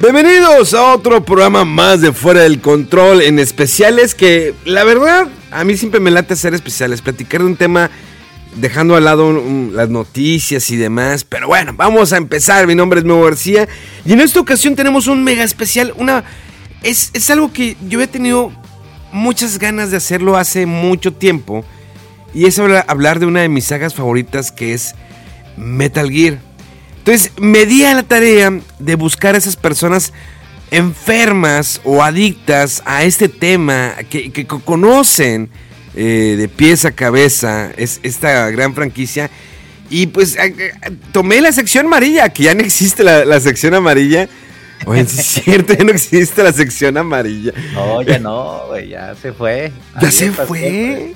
Bienvenidos a otro programa más de Fuera del Control en especiales que la verdad a mí siempre me late hacer especiales, platicar de un tema dejando al lado las noticias y demás, pero bueno, vamos a empezar, mi nombre es Memo García y en esta ocasión tenemos un mega especial, una es, es algo que yo he tenido muchas ganas de hacerlo hace mucho tiempo y es hablar de una de mis sagas favoritas que es Metal Gear. Entonces me di a la tarea de buscar a esas personas enfermas o adictas a este tema, que, que co- conocen eh, de pies a cabeza es, esta gran franquicia. Y pues tomé la sección amarilla, que ya no existe la, la sección amarilla. Oye, sí es cierto, ya no existe la sección amarilla. No, ya no, güey, ya se fue. Ya se fue.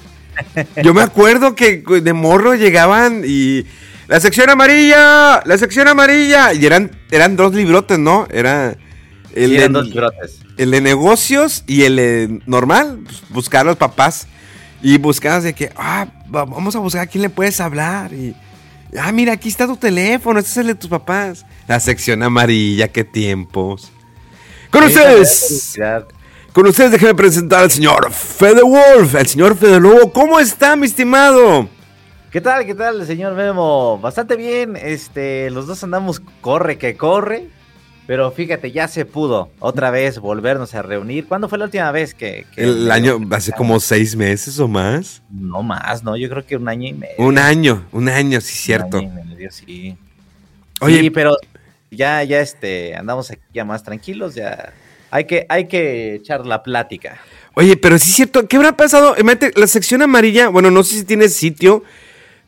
Yo me acuerdo que de morro llegaban y la sección amarilla, la sección amarilla y eran eran dos librotes, ¿no? Era el, Sí, de, eran dos librotes. el de negocios y el de normal, pues, buscar a los papás y buscabas de que, ah, va- vamos a buscar a quién le puedes hablar y ah, mira, aquí está tu teléfono, este es el de tus papás. La sección amarilla, qué tiempos. Con ustedes, con ustedes déjenme presentar al señor Fede Wolf, el señor Fede Lobo. ¿Cómo está, mi estimado? ¿Qué tal, qué tal, señor Memo? Bastante bien, este, los dos andamos corre que corre, pero fíjate, ya se pudo otra vez volvernos a reunir. ¿Cuándo fue la última vez que...? que El año, hace como seis meses o más. No más, ¿no? Yo creo que un año y medio. Un año, un año, sí, cierto. Un año y medio, sí. Oye, Sí, pero ya, ya, este, andamos aquí ya más tranquilos, ya... Hay que, hay que echar la plática. Oye, pero sí es cierto, ¿qué habrá pasado? La sección amarilla, bueno, no sé si tiene sitio,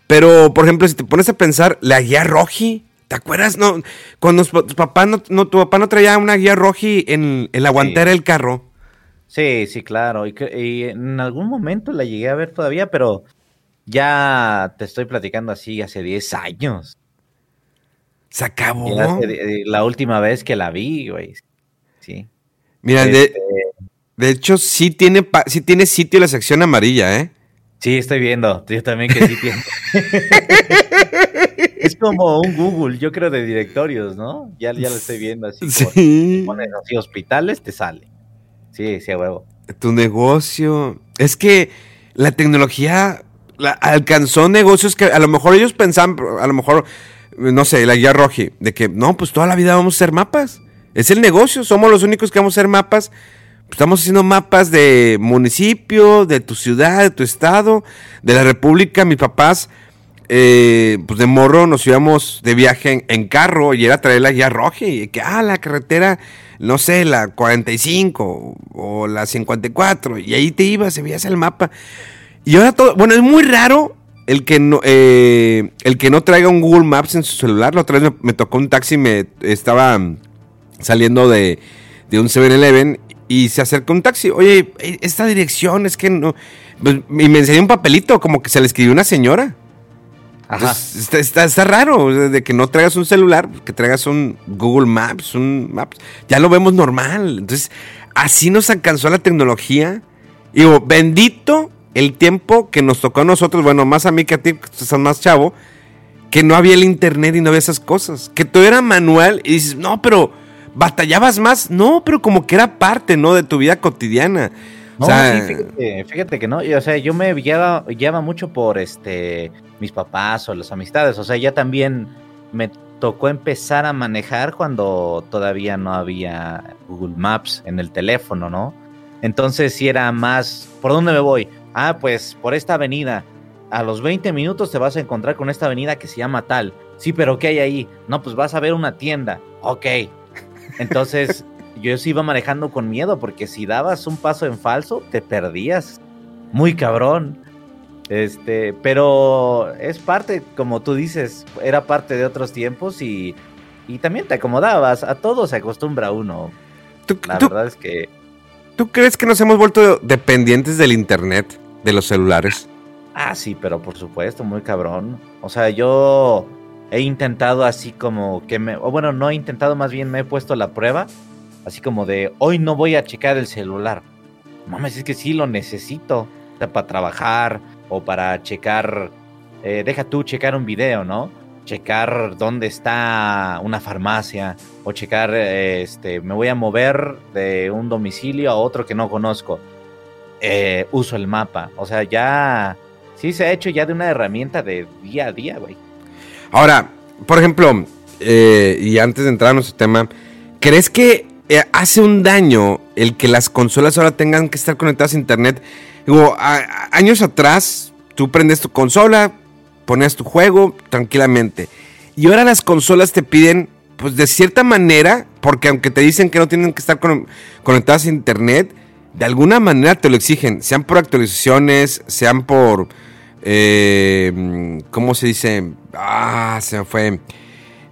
pero por ejemplo, si te pones a pensar, la guía roji, ¿te acuerdas? No, cuando tu papá no, no- tu papá no traía una guía roji en, en la guantera del carro. Sí, sí, claro. Y, en algún momento la llegué a ver todavía, pero ya te estoy platicando así hace 10 años. Se acabó. Hace la última vez que la vi, güey. Sí. Mira, de, Este, de hecho, sí tiene, sí tiene sitio la sección amarilla, ¿eh? Sí, estoy viendo. Yo también que sí tiene. es como un Google, yo creo, de directorios, ¿no? Ya, ya lo estoy viendo así. Sí. Pones así hospitales, te sale. Sí, sí, a huevo. Tu negocio. Es que la tecnología la- alcanzó negocios que a lo mejor ellos pensaban, a lo mejor, no sé, la guía roji, de que no, pues toda la vida vamos a hacer mapas. Es el negocio, somos los únicos que vamos a hacer mapas. Estamos haciendo mapas de municipio, de tu ciudad, de tu estado, de la república. Mis papás, eh, pues de morro nos íbamos de viaje en, carro y era traer la guía roja y que, ah, la carretera, no sé, la 45 o la 54 y ahí te ibas, se veías el mapa. Y ahora todo, bueno, es muy raro el que no, eh, el que no traiga un Google Maps en su celular. La otra vez me, tocó un taxi, me estaba saliendo de, de un 7-Eleven y se acerca un taxi. Oye, eh, esta dirección es que no. pues, y me enseñó un papelito, como que se le escribió una señora. Ajá. Entonces, está, está- está raro de que no traigas un celular, que traigas un Google Maps, un Maps. Ya lo vemos normal. Entonces, así nos alcanzó la tecnología. Y digo, bendito el tiempo que nos tocó a nosotros, bueno, más a mí que a ti, que estás más chavo, que no había el internet y no había esas cosas. Que todo era manual y dices, no, pero batallabas más. No, pero como que era parte, ¿no? De tu vida cotidiana. No, o sea, sí, fíjate, fíjate que no, o sea, yo me guiaba, guiaba mucho por este mis papás o las amistades, o sea, ya también me tocó empezar a manejar cuando todavía no había Google Maps en el teléfono, ¿no? Entonces sí era más, ¿por dónde me voy? Ah, pues por esta avenida. A los 20 minutos te vas a encontrar con esta avenida que se llama tal. Sí, pero ¿qué hay ahí? No, pues vas a ver una tienda. Ok. Entonces, yo sí iba manejando con miedo porque si dabas un paso en falso, te perdías. Muy cabrón. Este, pero es parte, como tú dices, era parte de otros tiempos y, y también te acomodabas. A todo se acostumbra uno. ¿Tú, La tú- verdad es que tú crees que nos hemos vuelto dependientes del internet, de los celulares? Ah, sí, pero por supuesto, muy cabrón. O sea, yo he intentado así como que me... O bueno, no he intentado, más bien me he puesto la prueba. Así como de, hoy no voy a checar el celular. Mames, es que sí lo necesito. O sea, para trabajar o para checar... eh, deja tú checar un video, ¿no? Checar dónde está una farmacia. O checar, este, me voy a mover de un domicilio a otro que no conozco. Eh, uso el mapa. O sea, ya... Sí, se ha hecho ya de una herramienta de día a día, güey. Ahora, por ejemplo, eh, y antes de entrar a nuestro tema, ¿crees que eh, hace un daño el que las consolas ahora tengan que estar conectadas a internet? Digo, años atrás, tú prendes tu consola, ponías tu juego tranquilamente. Y ahora las consolas te piden, pues de cierta manera, porque aunque te dicen que no tienen que estar con- conectadas a internet, de alguna manera te lo exigen, sean por actualizaciones, sean por, eh, ¿cómo se dice? Ah, se me fue.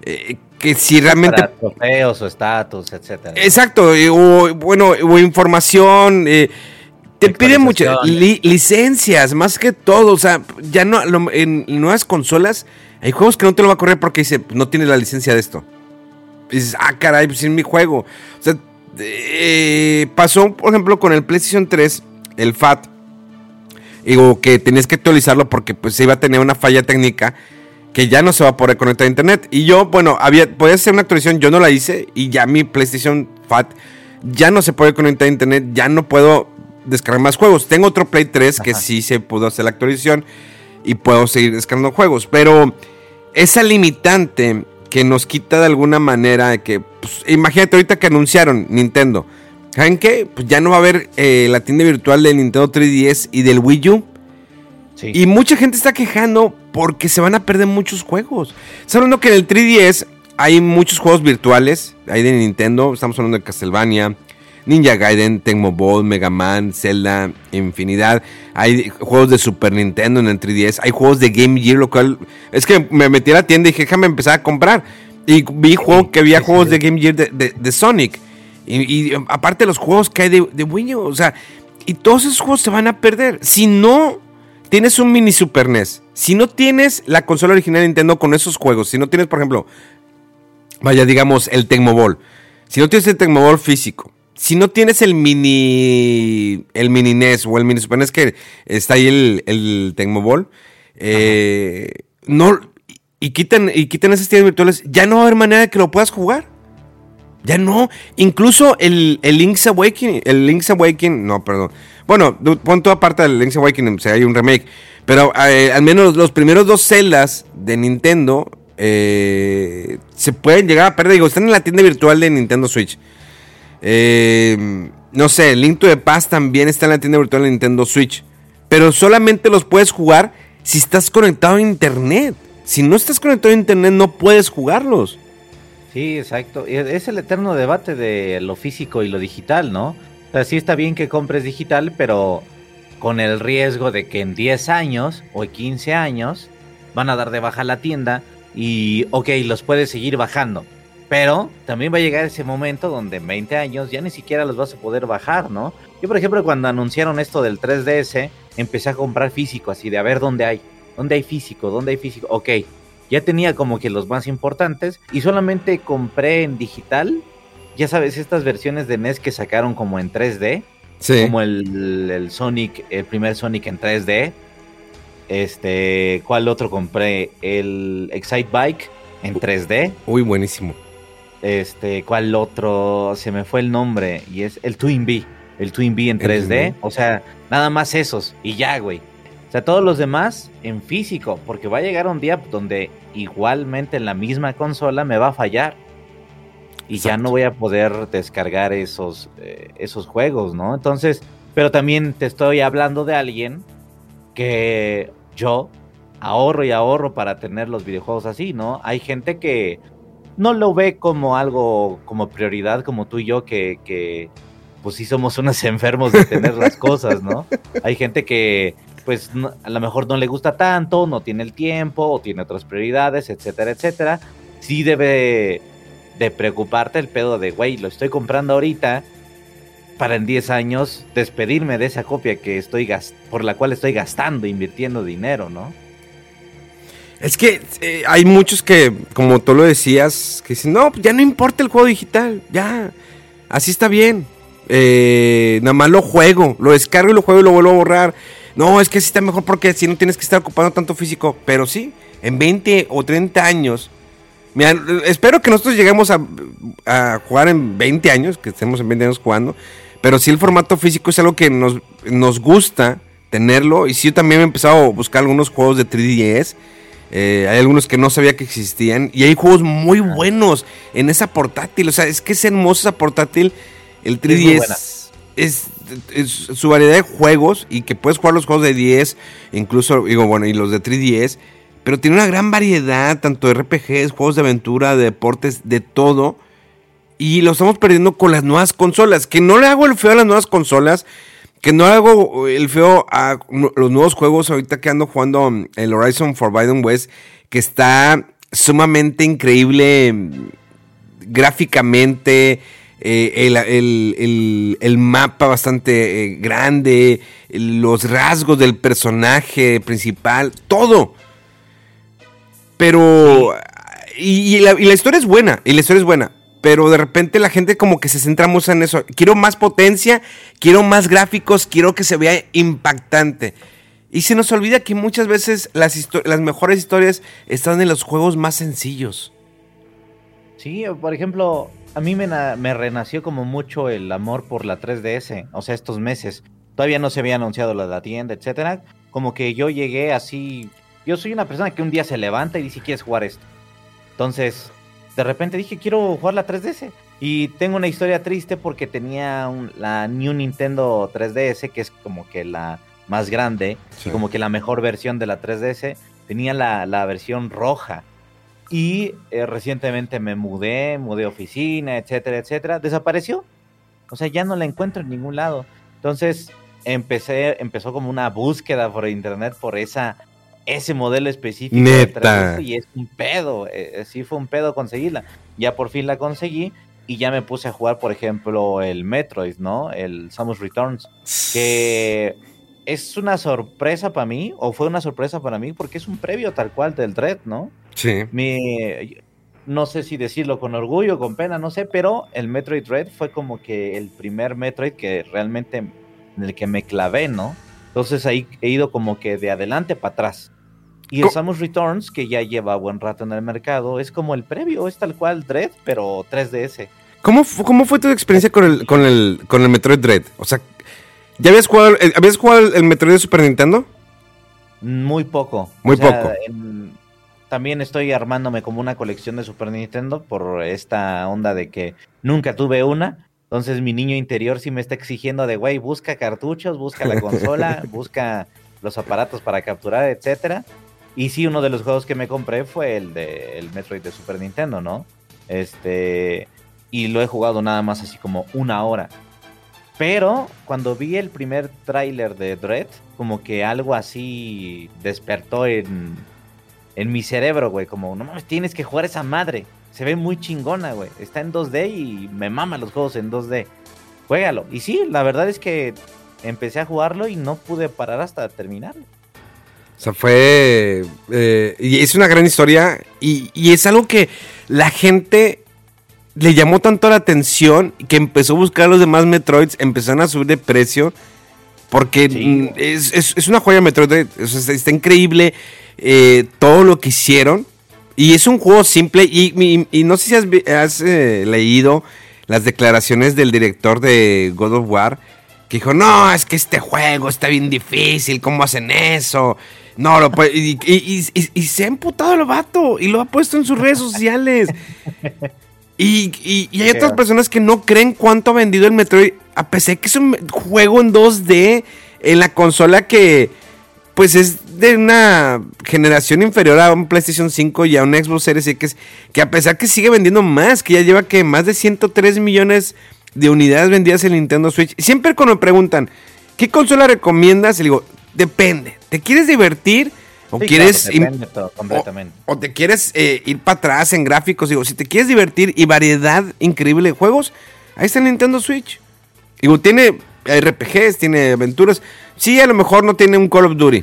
Eh, que si realmente... Para trofeos o estatus, etcétera. Exacto, eh, o bueno, o información. te piden muchas li- licencias, más que todo. O sea, ya no, lo- en nuevas consolas hay juegos que no te lo va a correr porque dice, no tienes la licencia de esto. Y dices, ah, caray, pues es mi juego. O sea, pasó, por ejemplo, con el PlayStation 3, el FAT. Digo, que tenías que actualizarlo porque pues se iba a tener una falla técnica que ya no se va a poder conectar a internet. Y yo, bueno, había, podía hacer una actualización, yo no la hice y ya mi PlayStation Fat ya no se puede conectar a internet, ya no puedo descargar más juegos. Tengo otro Play 3 que sí se pudo hacer la actualización y puedo seguir descargando juegos, pero esa limitante que nos quita de alguna manera que, pues, imagínate ahorita que anunciaron Nintendo. ¿Saben qué? Pues ya no va a haber eh, la tienda virtual del Nintendo 3DS y del Wii U. Sí. Y mucha gente está quejando porque se van a perder muchos juegos. Hablando que en el 3DS hay muchos juegos virtuales. Hay de Nintendo. Estamos hablando de Castlevania, Ninja Gaiden, Tecmo Ball, Mega Man, Zelda, infinidad. Hay juegos de Super Nintendo en el 3DS. Hay juegos de Game Gear, lo cual es que me metí a la tienda y dije, déjame empezar a comprar. Y vi juego, que había juegos de Game Gear de, de- de Sonic. Y, y, aparte los juegos que hay de, de Wii U, o sea, y todos esos juegos se van a perder. Si no tienes un mini Super NES, si no tienes la consola original de Nintendo con esos juegos, si no tienes, por ejemplo, vaya, digamos, el Tecmo Ball, si no tienes el Tecmo Ball físico, si no tienes el mini, el mini NES o el mini Super NES que está ahí el, el Tecmo Ball, eh, no, y quitan, y quitan esas tiendas virtuales, ya no va a haber manera de que lo puedas jugar. Ya no. Incluso el, el Link's Awakening. El Link's Awakening. No, perdón. Bueno, pon toda parte del Link's Awakening. Hay un remake. Pero eh, al menos los primeros dos celdas de Nintendo. eh, se pueden llegar a perder. Digo, están en la tienda virtual de Nintendo Switch. Eh, no sé, Link to the Past también está en la tienda virtual de Nintendo Switch. Pero solamente los puedes jugar si estás conectado a internet. Si no estás conectado a internet, no puedes jugarlos. Sí, exacto. Y Es el eterno debate de lo físico y lo digital, ¿no? O sea, sí está bien que compres digital, pero con el riesgo de que en 10 años o 15 años van a dar de baja la tienda y, ok, los puedes seguir bajando. Pero también va a llegar ese momento donde en 20 años ya ni siquiera los vas a poder bajar, ¿no? Yo, por ejemplo, cuando anunciaron esto del 3DS, empecé a comprar físico, así de a ver dónde hay. ¿Dónde hay físico? ¿Dónde hay físico? Ok, ya tenía como que los más importantes y solamente compré en digital. Ya sabes, estas versiones de NES que sacaron como en 3D, Sí. como el, el Sonic, el primer Sonic en 3D. Este, ¿cuál otro compré? El Excite Bike en 3D. Uy, buenísimo. Este, ¿cuál otro? Se me fue el nombre y es el Twin Bee, el Twin Bee en El Twin 3D. Bee. O sea, nada más esos y ya, güey. O sea, todos los demás en físico, porque va a llegar un día donde igualmente en la misma consola me va a fallar. Y ya no voy a poder descargar esos, eh, esos juegos, ¿no? Entonces, pero también te estoy hablando de alguien que yo ahorro y ahorro para tener los videojuegos así, ¿no? Hay gente que no lo ve como algo, como prioridad, como tú y yo, que, que pues sí somos unos enfermos de tener las cosas, ¿no? Hay gente que pues a lo mejor no le gusta tanto, no tiene el tiempo o tiene otras prioridades, etcétera, etcétera. Sí debe de preocuparte el pedo de, güey, lo estoy comprando ahorita para en 10 años despedirme de esa copia que estoy por la cual estoy gastando, invirtiendo dinero, ¿no? Es que eh, hay muchos que, como tú lo decías, que dicen, no, ya no importa el juego digital, ya, así está bien. Eh, nada más lo juego, lo descargo y lo juego y lo vuelvo a borrar. No, es que así está mejor porque si no tienes que estar ocupando tanto físico. Pero sí, en 20 o 30 años. Mira, espero que nosotros lleguemos a, a, jugar en 20 años, que estemos en 20 años jugando. Pero sí el formato físico es algo que nos, nos gusta tenerlo. Y sí yo también he empezado a buscar algunos juegos de 3DS. Eh, hay algunos que no sabía que existían. Y hay juegos muy buenos en esa portátil. O sea, es que es hermosa esa portátil. El 3DS es, su variedad de juegos y que puedes jugar los juegos de 10, incluso, digo, bueno, y los de 3DS. Pero tiene una gran variedad, tanto de RPGs, juegos de aventura, de deportes, de todo. Y lo estamos perdiendo con las nuevas consolas. Que no le hago el feo a las nuevas consolas que no hago el feo a los nuevos juegos ahorita que ando jugando um, el Horizon Forbidden West, que está sumamente increíble mm, gráficamente, eh, el, mapa bastante eh, grande, los rasgos del personaje principal, todo. Pero... Y, la, historia es buena, y la historia es buena pero de repente la gente como que se centramos en eso. Quiero más potencia, quiero más gráficos, quiero que se vea impactante. Y se nos olvida que muchas veces las, las mejores historias están en los juegos más sencillos. Sí, por ejemplo, a mí me, me renació como mucho el amor por la 3DS, o sea, estos meses. Todavía no se había anunciado la, la tienda, etcétera. Como que yo llegué así. Yo soy una persona que un día se levanta y dice: ¿Quieres jugar esto? Entonces, de repente dije, quiero jugar la 3DS. Y tengo una historia triste porque tenía la New Nintendo 3DS, que es como que la más grande, y como que la mejor versión de la 3DS. Tenía la, versión roja. Y eh, recientemente me mudé, mudé oficina, etcétera, etcétera. Desapareció. O sea, ya no la encuentro en ningún lado. Entonces empecé, empezó como una búsqueda por internet por esa ese modelo específico. Neta. y es un pedo. Eh, eh, sí fue un pedo conseguirla. Ya por fin la conseguí y ya me puse a jugar, por ejemplo, el Metroid, ¿no? El Samus Returns. Que es una sorpresa para mí, o fue una sorpresa para mí, porque es un previo tal cual del Dread, ¿no? Sí. Mi, no sé si decirlo con orgullo, con pena, no sé, pero el Metroid Dread fue como que el primer Metroid que realmente en el que me clavé, ¿no? Entonces ahí he ido como que de adelante para atrás. Y el Samus Returns, que ya lleva buen rato en el mercado, es como el previo, es tal cual Dread, pero 3DS. ¿Cómo, cómo fue tu experiencia con el, con, el, con el Metroid Dread? O sea, ¿ya habías jugado, eh, ¿habías jugado el Metroid de Super Nintendo? Muy poco. Muy poco. También estoy armándome como una colección de Super Nintendo por esta onda de que nunca tuve una. Entonces mi niño interior sí me está exigiendo de, güey, busca cartuchos, busca la consola, busca los aparatos para capturar, etcétera. Y sí, uno de los juegos que me compré fue el de el Metroid de Super Nintendo, ¿no? Este, y lo he jugado nada más así como una hora. Pero cuando vi el primer tráiler de Dread, como que algo así despertó en, en mi cerebro, güey. Como, no mames, tienes que jugar esa madre. Se ve muy chingona, güey. Está en 2D y me mama los juegos en 2D. Juégalo. Y sí, la verdad es que empecé a jugarlo y no pude parar hasta terminarlo. O sea, fue... Eh, y es una gran historia y, es algo que la gente le llamó tanto la atención que empezó a buscar los demás Metroids, empezaron a subir de precio. Porque es, una joya Metroid, está, increíble eh, todo lo que hicieron. Y es un juego simple. Y, no sé si has, eh, leído las declaraciones del director de God of War. Que dijo, no, es que este juego está bien difícil. ¿Cómo hacen eso? No, lo y, y, se ha emputado el vato. Y lo ha puesto en sus redes sociales. Y, hay otras personas que no creen cuánto ha vendido el Metroid. A pesar que es un juego en 2D en la consola que pues es de una generación inferior a un PlayStation 5 y a un Xbox Series X, que a pesar que sigue vendiendo más, que ya lleva que más de 103 millones de unidades vendidas en Nintendo Switch. Siempre cuando me preguntan, ¿qué consola recomiendas? Le digo, depende. ¿Te quieres divertir? ¿O Sí, quieres claro, todo, completamente. o te quieres eh, ir para atrás en gráficos, digo, si te quieres divertir y variedad increíble de juegos, ahí está el Nintendo Switch. Digo, tiene RPGs, tiene aventuras. Sí, a lo mejor no tiene un Call of Duty.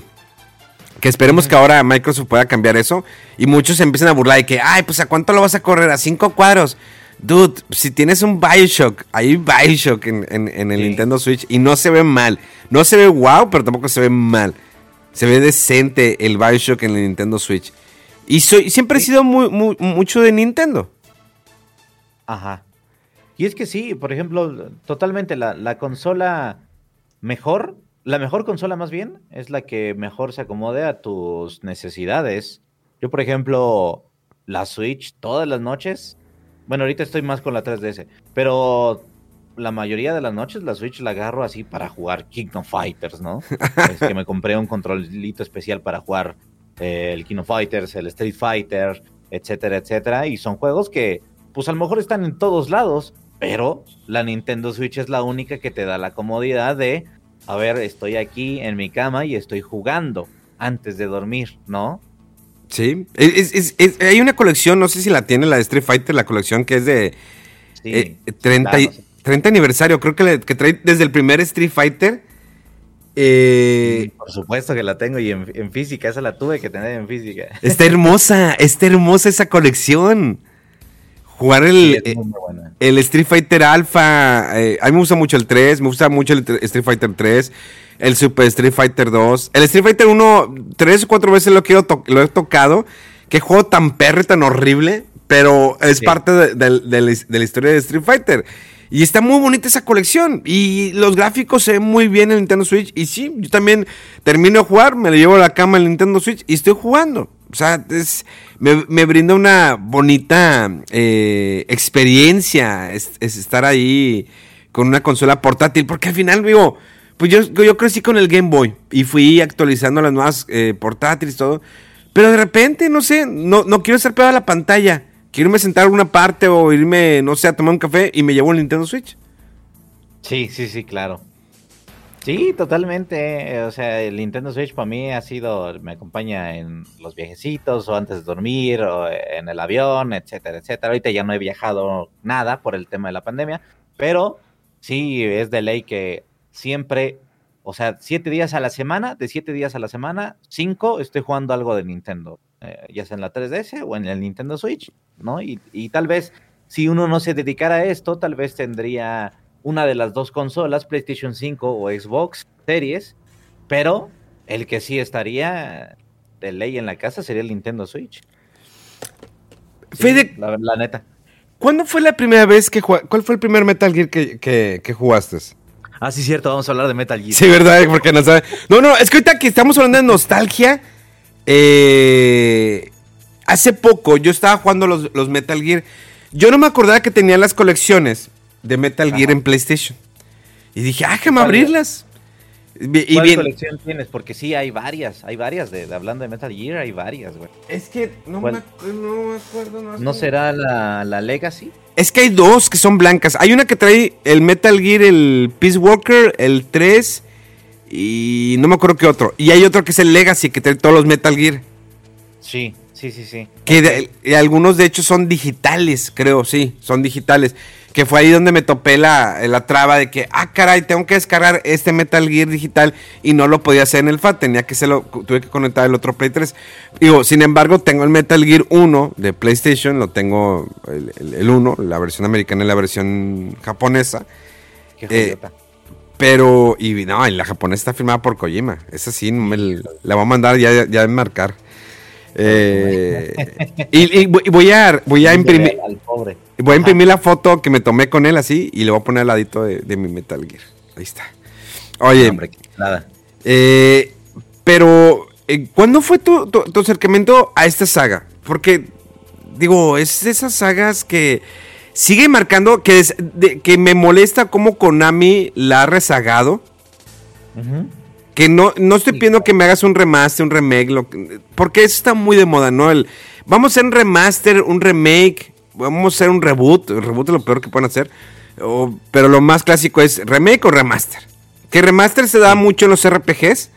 Que esperemos que ahora Microsoft pueda cambiar eso. Y muchos se empiezan a burlar de que, ay, pues a cuánto lo vas a correr, a cinco cuadros. Dude, si tienes un Bioshock, hay Bioshock en, en- en el Sí. Nintendo Switch y no se ve mal. No se ve wow, pero tampoco se ve mal. Se ve decente el Bioshock en el Nintendo Switch. Y soy, siempre he sido muy, muy- mucho de Nintendo. Ajá. Y es que sí, por ejemplo, totalmente la, la consola mejor, la mejor consola más bien, es la que mejor se acomode a tus necesidades. Yo, por ejemplo, la Switch todas las noches, bueno, ahorita estoy más con la 3DS, pero la mayoría de las noches la Switch la agarro así para jugar King of Fighters, ¿no? es que me compré un controlito especial para jugar eh, el King of Fighters, el Street Fighter, etcétera, etcétera. Y son juegos que, pues a lo mejor están en todos lados, pero la Nintendo Switch es la única que te da la comodidad de, a ver, estoy aquí en mi cama y estoy jugando antes de dormir, ¿no? Sí. Es- es- es- hay una colección, no sé si la tiene la de Street Fighter, la colección que es de Sí, eh, 30, y- claro. 30 aniversario. Creo que, le- que trae desde el primer Street Fighter. Eh, Por supuesto que la tengo y en, en física, esa la tuve que tener en física. Está hermosa, está hermosa esa colección. Jugar el, Sí, eh, buena. el Street Fighter Alpha, eh, a mí me gusta mucho el 3, me gusta mucho el tre- Street Fighter 3, el Super Street Fighter 2. El Street Fighter 1, tres o cuatro veces lo, quiero lo he tocado. Qué juego tan perro y tan horrible, pero es Sí. parte de, de- de la, his- de la historia de Street Fighter. Y está muy bonita esa colección. Y los gráficos se ven muy bien en el Nintendo Switch. Y sí, yo también termino de jugar, me lo llevo a la cama el Nintendo Switch y estoy jugando. O sea, me, brinda una bonita eh, experiencia es, es estar ahí con una consola portátil. Porque al final, digo, pues yo, yo crecí con el Game Boy y fui actualizando las nuevas eh, portátiles y todo. Pero de repente, no sé, no, no quiero estar pegado a la pantalla. Quiero irme sentar a una parte o irme, no sé, a tomar un café y me llevo el Nintendo Switch. Sí, sí, sí, claro. Sí, totalmente. eh, O sea, el Nintendo Switch para mí ha sido, me acompaña en los viajecitos o antes de dormir o en el avión, etcétera, etcétera. Ahorita ya no he viajado nada por el tema de la pandemia, pero sí es de ley que siempre, o sea, siete días a la semana, de siete días a la semana, cinco estoy jugando algo de Nintendo, eh, ya sea en la 3DS o en el Nintendo Switch, ¿no? Y, y tal vez si uno no se dedicara a esto, tal vez tendría una de las dos consolas, PlayStation 5 o Xbox Series, pero el que sí estaría de ley en la casa sería el Nintendo Switch. Sí, Fede- la, la neta. ¿Cuándo fue la primera vez que jugaste? ¿Cuál fue el primer Metal Gear que, que- que jugaste? Ah, sí, cierto, vamos a hablar de Metal Gear. Sí, ¿verdad? Porque no sabe. No, no, es que ahorita que estamos hablando de nostalgia, eh, hace poco yo estaba jugando los, los Metal Gear. Yo no me acordaba que tenía las colecciones de Metal Gear en PlayStation. Y dije, ah, déjame ¿Cuál? abrirlas. Y, ¿Cuál bien, colección tienes? Porque sí, hay varias, hay varias, de, de- hablando de Metal Gear, hay varias, güey. es que no, me, no me acuerdo. No, ¿No será la, la Legacy? Es que hay dos que son blancas. Hay una que trae el Metal Gear, el Peace Walker, el 3 y no me acuerdo qué otro. Y hay otro que es el Legacy que trae todos los Metal Gear. Sí, sí, sí, sí. Que de- algunos de hecho son digitales, creo, sí, son digitales. Que fue ahí donde me topé la, la traba de que, ah, caray, tengo que descargar este Metal Gear digital y no lo podía hacer en el FAT, tenía que hacerlo, tuve que conectar el otro Play 3. Digo, sin embargo, tengo el Metal Gear 1 de PlayStation, lo tengo el, el- el 1, la versión americana y la versión japonesa. Qué Eh. Pero, y no, y la japonesa está firmada por Kojima. Esa sí, me la voy a mandar ya, ya en marcar. Eh, y, y voy- a, voy a imprimir, voy a imprimir la foto que me tomé con él así y le voy a poner al ladito de, de mi Metal Gear. Ahí está. Oye, Hombre, nada. eh, pero, eh, ¿cuándo fue tu, tu- tu acercamiento a esta saga? Porque, digo, es de esas sagas que sigue marcando, que, es- de- que me molesta cómo Konami la ha rezagado. Que no, no estoy pidiendo que me hagas un remaster, un remake, lo que- porque eso está muy de moda, ¿no? El, vamos a hacer un remaster, un remake, vamos a hacer un reboot. El reboot es lo peor que pueden hacer. o- pero lo más clásico es remake o remaster. Que remaster se da mucho en los RPGs.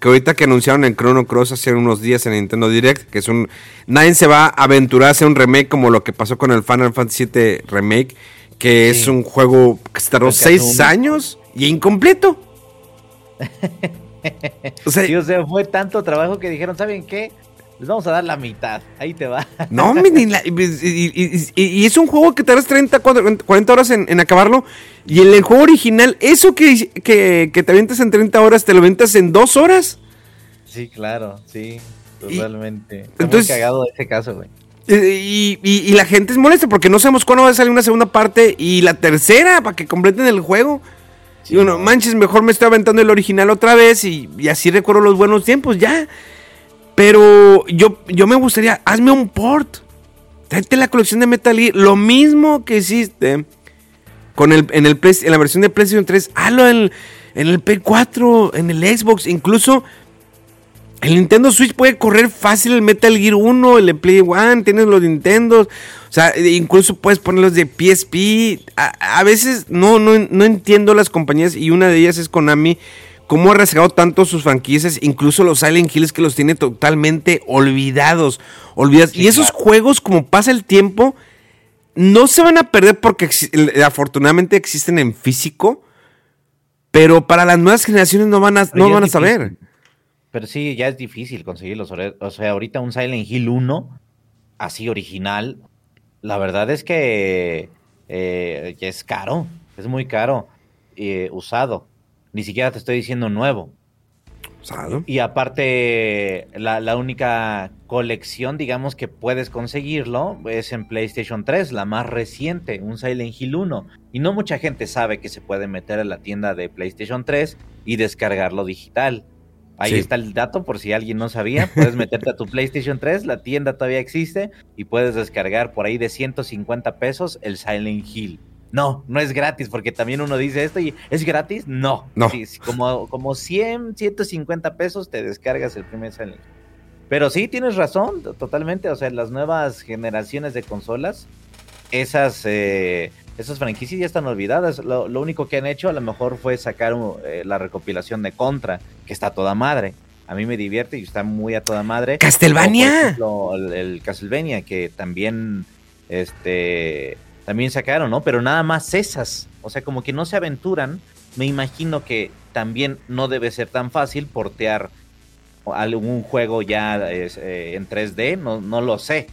Que ahorita que anunciaron en Chrono Cross hace unos días en Nintendo Direct, que es un. Nadie se va a aventurar a hacer un remake como lo que pasó con el Final Fantasy VII Remake, que es un juego que se tardó El que seis hace un- años y incompleto. o sea, Sí, o sea, fue tanto trabajo que dijeron, ¿saben qué? Les vamos a dar la mitad. Ahí te va. no, ni la- y, y- y- es un juego que tardas 30, 40 horas en, en acabarlo. Y en el juego original, eso que, que, que te avientas en 30 horas, te lo avientas en 2 horas. Sí, claro, sí. Totalmente. Está entonces- muy cagado ese caso, güey. Eh, Y, y- y la gente es molesta porque no sabemos cuándo va a salir una segunda parte y la tercera para que completen el juego. y uno, manches, mejor me estoy aventando el original otra vez y, y así recuerdo los buenos tiempos, ya. Pero yo, yo me gustaría, hazme un port. Tráete la colección de Metal Gear. Lo mismo que hiciste con el, en, el, en la versión de PlayStation 3. Hazlo en, en el Play 4, en el Xbox. Incluso el Nintendo Switch puede correr fácil el Metal Gear 1, el Play 1, tienes los Nintendo. O sea, e- incluso puedes ponerlos de PSP. A, a veces no, no, no entiendo las compañías y una de ellas es Konami. Cómo ha arriesgado tanto sus franquicias, incluso los Silent Hills que los tiene totalmente olvidados. olvidados. Sí, y esos claro. juegos, como pasa el tiempo, no se van a perder porque afortunadamente existen en físico. Pero para las nuevas generaciones no van a, Pero no van a saber. Pero sí, ya es difícil conseguirlos. O sea, ahorita un Silent Hill 1, así original, la verdad es que eh, es caro. Es muy caro. eh, usado. Ni siquiera te estoy diciendo nuevo. Y aparte, la, la única colección, digamos, que puedes conseguirlo es en PlayStation 3, la más reciente, un Silent Hill 1. Y no mucha gente sabe que se puede meter a la tienda de PlayStation 3 y descargarlo digital. Ahí Sí. está el dato por si alguien no sabía. Puedes meterte a tu PlayStation 3, la tienda todavía existe y puedes descargar por ahí de 150 pesos el Silent Hill. No, no es gratis, porque también uno dice esto y ¿es gratis? No. No. Sí, como, como 100, 150 pesos te descargas el primer Silent Hill. Pero sí, tienes razón, to- totalmente. O sea, las nuevas generaciones de consolas, esas, eh, esas franquicias ya están olvidadas. Lo, lo único que han hecho a lo mejor fue sacar uh, eh, la recopilación de Contra, que está a toda madre. A mí me divierte y está muy a toda madre. ¡Castlevania! Ejemplo, el, el Castlevania, que también, este, también sacaron, ¿no? Pero nada más esas. O sea, como que no se aventuran. Me imagino que también no debe ser tan fácil portear algún juego ya eh, en 3D, no, no lo sé.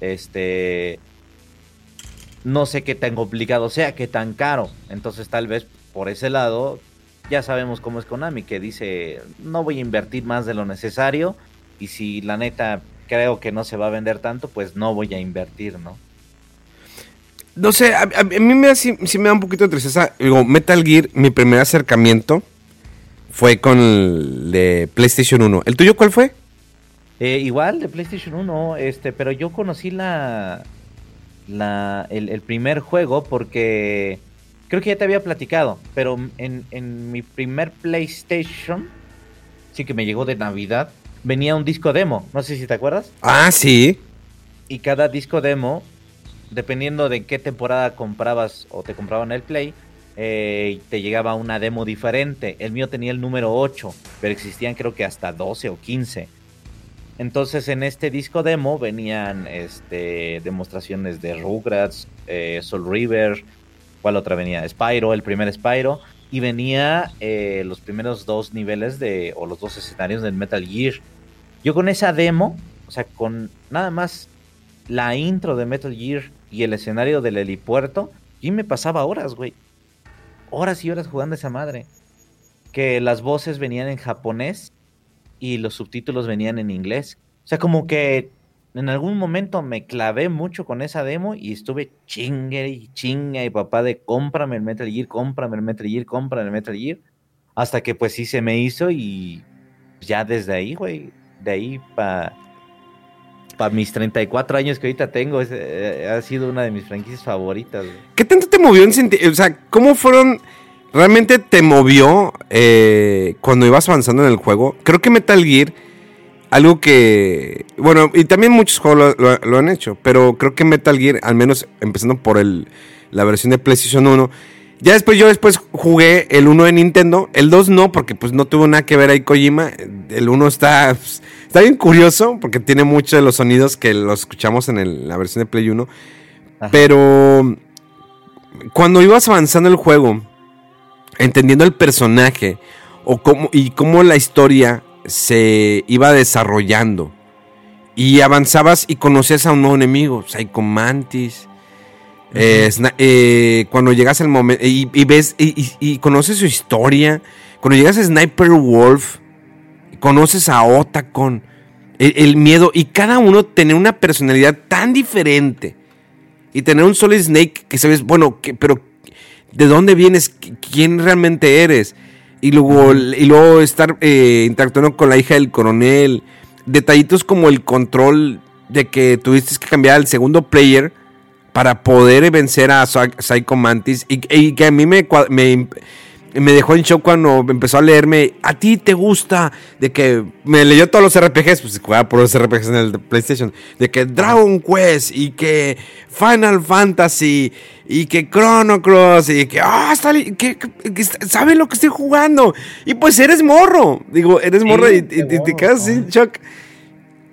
Este, no sé qué tan complicado sea, qué tan caro. Entonces tal vez por ese lado ya sabemos cómo es Konami, que dice, no voy a invertir más de lo necesario y si la neta creo que no se va a vender tanto, pues no voy a invertir, ¿no? No sé, a, mí me da, sí, sí me da un poquito de tristeza. Digo, Metal Gear, mi primer acercamiento fue con el de PlayStation 1. ¿El tuyo cuál fue? Eh, igual de PlayStation 1, este, pero yo conocí la, la el, el primer juego porque creo que ya te había platicado, pero en, en mi primer PlayStation, sí que me llegó de Navidad, venía un disco demo, no sé si te acuerdas, Ah, sí. y cada disco demo, dependiendo de qué temporada comprabas o te compraban el Play, eh, te llegaba una demo diferente. El mío tenía el número 8, pero existían creo que hasta 12 o 15. Entonces en este disco demo venían este, demostraciones de Rugrats, eh, Soul River, ¿cuál otra venía? Spyro, el primer Spyro, y venía eh, los primeros dos niveles de, o los dos escenarios del Metal Gear. Yo con esa demo, o sea, con nada más la intro de Metal Gear y el escenario del helipuerto, y me pasaba horas, güey. Horas y horas jugando esa madre. Que las voces venían en japonés y los subtítulos venían en inglés. O sea, como que en algún momento me clavé mucho con esa demo y estuve chingue y chingue y papá de cómprame el Metal Gear, cómprame el Metal Gear, cómprame el Metal Gear. Hasta que pues sí se me hizo y ya desde ahí, güey, de ahí para pa mis 34 años que ahorita tengo, eh, ha sido una de mis franquicias favoritas. ¿Qué tanto te movió en sentido? O sea, ¿cómo fueron ¿Realmente te movió eh, cuando ibas avanzando en el juego? Creo que Metal Gear, algo que... Bueno, y también muchos juegos lo han hecho, pero creo que Metal Gear, al menos empezando por el, la versión de PlayStation 1, ya después yo después jugué el 1 de Nintendo, el 2 no, porque pues no tuvo nada que ver ahí Kojima, el 1 está, pues, está bien curioso, porque tiene muchos de los sonidos que los escuchamos en el- la versión de Play 1, Ajá. pero cuando ibas avanzando el juego, entendiendo el personaje o cómo, y cómo la historia se iba desarrollando. Y avanzabas y conocías a un nuevo enemigo, Psycho Mantis. eh, eh, cuando llegas al momento y, y ves y, y- y conoces su historia, cuando llegas a Sniper Wolf, conoces a Otacon, el, el miedo, y cada uno tiene una personalidad tan diferente. Y tener un Solid Snake que sabes, bueno, que- pero ¿de dónde vienes? ¿Qui- ¿Quién realmente eres? Y luego, y luego estar eh, interactuando con la hija del coronel. Detallitos como el control de que tuviste que cambiar al segundo player para poder vencer a Psy- Psycho Mantis. Y, y que a mí me, me, me dejó en shock cuando empezó a leerme. A ti te gusta. De que me leyó todos los RPGs. Pues jugaba por los RPGs en el PlayStation. De que Dragon Quest y que Final Fantasy y que Chrono Cross y que, ah, está li- que, que- que sabe lo que estoy jugando. Y pues eres morro. Digo, eres Sí, morro y, y- qué y te quedas ¿no? shock.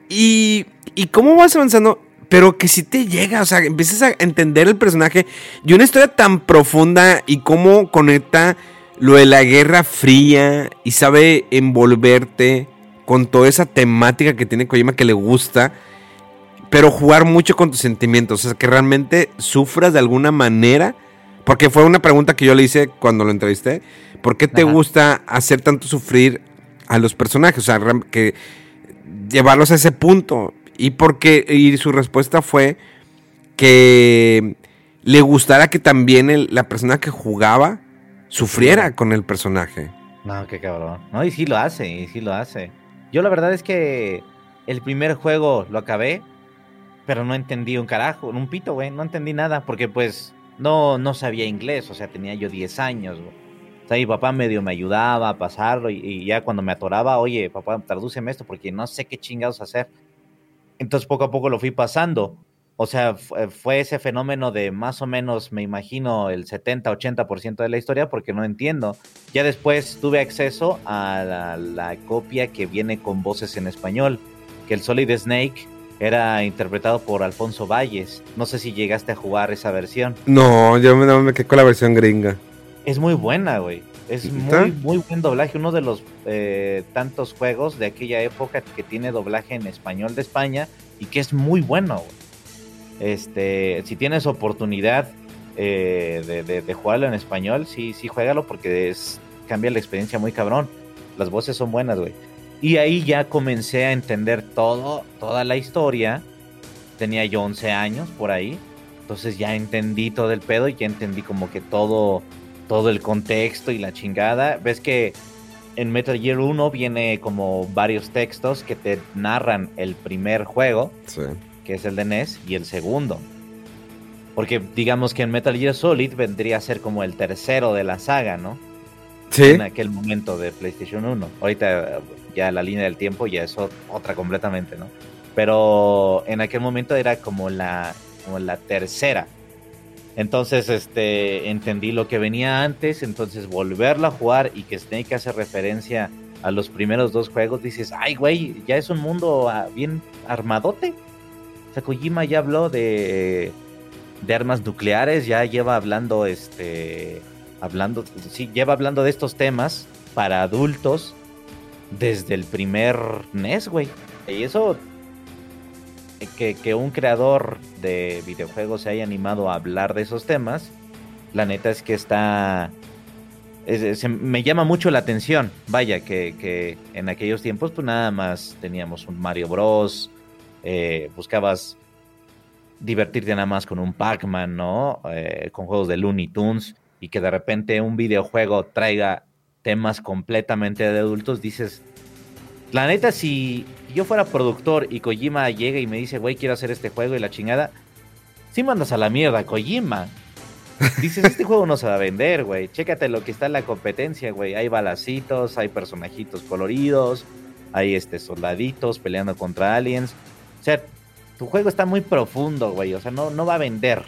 Y, y cómo vas avanzando, pero que sí te llega, o sea, empiezas a entender el personaje y una historia tan profunda y cómo conecta lo de la Guerra Fría y sabe envolverte con toda esa temática que tiene Kojima que le gusta, pero jugar mucho con tus sentimientos, o sea, que realmente sufras de alguna manera, porque fue una pregunta que yo le hice cuando lo entrevisté, ¿por qué te Ajá. gusta hacer tanto sufrir a los personajes? O sea, que llevarlos a ese punto. Y porque y su respuesta fue que le gustara que también el- la persona que jugaba sufriera con el personaje. No, qué cabrón. No, y sí lo hace, y sí lo hace. Yo la verdad es que el primer juego lo acabé, pero no entendí un carajo, un pito, güey. No entendí nada, porque pues no, no sabía inglés, o sea, tenía yo 10 años, güey. O sea, mi papá medio me ayudaba a pasarlo y, y ya cuando me atoraba, oye, papá, tradúceme esto porque no sé qué chingados hacer. Entonces poco a poco lo fui pasando. O sea, fue, fue ese fenómeno de más o menos, me imagino, el 70-80% de la historia porque no entiendo. Ya después tuve acceso a la, la copia que viene con voces en español, que el Solid Snake era interpretado por Alfonso Valles. No sé si llegaste a jugar esa versión. No, yo me, no, me quedé con la versión gringa. Es muy buena, güey. Es muy, muy buen doblaje. Uno de los eh, tantos juegos de aquella época que tiene doblaje en español de España y que es muy bueno, güey. Este, si tienes oportunidad eh, de, jugarlo en español, sí, sí, juégalo porque es, cambia la experiencia muy cabrón. Las voces son buenas, güey. Y ahí ya comencé a entender todo, toda la historia. Tenía yo 11 años por ahí. Entonces ya entendí todo el pedo y ya entendí como que todo, todo el contexto y la chingada. Ves que en Metal Gear 1 viene como varios textos que te narran el primer juego, Sí. Que es el de NES, y el segundo. Porque digamos que en Metal Gear Solid vendría a ser como el tercero de la saga, ¿no? Sí. En aquel momento de PlayStation 1. Ahorita eh, ya la línea del tiempo ya es ot- otra completamente, ¿no? Pero en aquel momento era como la, como la tercera. Entonces, este, entendí lo que venía antes, entonces volverlo a jugar y que Snake hace referencia a los primeros dos juegos, dices, ay, güey, ya es un mundo ah, bien armadote. O sea, Kojima ya habló de, de armas nucleares, ya lleva hablando, este, hablando, sí, lleva hablando de estos temas para adultos desde el primer NES, güey. Y eso, que, que un creador de videojuegos se haya animado a hablar de esos temas, la neta es que está... me llama mucho la atención, vaya, que, que en aquellos tiempos pues nada más teníamos un Mario Bros, eh, buscabas divertirte nada más con un Pac-Man, ¿no? Eh, con juegos de Looney Tunes y que de repente un videojuego traiga temas completamente de adultos, dices, la neta, si yo fuera productor y Kojima llega y me dice, güey, quiero hacer este juego y la chingada, sí mandas a la mierda, Kojima. dices, este juego no se va a vender, güey. Chécate lo que está en la competencia, güey. Hay balacitos, hay personajitos coloridos, hay este soldaditos peleando contra aliens. O sea, tu juego está muy profundo, güey. O sea, no, no va a vender.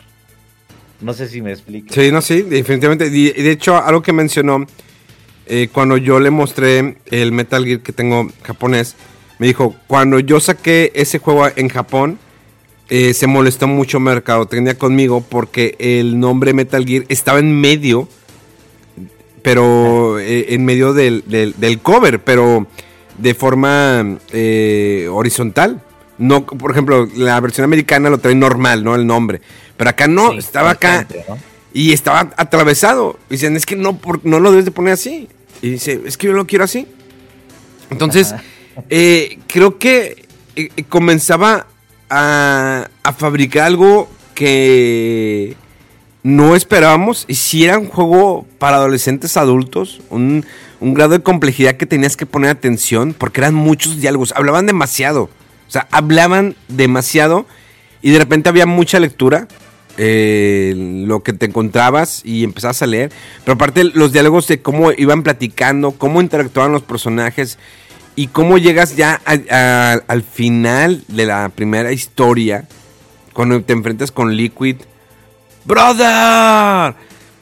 No sé si me explico. Sí, no, sí, definitivamente. Y de hecho, algo que mencionó, eh, cuando yo le mostré el Metal Gear que tengo japonés, me dijo, cuando yo saqué ese juego en Japón, eh, se molestó mucho Mercadotecnia conmigo porque el nombre Metal Gear estaba en medio, pero eh, en medio del, del, cover, pero de forma horizontal. No, por ejemplo, la versión americana lo trae normal, ¿no? El nombre. Pero acá no, estaba acá y estaba atravesado. Dicen, es que no, no lo debes de poner así. Y dice, es que yo lo quiero así. Entonces, eh, creo que eh, eh, comenzaba a, fabricar algo que no esperábamos. Y si era un juego para adolescentes adultos, un, un grado de complejidad que tenías que poner atención, porque eran muchos diálogos, hablaban demasiado. O sea, hablaban demasiado y de repente había mucha lectura. Eh, lo que te encontrabas y empezabas a leer. Pero aparte los diálogos de cómo iban platicando, cómo interactuaban los personajes y cómo llegas ya al final de la primera historia, cuando te enfrentas con Liquid. ¡Brother!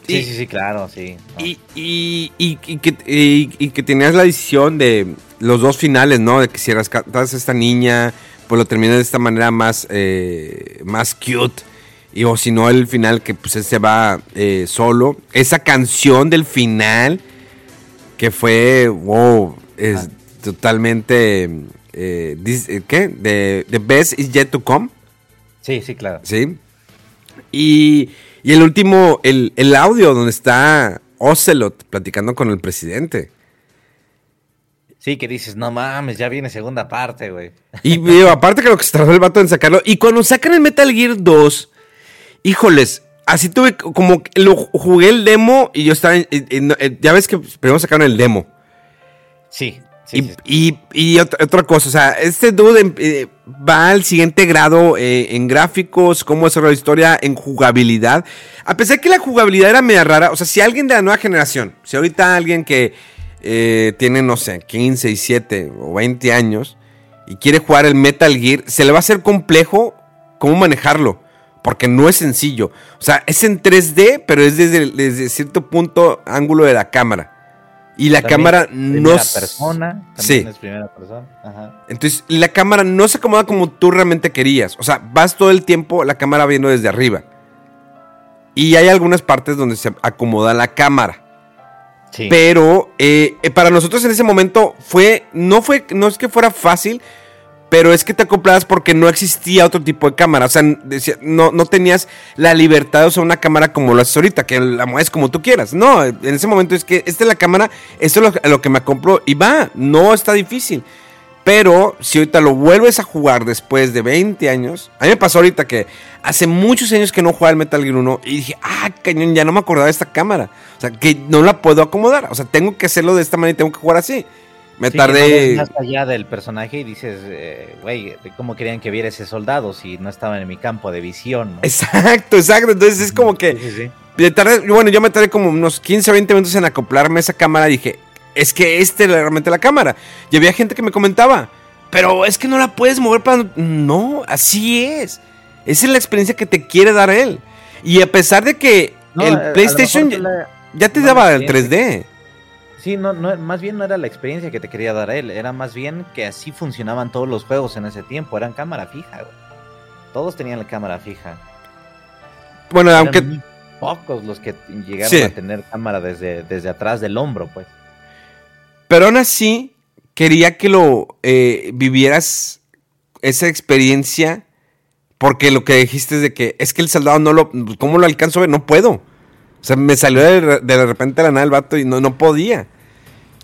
Sí, sí, sí, claro, sí. Y, y, que, y, que, tenías la decisión de los dos finales, ¿no? De que si rescatas a esta niña, pues lo terminas de esta manera más, eh, más cute. Y o si no, el final que pues se va eh, solo. Esa canción del final, que fue, wow, es ah. totalmente, eh, ¿qué? The, the Best is Yet to Come. Sí, sí, claro. Sí. Y, y el último, el, el audio donde está Ocelot platicando con el presidente. Sí, que dices, no mames, ya viene segunda parte, güey. Y aparte que lo que se tardó el vato en sacarlo. Y cuando sacan el Metal Gear 2, híjoles, así tuve como lo jugué el demo y yo estaba ya ves que primero sacaron el demo. Sí. Sí y, y, otra, cosa, o sea, este dude eh, va al siguiente grado eh, en gráficos, cómo hacer la historia, en jugabilidad. A pesar que la jugabilidad era media rara, o sea, si alguien de la nueva generación, si ahorita alguien que eh, tiene, no sé, 15, 17 o 20 años y quiere jugar el Metal Gear, se le va a hacer complejo cómo manejarlo. Porque no es sencillo. O sea, es en 3D, pero es desde, desde cierto punto ángulo de la cámara. Y la cámara no. persona. sí. es primera persona. Ajá. Entonces, la cámara no se acomoda como tú realmente querías. O sea, vas todo el tiempo la cámara viendo desde arriba. Y hay algunas partes donde se acomoda la cámara. Pero eh, eh, para nosotros en ese momento fue, no fue, no es que fuera fácil, pero es que te acoplabas porque no existía otro tipo de cámara. O sea, no, no tenías la libertad de usar una cámara como lo haces ahorita, que la mueves como tú quieras. No, en ese momento es que esta es la cámara, esto es lo, lo que me compro y va, no está difícil. Pero si ahorita lo vuelves a jugar después de 20 años, a mí me pasó ahorita que hace muchos años que no jugaba el Metal Gear 1 y dije, ah, cañón, ya no me acordaba de esta cámara. O sea, que no la puedo acomodar. O sea, tengo que hacerlo de esta manera y tengo que jugar así. Me tardé. más allá del personaje y dices, eh, güey, ¿cómo querían que viera ese soldado si no estaba en mi campo de visión? Exacto, exacto. Entonces es como que. Sí, bueno, yo me tardé como unos 15 o 20 minutos en acoplarme a esa cámara y dije, es que este es realmente la cámara. Y había gente que me comentaba, pero es que no la puedes mover para... No, así es. Esa es la experiencia que te quiere dar él. Y a pesar de que el PlayStation ya te daba el 3D. Sí, no, no, más bien no era la experiencia que te quería dar él, era más bien que así funcionaban todos los juegos en ese tiempo, eran cámara fija, güey. Todos tenían la cámara fija. Bueno, aunque... Pocos los que llegaron a tener cámara desde, desde atrás del hombro, pues. Pero aún así, quería que lo eh, vivieras esa experiencia, porque lo que dijiste es de que es que el soldado no lo. ¿Cómo lo alcanzo a ver? No puedo. O sea, me salió de, de repente la nada el vato y no, no podía.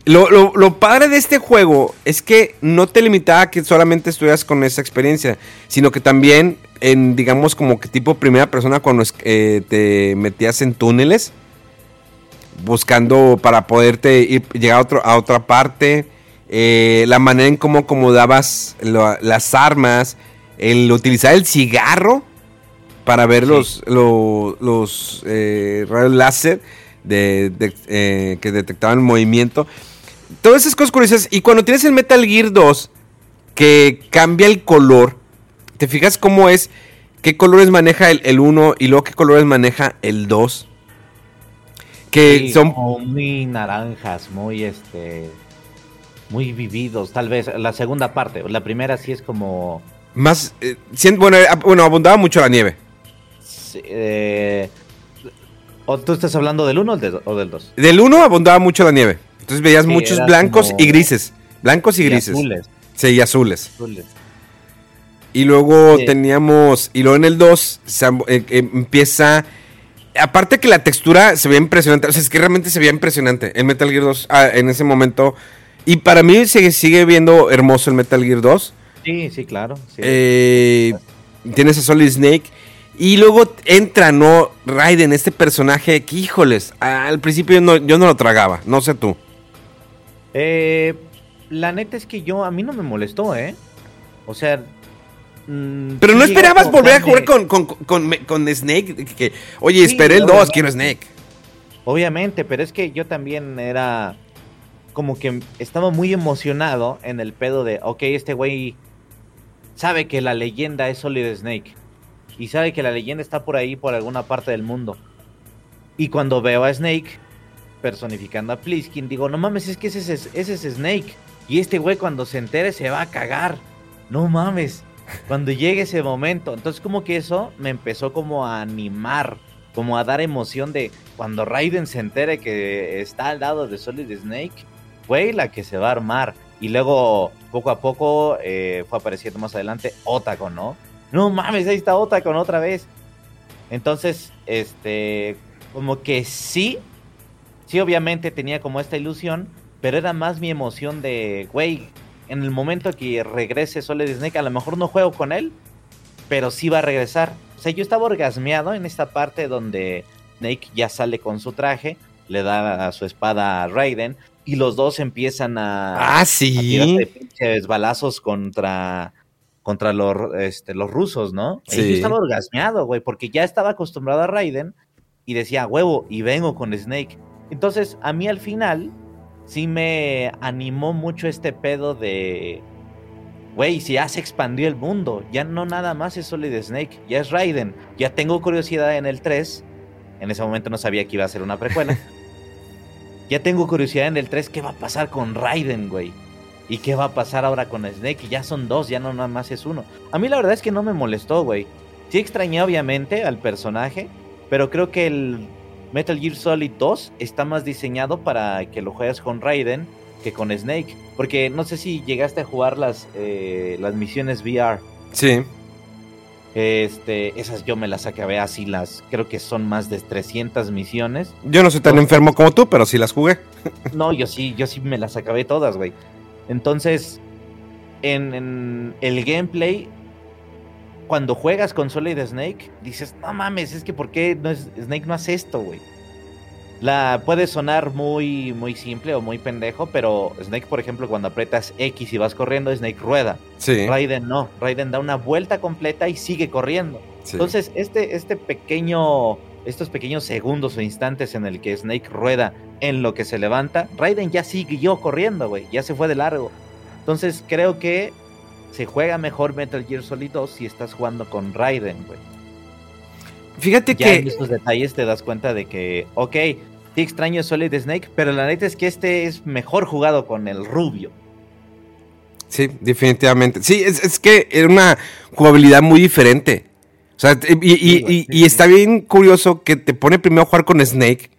Lo, lo, padre de este juego es que no te limitaba a que solamente estuvieras con esa experiencia, sino que también en, digamos, como que tipo primera persona cuando eh, te metías en túneles buscando para poderte ir, llegar a, otro, a otra parte. Eh, la manera en cómo acomodabas las armas, el utilizar el cigarro. Para ver Sí. los, lo- los eh, rayos láser de, de- eh, que detectaban movimiento. Todas esas cosas curiosas. Y cuando tienes el Metal Gear 2, que cambia el color, ¿te fijas cómo es? ¿Qué colores maneja el, el 1 y luego qué colores maneja el 2? Que Sí, son muy naranjas, muy este muy vividos, tal vez la segunda parte, la primera sí es como más... eh, bueno, eh, bueno, abundaba mucho la nieve. Sí, eh, ¿O tú estás hablando del 1 o del- o del 2? Del 1 abundaba mucho la nieve. Entonces veías Sí, muchos blancos como- y grises. Blancos y grises. azules, Sí, y azules. azules. Y luego Sí. teníamos. Y luego en el 2 se am- eh, eh, empieza. Aparte que la textura se veía impresionante. O sea, es que realmente se veía impresionante. El Metal Gear 2 ah, en ese momento. Y para mí sigue, sigue viendo hermoso el Metal Gear 2. Sí, sí, claro. sí. Eh, tienes a Solid Snake. Y luego entra, ¿no? Raiden, este personaje que, híjoles, al principio yo no, yo no lo tragaba. No sé tú. Eh, la neta es que yo, a mí no me molestó, ¿eh? O sea... mm, Pero no esperabas volver a jugar con, con, con, Snake. que- que, oye, Sí, esperé el 2, obviamente. quiero Snake. Obviamente, pero es que yo también era como que estaba muy emocionado en el pedo de, ok, este güey sabe que la leyenda es Solid Snake y sabe que la leyenda está por ahí, por alguna parte del mundo. Y cuando veo a Snake personificando a Pliskin, digo, no mames, es que ese es, ese es Snake. Y este güey cuando se entere se va a cagar. No mames. Cuando llegue ese momento. Entonces como que eso me empezó como a animar. Como a dar emoción de cuando Raiden se entere que está al lado de Solid Snake. Güey, la que se va a armar. Y luego, poco a poco, eh, fue apareciendo más adelante Otacon, ¿no? No mames, ahí está Otacon otra vez. Entonces, este, como que sí, sí, obviamente tenía como esta ilusión, pero era más mi emoción de, güey, en el momento que regrese Solid Snake, a lo mejor no juego con él, pero sí va a regresar. O sea, yo estaba orgasmeado en esta parte donde Snake ya sale con su traje, le da a su espada a Raiden, y los dos empiezan a, Ah, a sí. tirarse pinches balazos contra, contra los, este, los rusos, ¿no? Y yo estaba orgasmeado, güey, porque ya estaba acostumbrado a Raiden y decía, huevo, y vengo con Snake. Entonces, a mí al final, sí me animó mucho este pedo de, güey, si ya se expandió el mundo, ya no nada más es Solid Snake, ya es Raiden, ya tengo curiosidad en el 3, en ese momento no sabía que iba a ser una precuela. Ya tengo curiosidad en el 3, ¿qué va a pasar con Raiden, güey? ¿Y qué va a pasar ahora con Snake? Ya son dos, ya no nada más es uno. A mí la verdad es que no me molestó, güey. Sí extrañé obviamente al personaje, pero creo que el Metal Gear Solid 2 está más diseñado para que lo juegues con Raiden que con Snake. Porque no sé si llegaste a jugar las, eh, las misiones VR. Sí. Este, esas yo me las acabé así, las creo que son más de 300 misiones. Yo no soy tan No. enfermo como tú, pero sí las jugué. No, yo sí, yo sí me las acabé todas, güey. Entonces, en, en el gameplay, cuando juegas con Solid Snake, dices, no mames, es que ¿por qué no es, Snake no hace esto, güey? La puede sonar muy, muy simple o muy pendejo, pero Snake, por ejemplo, cuando aprietas X y vas corriendo, Snake rueda. Sí. Raiden no, Raiden da una vuelta completa y sigue corriendo. sí. Entonces, este, este pequeño, estos pequeños segundos o instantes en el que Snake rueda en lo que se levanta, Raiden ya siguió corriendo, güey, ya se fue de largo. Entonces, creo que se juega mejor Metal Gear Solid 2 si estás jugando con Raiden, güey. Fíjate Ya en que. estos detalles te das cuenta de que, ok, sí extraño Solid Snake, pero la neta es que este es mejor jugado con el rubio. Sí, definitivamente. Sí, es, es que era una jugabilidad muy diferente. O sea, y, y- está bien curioso que te pone primero a jugar con Snake,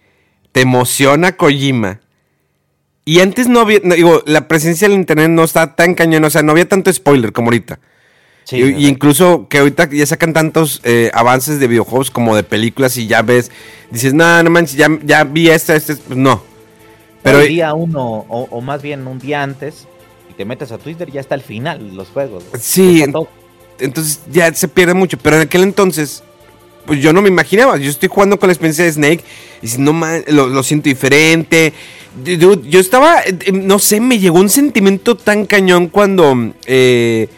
te emociona Kojima. Y antes no había, no, digo, la presencia del internet no está tan cañón, o sea, no había tanto spoiler como ahorita. Sí, y, y incluso que ahorita ya sacan tantos eh, avances de videojuegos como de películas y ya ves, dices, no, no manches, ya, ya vi esta, este, pues no. Pero el día uno, o, o más bien un día antes, y te metes a Twitter, ya está al final los juegos. Sí, Ya está todo. Entonces ya se pierde mucho. Pero en aquel entonces, pues yo no me imaginaba. Yo estoy jugando con la experiencia de Snake y si no lo, lo siento diferente. Yo estaba, eh, no sé, me llegó un sentimiento tan cañón cuando eh,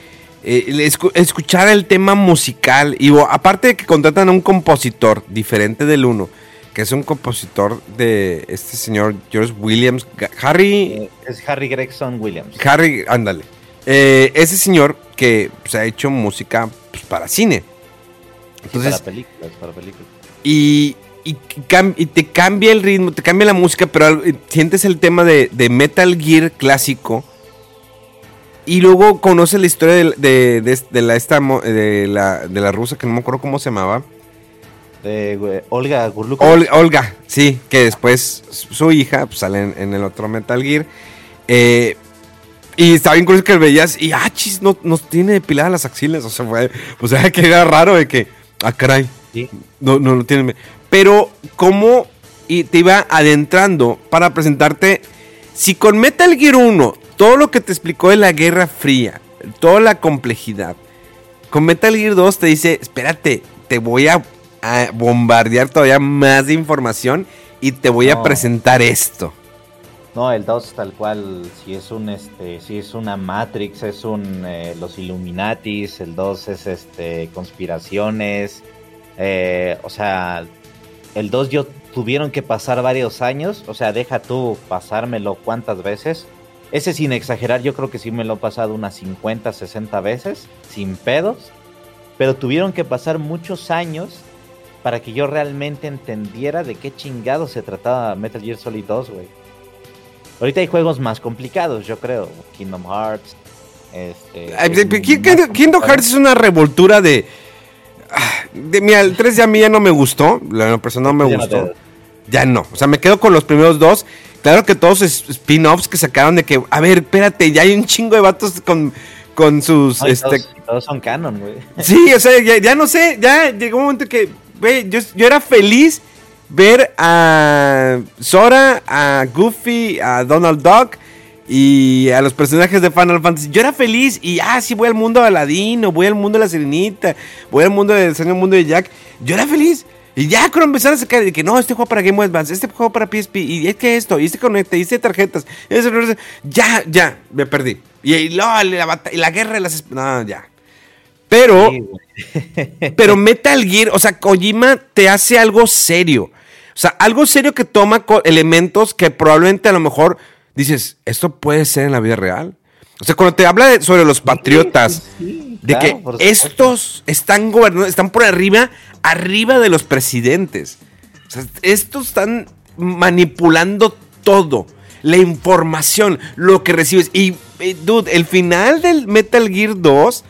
eh, escuchar el tema musical. Y aparte de que contratan a un compositor diferente del uno, que es un compositor de este señor George Williams, Harry, Es Harry Gregson Williams. Harry, ándale. Eh, ese señor que pues, ha hecho música pues, para cine. Sí, Entonces, para películas, para películas. y, y, te cambia el ritmo, te cambia la música, pero eh, sientes el tema de, de Metal Gear clásico. Y luego conoces la historia de, de- de- de la, esta, de, la, de la rusa, que no me acuerdo cómo se llamaba. De Olga Gurlukov. Ol- Olga, sí, que después su hija pues, sale en, en el otro Metal Gear. Eh, y estaba bien curioso que veías y, ah, chis, no, no tiene depiladas las axilas. O sea, fue, o sea, que era raro de que, ah, caray, Sí. no, no lo tiene. Pero, ¿cómo y te iba adentrando para presentarte? Si con Metal Gear 1, todo lo que te explicó de la Guerra Fría, toda la complejidad, con Metal Gear 2 te dice, espérate, te voy a, a bombardear todavía más de información y te voy a No. presentar esto. No, el 2 tal cual, si es un este, si es una Matrix, es un eh, los Illuminatis, el 2 es este conspiraciones, eh, o sea, el 2 yo tuvieron que pasar varios años, o sea, deja tú pasármelo cuántas veces. Ese sin exagerar, yo creo que sí me lo he pasado unas 50, 60 veces, sin pedos, pero tuvieron que pasar muchos años para que yo realmente entendiera de qué chingado se trataba Metal Gear Solid 2, güey. Ahorita hay juegos más complicados, yo creo. Kingdom Hearts. Este, Kingdom complicado. Hearts es una revoltura de... ah, de mira, el 3 ya a mí ya no me gustó, la persona no me Ya gustó. Ya no. O sea, me quedo con los primeros dos. Claro que todos spin-offs que sacaron de que, a ver, espérate, ya hay un chingo de vatos con, con sus. Este, todos son canon, güey. Sí, o sea, ya, ya no sé, ya llegó un momento que, güey, yo, yo era feliz ver a Sora, a Goofy, a Donald Duck y a los personajes de Final Fantasy. Yo era feliz y, ah, sí, voy al mundo de Aladino, voy al mundo de la Sirenita, voy al mundo del Señor Mundo de Jack. Yo era feliz. Y ya cuando empezaron a sacar de que no, este juego para Game Boy Advance, este juego para PSP, y es que esto, y este conecta, y este tarjetas, y ese- ya, ya, me perdí. Y, y la, y la guerra de las... No, ya. Pero... Sí. Pero Metal Gear, o sea, Kojima te hace algo serio. O sea, algo serio que toma elementos que probablemente a lo mejor dices, esto puede ser en la vida real. O sea, cuando te habla de- sobre los patriotas, sí, de claro, que estos están gobernando, están por arriba, arriba de los presidentes. O sea, estos están manipulando todo. La información, lo que recibes. Y, eh, dude, el final del Metal Gear 2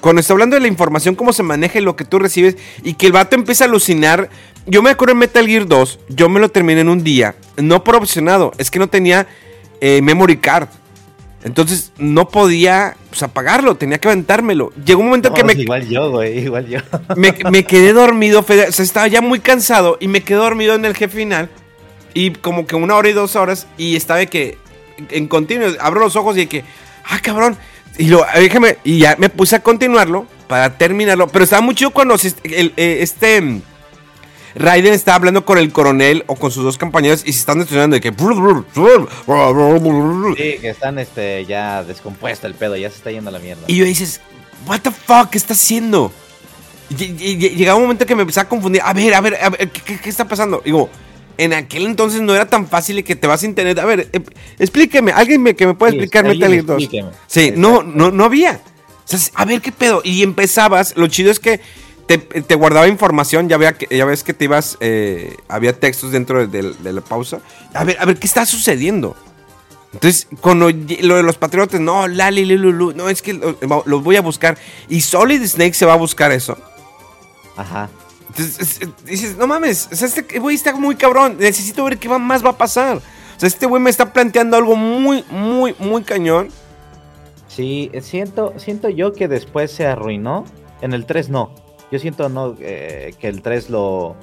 cuando está hablando de la información, cómo se maneja y lo que tú recibes, y que el vato empieza a alucinar. Yo me acuerdo en Metal Gear 2, yo me lo terminé en un día, no por opcionado, es que no tenía eh, memory card. Entonces no podía pues, apagarlo, tenía que aventármelo. Llegó un momento No, que me, Igual yo, güey, igual yo. me, me quedé dormido, Fede, o sea, estaba ya muy cansado y me quedé dormido en el jefe final. Y como que una hora y dos horas, y estaba de que en continuo, abro los ojos y de que, ah, cabrón. Y lo, déjame, y ya me puse a continuarlo para terminarlo. Pero estaba muy chido cuando el- eh, este Raiden está hablando con el coronel o con sus dos compañeros y se están destruyendo de que. Sí, que están este, ya descompuesto el pedo, ya se está yendo a la mierda. Y yo dices, ¿What the fuck? ¿Qué está haciendo? Llegaba un momento que me empezaba a confundir. A ver, a ver, a ver, ¿qué, qué- qué está pasando? Digo, en aquel entonces no era tan fácil y que te vas a internet. A ver, eh, explíqueme, alguien me, que me pueda Sí, explicar alguien Metal Gear 2. explíqueme. Sí, no, no, no había. O sea, a ver qué pedo. Y empezabas, lo chido es que te, te guardaba información, ya, vea que, ya ves que te ibas, eh, había textos dentro de, de- de la pausa. A ver, a ver, ¿qué está sucediendo? Entonces, lle- lo de los patriotas, no, Lali, Lulu, no, es que lo- los voy a buscar. Y Solid Snake se va a buscar eso. Ajá. Entonces, es- es- dices, no mames, o sea, este güey está muy cabrón. Necesito ver qué va- más va a pasar. O sea, este güey me está planteando algo muy, muy, muy cañón. Sí, siento, siento yo que después se arruinó. En el 3 no. Yo siento no eh, que el 3 lo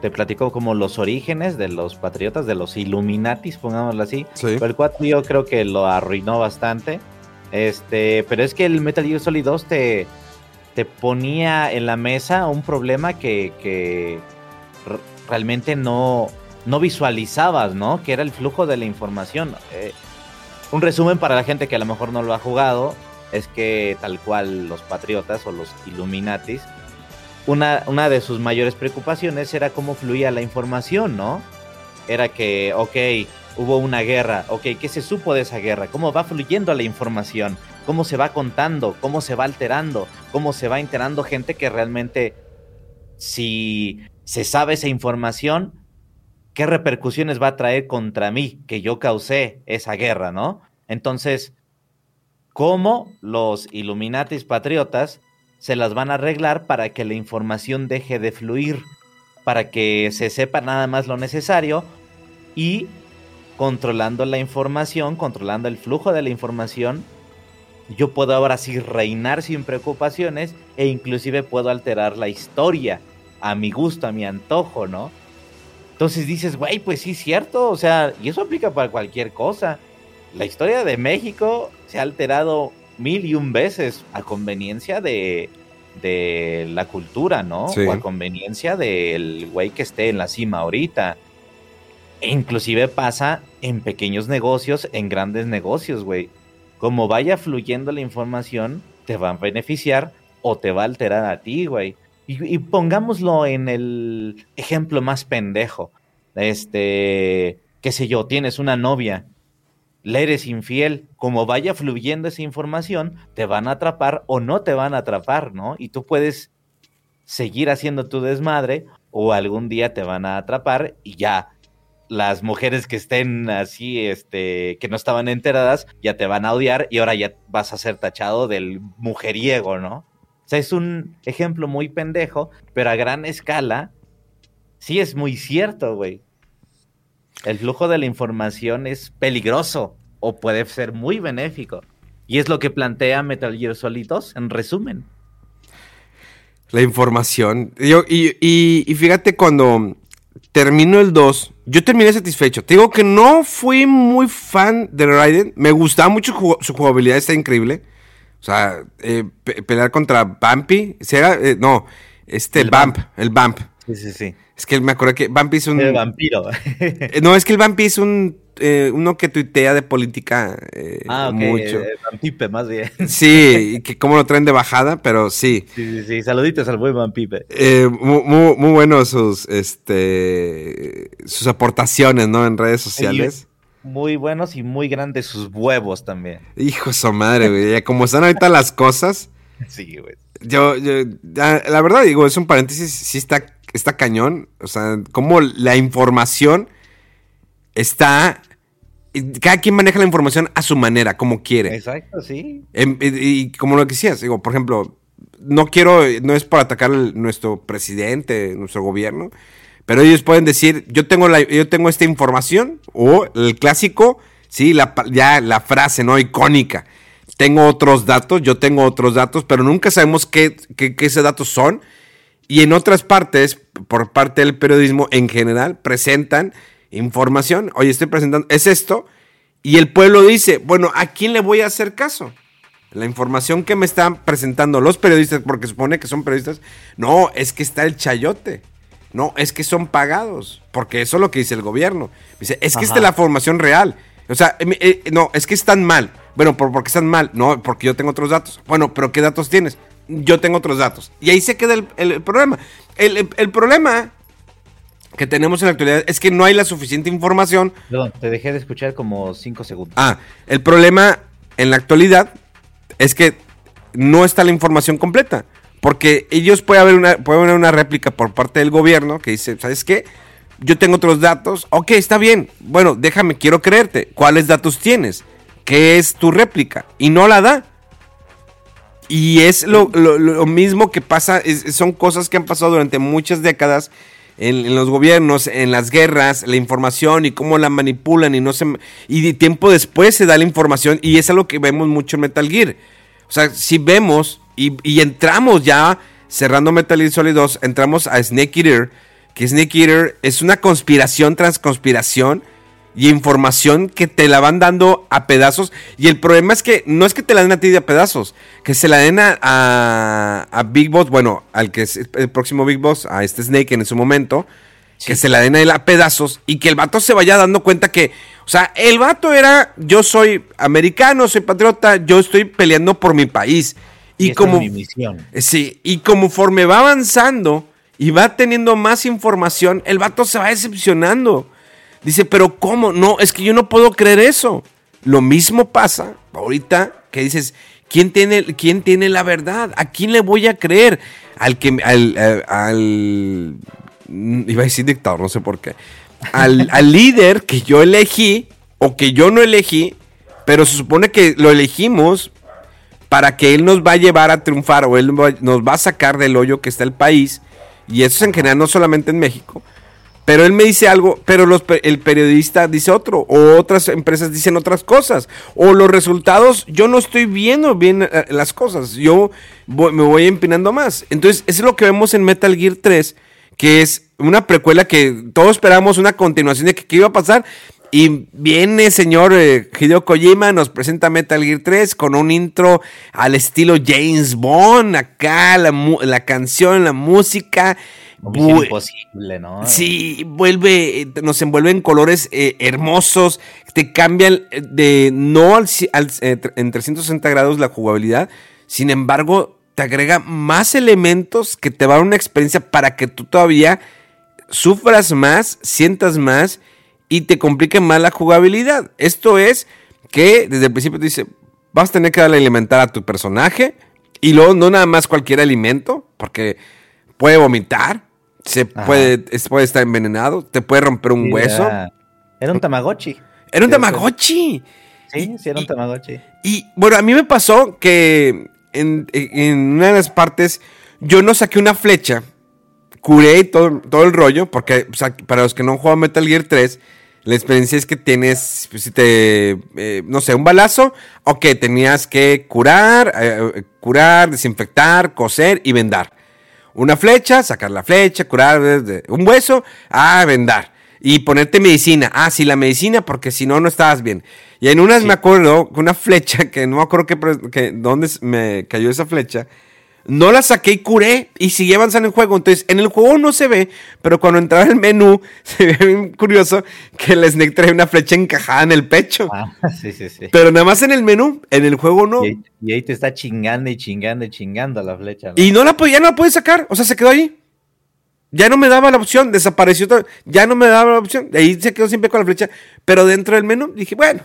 te platicó como los orígenes de los patriotas, de los Illuminatis, pongámoslo así. Sí. Pero el 4 yo creo que lo arruinó bastante. Este, pero es que el Metal Gear Solid 2 te, te ponía en la mesa un problema que, que realmente no, no visualizabas, ¿no? Que era el flujo de la información. Eh, un resumen para la gente que a lo mejor no lo ha jugado. es que tal cual los patriotas o los Illuminatis, una, una de sus mayores preocupaciones era cómo fluía la información, ¿no? Era que, ok, hubo una guerra, ok, ¿qué se supo de esa guerra? ¿Cómo va fluyendo la información? ¿Cómo se va contando? ¿Cómo se va alterando? ¿Cómo se va enterando gente que realmente, si se sabe esa información, qué repercusiones va a traer contra mí que yo causé esa guerra, ¿no? Entonces, ¿cómo los Illuminatis patriotas se las van a arreglar para que la información deje de fluir, para que se sepa nada más lo necesario y controlando la información, controlando el flujo de la información, yo puedo ahora sí reinar sin preocupaciones e inclusive puedo alterar la historia a mi gusto, a mi antojo, ¿no? Entonces dices, güey, pues sí cierto, o sea, y eso aplica para cualquier cosa. La historia de México se ha alterado mil y un veces a conveniencia de, de la cultura, ¿no? Sí. O a conveniencia del güey que esté en la cima ahorita. E inclusive pasa en pequeños negocios, en grandes negocios, güey. Como vaya fluyendo la información, te va a beneficiar o te va a alterar a ti, güey. Y, y pongámoslo en el ejemplo más pendejo. Este, qué sé yo, tienes una novia le eres infiel, como vaya fluyendo esa información, te van a atrapar o no te van a atrapar, ¿no? Y tú puedes seguir haciendo tu desmadre o algún día te van a atrapar y ya las mujeres que estén así, este, que no estaban enteradas, ya te van a odiar y ahora ya vas a ser tachado del mujeriego, ¿no? O sea, es un ejemplo muy pendejo, pero a gran escala sí es muy cierto, güey. El flujo de la información es peligroso o puede ser muy benéfico. Y es lo que plantea Metal Gear Solid 2, en resumen. La información. Yo, y, y, y fíjate, cuando termino el 2, yo terminé satisfecho. Te digo que no fui muy fan de Raiden. Me gustaba mucho ju- su jugabilidad, está increíble. O sea, eh, pe- pelear contra Bumpy. ¿Será? Eh, no, este, El Bump, Bump. el Bump. Sí, sí, sí. Es que me acuerdo que Bumpy es un... El vampiro. Eh, No, es que el Bumpy es un... eh, uno que tuitea de política eh, ah, ok. mucho. El vampipe, más bien. Sí, y que cómo lo traen de bajada, pero sí. Sí, sí, sí. Saluditos al buen vampipe. Eh, muy, muy, muy buenos sus, este, sus aportaciones, ¿no? En redes sociales. Muy buenos y muy grandes sus huevos también. Hijo de su madre, güey. Como están ahorita las cosas, Sí, güey. Yo, yo- la verdad digo, es un paréntesis, sí está, está cañón. O sea, como la información está, cada quien maneja la información a su manera, como quiere. Exacto, sí. Em, y, y como lo que decías, digo, por ejemplo, no quiero, no es para atacar nuestro presidente, nuestro gobierno, pero ellos pueden decir, yo tengo la, yo tengo esta información, o el clásico, sí, la, ya la frase, ¿no? Icónica. Tengo otros datos, yo tengo otros datos, pero nunca sabemos qué, qué, qué esos datos son. Y en otras partes, por parte del periodismo en general, presentan información. Oye, estoy presentando, es esto. Y el pueblo dice, bueno, ¿a quién le voy a hacer caso? La información que me están presentando los periodistas, porque supone que son periodistas, no, es que está el chayote. No, es que son pagados, porque eso es lo que dice el gobierno. Dice, es que esta es la formación real. O sea, em, eh, no, es que están mal. Bueno, ¿por, ¿por qué están mal? No, porque yo tengo otros datos. Bueno, pero ¿qué datos tienes? Yo tengo otros datos. Y ahí se queda el, el- el problema. El, el- el problema que tenemos en la actualidad es que no hay la suficiente información Perdón, te dejé de escuchar como cinco segundos. Ah, el problema en la actualidad es que no está la información completa. Porque ellos puede haber una, puede haber una réplica por parte del gobierno que dice, ¿sabes qué? Yo tengo otros datos. Ok, está bien. Bueno, déjame, quiero creerte. ¿Cuáles datos tienes? ¿Qué es tu réplica? Y no la da. Y es lo, lo- mismo que pasa, son cosas que han pasado durante muchas décadas en, los gobiernos, en las guerras, la información y cómo la manipulan y no se y tiempo después se da la información y es algo que vemos mucho en Metal Gear. O sea, si vemos y, y entramos ya cerrando Metal Gear Solid 2, entramos a Snake Eater, que Snake Eater es una conspiración tras conspiración y información que te la van dando a pedazos. Y el problema es que no es que te la den a ti de a pedazos, que se la den a, a, a Big Boss, bueno, al que es el próximo Big Boss, a este Snake en su momento, que se la den a él a pedazos y que el vato se vaya dando cuenta que, O sea, el vato era, yo soy americano, soy patriota, yo estoy peleando por mi país. Y, como... mi misión. Sí, y conforme va avanzando y va teniendo más información, el vato se va decepcionando. Dice, pero ¿cómo? No, es que yo no puedo creer eso. Lo mismo pasa ahorita que dices, ¿quién tiene, quién tiene la verdad? ¿A quién le voy a creer? Al que, al, al- al- iba a decir dictador, no sé por qué. Al, al líder que yo elegí o que yo no elegí, pero se supone que lo elegimos para que él nos va a llevar a triunfar o él nos va a sacar del hoyo que está el país. Y eso es en general, no solamente en México. Pero él me dice algo, pero el periodista dice otro, o otras empresas dicen otras cosas, o los resultados, yo no estoy viendo bien eh, las cosas, yo me voy empinando más. Entonces, eso es lo que vemos en Metal Gear 3, que es una precuela que todos esperamos una continuación de que qué iba a pasar. Y viene señor eh, Hideo Kojima, nos presenta Metal Gear 3 con un intro al estilo James Bond, acá la, la canción, la música. Imposible, ¿no? Sí, vuelve, nos envuelve en colores eh, hermosos, te cambian eh, de no al, al, eh, en 360 grados la jugabilidad, sin embargo, te agrega más elementos que te van a una experiencia para que tú todavía sufras más, sientas más y te complique más la jugabilidad. Esto es que desde el principio te dice, vas a tener que darle a alimentar a tu personaje y luego no nada más cualquier alimento, porque puede vomitar, se Ajá. puede, puede estar envenenado, te puede romper un Sí, hueso. Era, era un Tamagotchi. Era un Tamagotchi. Sí, sí, era un Tamagotchi. Y bueno, a mí me pasó que en, en una de las partes yo no saqué una flecha, curé todo, todo el rollo, porque o sea, para los que no han jugado Metal Gear 3, la experiencia es que tienes, pues, si te, eh, no sé, un balazo, ok, tenías que curar, eh, eh, curar, desinfectar, coser y vendar. Una flecha, sacar la flecha, curar desde un hueso, ah, vendar. Y ponerte medicina. Ah, sí, la medicina, porque si no, no estabas bien. Y en unas me acuerdo que una flecha, que no me acuerdo que, que- dónde me cayó esa flecha, no la saqué y curé y seguí avanzando en el juego. Entonces, en el juego no se ve, pero cuando entraba el menú, se ve bien curioso que el Snake trae una flecha encajada en el pecho. Ah, sí, sí, sí. Pero nada más en el menú, en el juego no. Y, ahí- y ahí te está chingando y chingando y chingando la flecha. ¿no? Y no la, ya no la pude sacar, o sea, se quedó ahí. Ya no me daba la opción, desapareció todo, ya no me daba la opción. De ahí se quedó siempre con la flecha. Pero dentro del menú dije, bueno.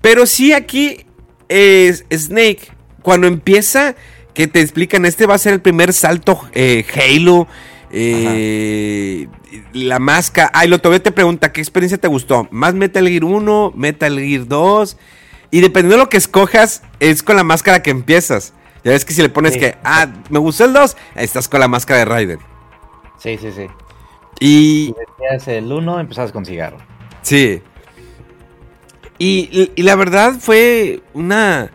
Pero sí aquí es Snake, cuando empieza, que te explican, este va a ser el primer salto eh, Halo. eh, la máscara. Ay, lo todavía te pregunta, ¿qué experiencia te gustó? ¿Más Metal Gear 1, Metal Gear 2? Y dependiendo de lo que escojas, es con la máscara que empiezas. Ya ves que si le pones Sí. que, ah, me gustó el 2, estás con la máscara de Raiden. Sí, sí, sí. Y, Y decías el 1, empezabas con cigarro. Sí. Y, y la verdad fue una...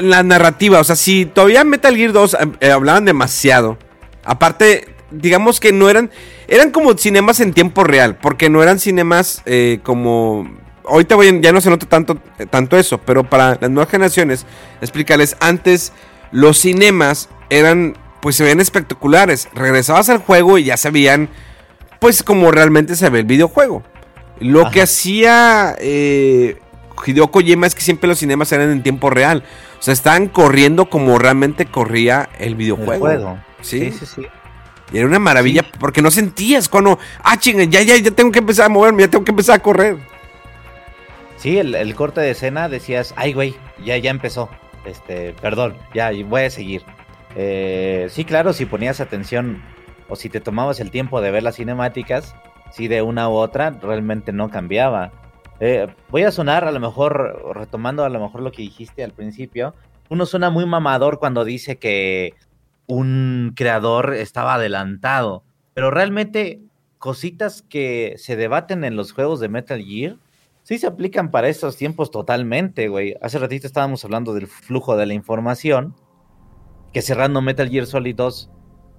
La narrativa, o sea, si todavía Metal Gear 2 eh, hablaban demasiado, aparte, digamos que no eran... Eran como cinemas en tiempo real, porque no eran cinemas eh, como... Ahorita voy ya no se nota tanto, eh, tanto eso, pero para las nuevas generaciones, explicarles, antes los cinemas eran, pues se veían espectaculares. Regresabas al juego y ya se veían, pues como realmente se ve el videojuego. Lo Ajá. que hacía eh, Hideo Kojima es que siempre los cinemas eran en tiempo real. O sea, estaban corriendo como realmente corría el El videojuego. juego. Sí. Sí, sí, sí. Y era una maravilla porque no sentías cuando, ah, chinga, ya, ya, ya tengo que empezar a moverme, ya tengo que empezar a correr. Sí, el, el corte de escena decías, ay, güey, ya, ya empezó. Este, perdón, ya voy a seguir. Eh, sí, claro, si ponías atención o si te tomabas el tiempo de ver las cinemáticas, sí, de una u otra, realmente no cambiaba. Eh, voy a sonar, a lo mejor, retomando a lo mejor lo que dijiste al principio, uno suena muy mamador cuando dice que un creador estaba adelantado, pero realmente cositas que se debaten en los juegos de Metal Gear, sí se aplican para estos tiempos totalmente, güey. Hace ratito estábamos hablando del flujo de la información, que cerrando Metal Gear Solid 2,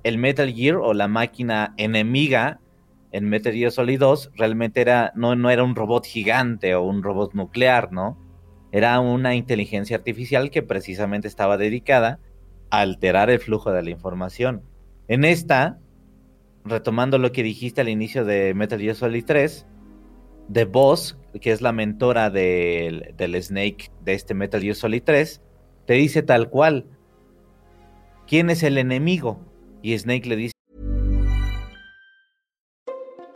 el Metal Gear o la máquina enemiga en Metal Gear Solid 2 realmente era, no, no era un robot gigante o un robot nuclear, ¿no? Era una inteligencia artificial que precisamente estaba dedicada a alterar el flujo de la información. En esta, retomando lo que dijiste al inicio de Metal Gear Solid 3, The Boss, que es la mentora del, del Snake de este Metal Gear Solid 3, te dice tal cual, ¿quién es el enemigo? Y Snake le dice,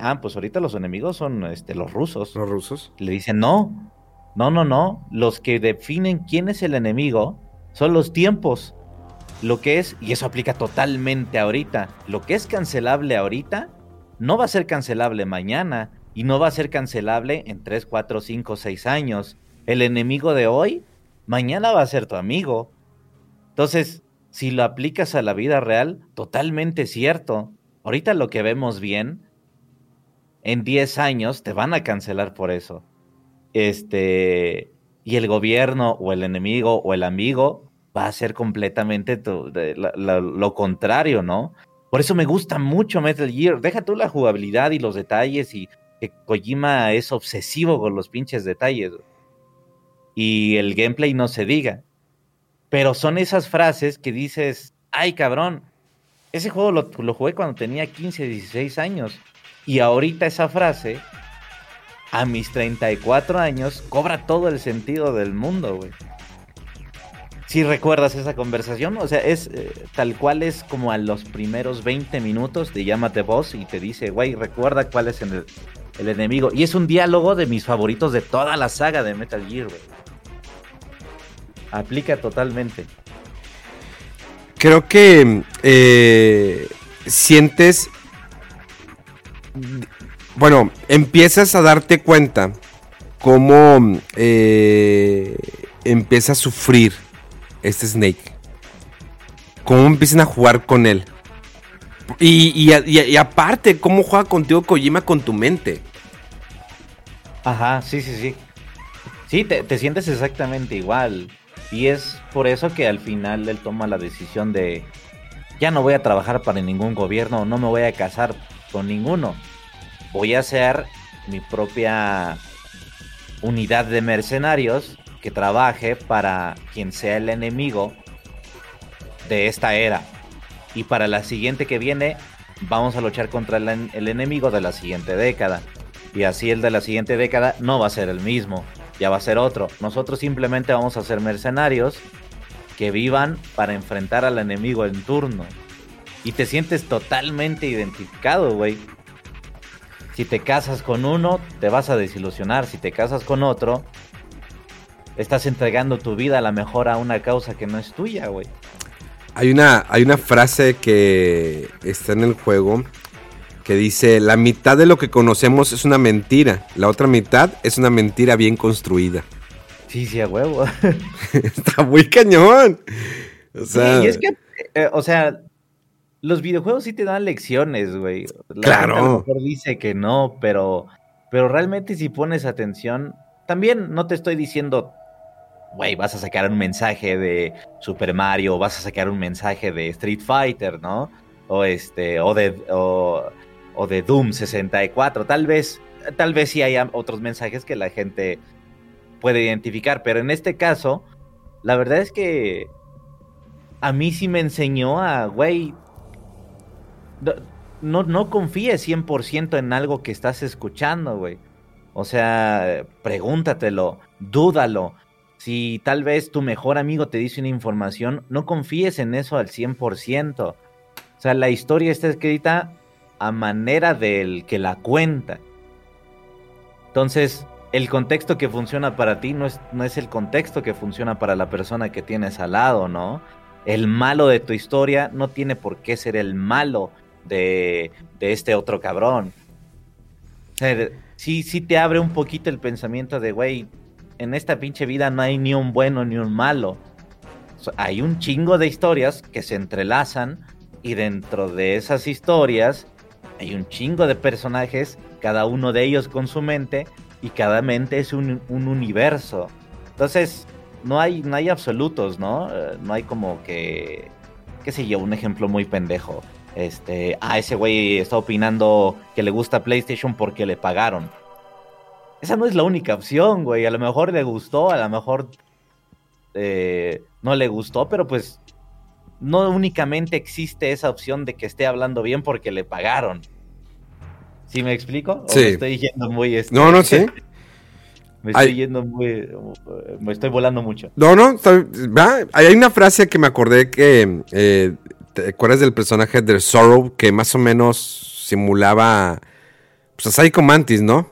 Ah, pues ahorita los enemigos son este, los rusos. Los rusos. Le dicen, no, no, no, no. Los que definen quién es el enemigo son los tiempos. Lo que es, y eso aplica totalmente ahorita, lo que es cancelable ahorita no va a ser cancelable mañana y no va a ser cancelable en 3, 4, 5, 6 años. El enemigo de hoy, mañana va a ser tu amigo. Entonces, si lo aplicas a la vida real, totalmente cierto. Ahorita lo que vemos bien, en 10 años te van a cancelar por eso. Este, y el gobierno o el enemigo o el amigo va a ser completamente lo contrario, ¿no? Por eso me gusta mucho Metal Gear. Deja tú la jugabilidad y los detalles y que Kojima es obsesivo con los pinches detalles. Y el gameplay no se diga. Pero son esas frases que dices, ay cabrón, ese juego lo, lo jugué cuando tenía 15, 16 años. Y ahorita esa frase, a mis 34 años, cobra todo el sentido del mundo, güey. Si recuerdas esa conversación, o sea, es eh, tal cual es como a los primeros 20 minutos de Llámate Boss y te dice, güey, recuerda cuál es el, el, enemigo. Y es un diálogo de mis favoritos de toda la saga de Metal Gear, güey. Aplica totalmente. Creo que eh, sientes bueno, empiezas a darte cuenta cómo eh, empieza a sufrir este Snake. Cómo empiezan a jugar con él. Y, aparte, cómo juega contigo Kojima con tu mente. Ajá, sí, sí, sí. Sí, te, te sientes exactamente igual. Y es por eso que al final él toma la decisión de, ya no voy a trabajar para ningún gobierno, no me voy a casar con ninguno. Voy a hacer mi propia unidad de mercenarios que trabaje para quien sea el enemigo de esta era. Y para la siguiente que viene, vamos a luchar contra el, el, enemigo de la siguiente década. Y así el de la siguiente década no va a ser el mismo, ya va a ser otro. Nosotros simplemente vamos a ser mercenarios que vivan para enfrentar al enemigo en turno y te sientes totalmente identificado, güey. Si te casas con uno, te vas a desilusionar. Si te casas con otro, estás entregando tu vida a la mejor a una causa que no es tuya, güey. Hay una, hay una frase que está en el juego que dice, la mitad de lo que conocemos es una mentira, la otra mitad es una mentira bien construida. Sí, sí, a huevo. está muy cañón. O sea, y es que, eh, o sea, los videojuegos sí te dan lecciones, güey. claro. a lo mejor dice que no, pero, pero realmente si pones atención, también no te estoy diciendo, güey, vas a sacar un mensaje de Super Mario, vas a sacar un mensaje de Street Fighter, ¿no? O este, o de, o, o de Doom 64. Tal vez, tal vez sí haya otros mensajes que la gente puede identificar, pero en este caso, la verdad es que a mí sí me enseñó a, güey, no, no confíes 100% en algo que estás escuchando, güey. O sea, pregúntatelo, dúdalo. Si tal vez tu mejor amigo te dice una información, no confíes en eso al 100%. O sea, la historia está escrita a manera del que la cuenta. Entonces, el contexto que funciona para ti no es, no es el contexto que funciona para la persona que tienes al lado, ¿no? El malo de tu historia no tiene por qué ser el malo de, este otro cabrón. Sí, sí te abre un poquito el pensamiento de, güey, en esta pinche vida no hay ni un bueno ni un malo. hay un chingo de historias que se entrelazan y dentro de esas historias hay un chingo de personajes, cada uno de ellos con su mente, y cada mente es un, un universo. Entonces, no hay, no hay absolutos, ¿no? Eh, no hay como que, qué sé yo, un ejemplo muy pendejo. Este, ah, ese güey está opinando que le gusta PlayStation porque le pagaron. Esa no es la única opción, güey. A lo mejor le gustó, a lo mejor eh, no le gustó, pero pues no únicamente existe esa opción de que esté hablando bien porque le pagaron. ¿Sí me explico? Sí. me estoy yendo muy... este, No, no, sí. Me estoy Ay. yendo muy... Me estoy volando mucho. No, no, está- hay una frase que me acordé que, eh, ¿te acuerdas del personaje de Sorrow que más o menos simulaba, pues a Psycho Mantis, ¿no?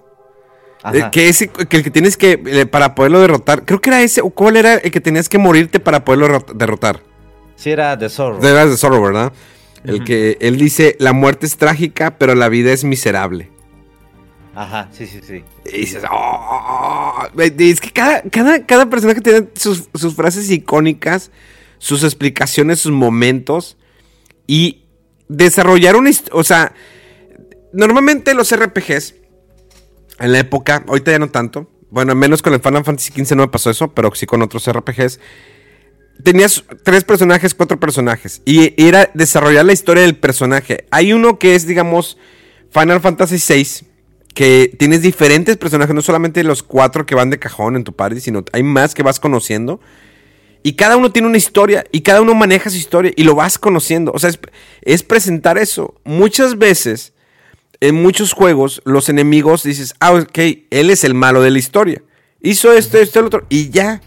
Eh, Ajá. que ese, que el que tienes que, eh, para poderlo derrotar, creo que era ese, o cuál era el que tenías que morirte para poderlo derrot- derrotar. Sí era The Zorro. De veras de Sorrow, ¿verdad? El Ujú. que él dice, la muerte es trágica, pero la vida es miserable. Ajá, sí, sí, sí. Y dices, "Oh". es que cada, cada, cada personaje tiene sus, sus frases icónicas, sus explicaciones, sus momentos. Y desarrollar una historia. O sea, normalmente los RPGs, en la época, ahorita ya no tanto. Bueno, menos con el Final Fantasy XV no me pasó eso, pero sí con otros RPGs. Tenías tres personajes, cuatro personajes. Y era desarrollar la historia del personaje. Hay uno que es, digamos, Final Fantasy VI, que tienes diferentes personajes, no solamente los cuatro que van de cajón en tu party, sino hay más que vas conociendo. Y cada uno tiene una historia y cada uno maneja su historia y lo vas conociendo. O sea, es, es presentar eso. Muchas veces, en muchos juegos, los enemigos dices, ah, ok, él es el malo de la historia. Hizo esto, esto, el otro, y ya.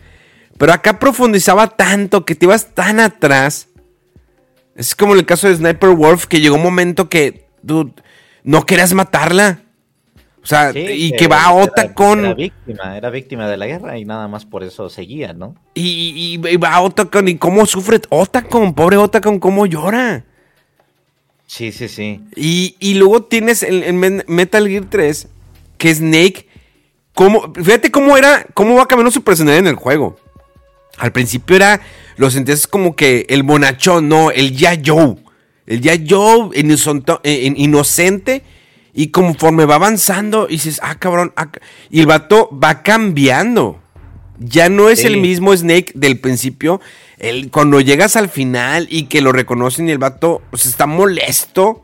Pero acá profundizaba tanto que te ibas tan atrás. Es como en el caso de Sniper Wolf, que llegó un momento que, dude, no querías matarla. O sea, Sí, y eh, que va a era- Otacon. Era víctima, era víctima de la guerra y nada más por eso seguía, ¿no? Y, y- y va a Otacon. ¿Y cómo sufre Otacon? Pobre Otacon, cómo llora. Sí, sí, sí. Y, y luego tienes Men- Metal Gear 3, que Snake. Cómo, fíjate cómo era, cómo va cambiando su personalidad en el juego. Al principio era, lo sentías como que el bonachón, no, el ya Joe. El ya Joe inocente, en- inocente. Y conforme va avanzando, dices, ah, cabrón. ah, ca-". y el vato va cambiando. Ya no es Sí. el mismo Snake del principio. El, cuando llegas al final y que lo reconocen y el vato pues, está molesto,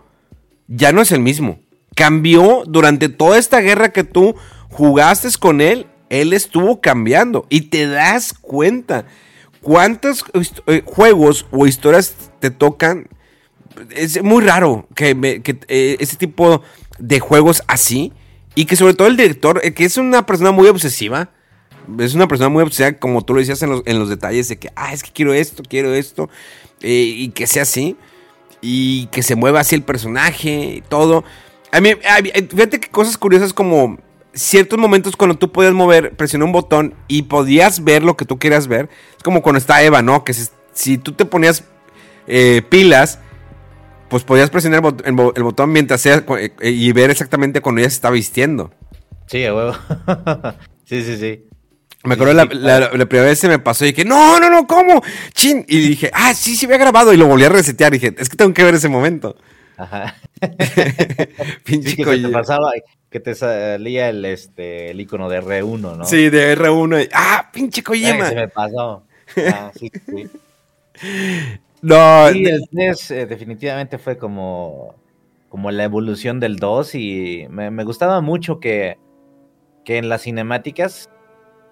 ya no es el mismo. Cambió durante toda esta guerra que tú jugaste con él. Él estuvo cambiando y te das cuenta cuántos eh, juegos o historias te tocan. Es muy raro que, me- que, eh, ese tipo de juegos así y que sobre todo el director, eh, que es una persona muy obsesiva, es una persona muy obsesiva, como tú lo decías en los, en los detalles, de que, ah, es que quiero esto, quiero esto, eh, y que sea así, y que se mueva así el personaje y todo. A mí, eh, fíjate que cosas curiosas como ciertos momentos cuando tú podías mover, presionar un botón y podías ver lo que tú querías ver. Es como cuando está Eva, ¿no? Que si, tú te ponías pilas, pues podías presionar el, bot- el bo- el botón mientras sea eh, y ver exactamente cuando ella se está vistiendo. Sí, a huevo. sí, sí, sí. Me acuerdo la, la- la primera vez se me pasó y dije, no, no, no, ¿cómo? Chin. Y dije, ah, sí, sí, había grabado. Y lo volví a resetear. Y dije, es que tengo que ver ese momento. Ajá. Pinche Sí, que te pasaba, que te salía el, este, el icono de R1, ¿no? Sí, de R1. y- ah, pinche Ay, Kojima. se me pasó. Ah, sí, sí. No, Sí, el 3 eh, definitivamente fue como, como la evolución del 2 y me, me gustaba mucho que, que en las cinemáticas,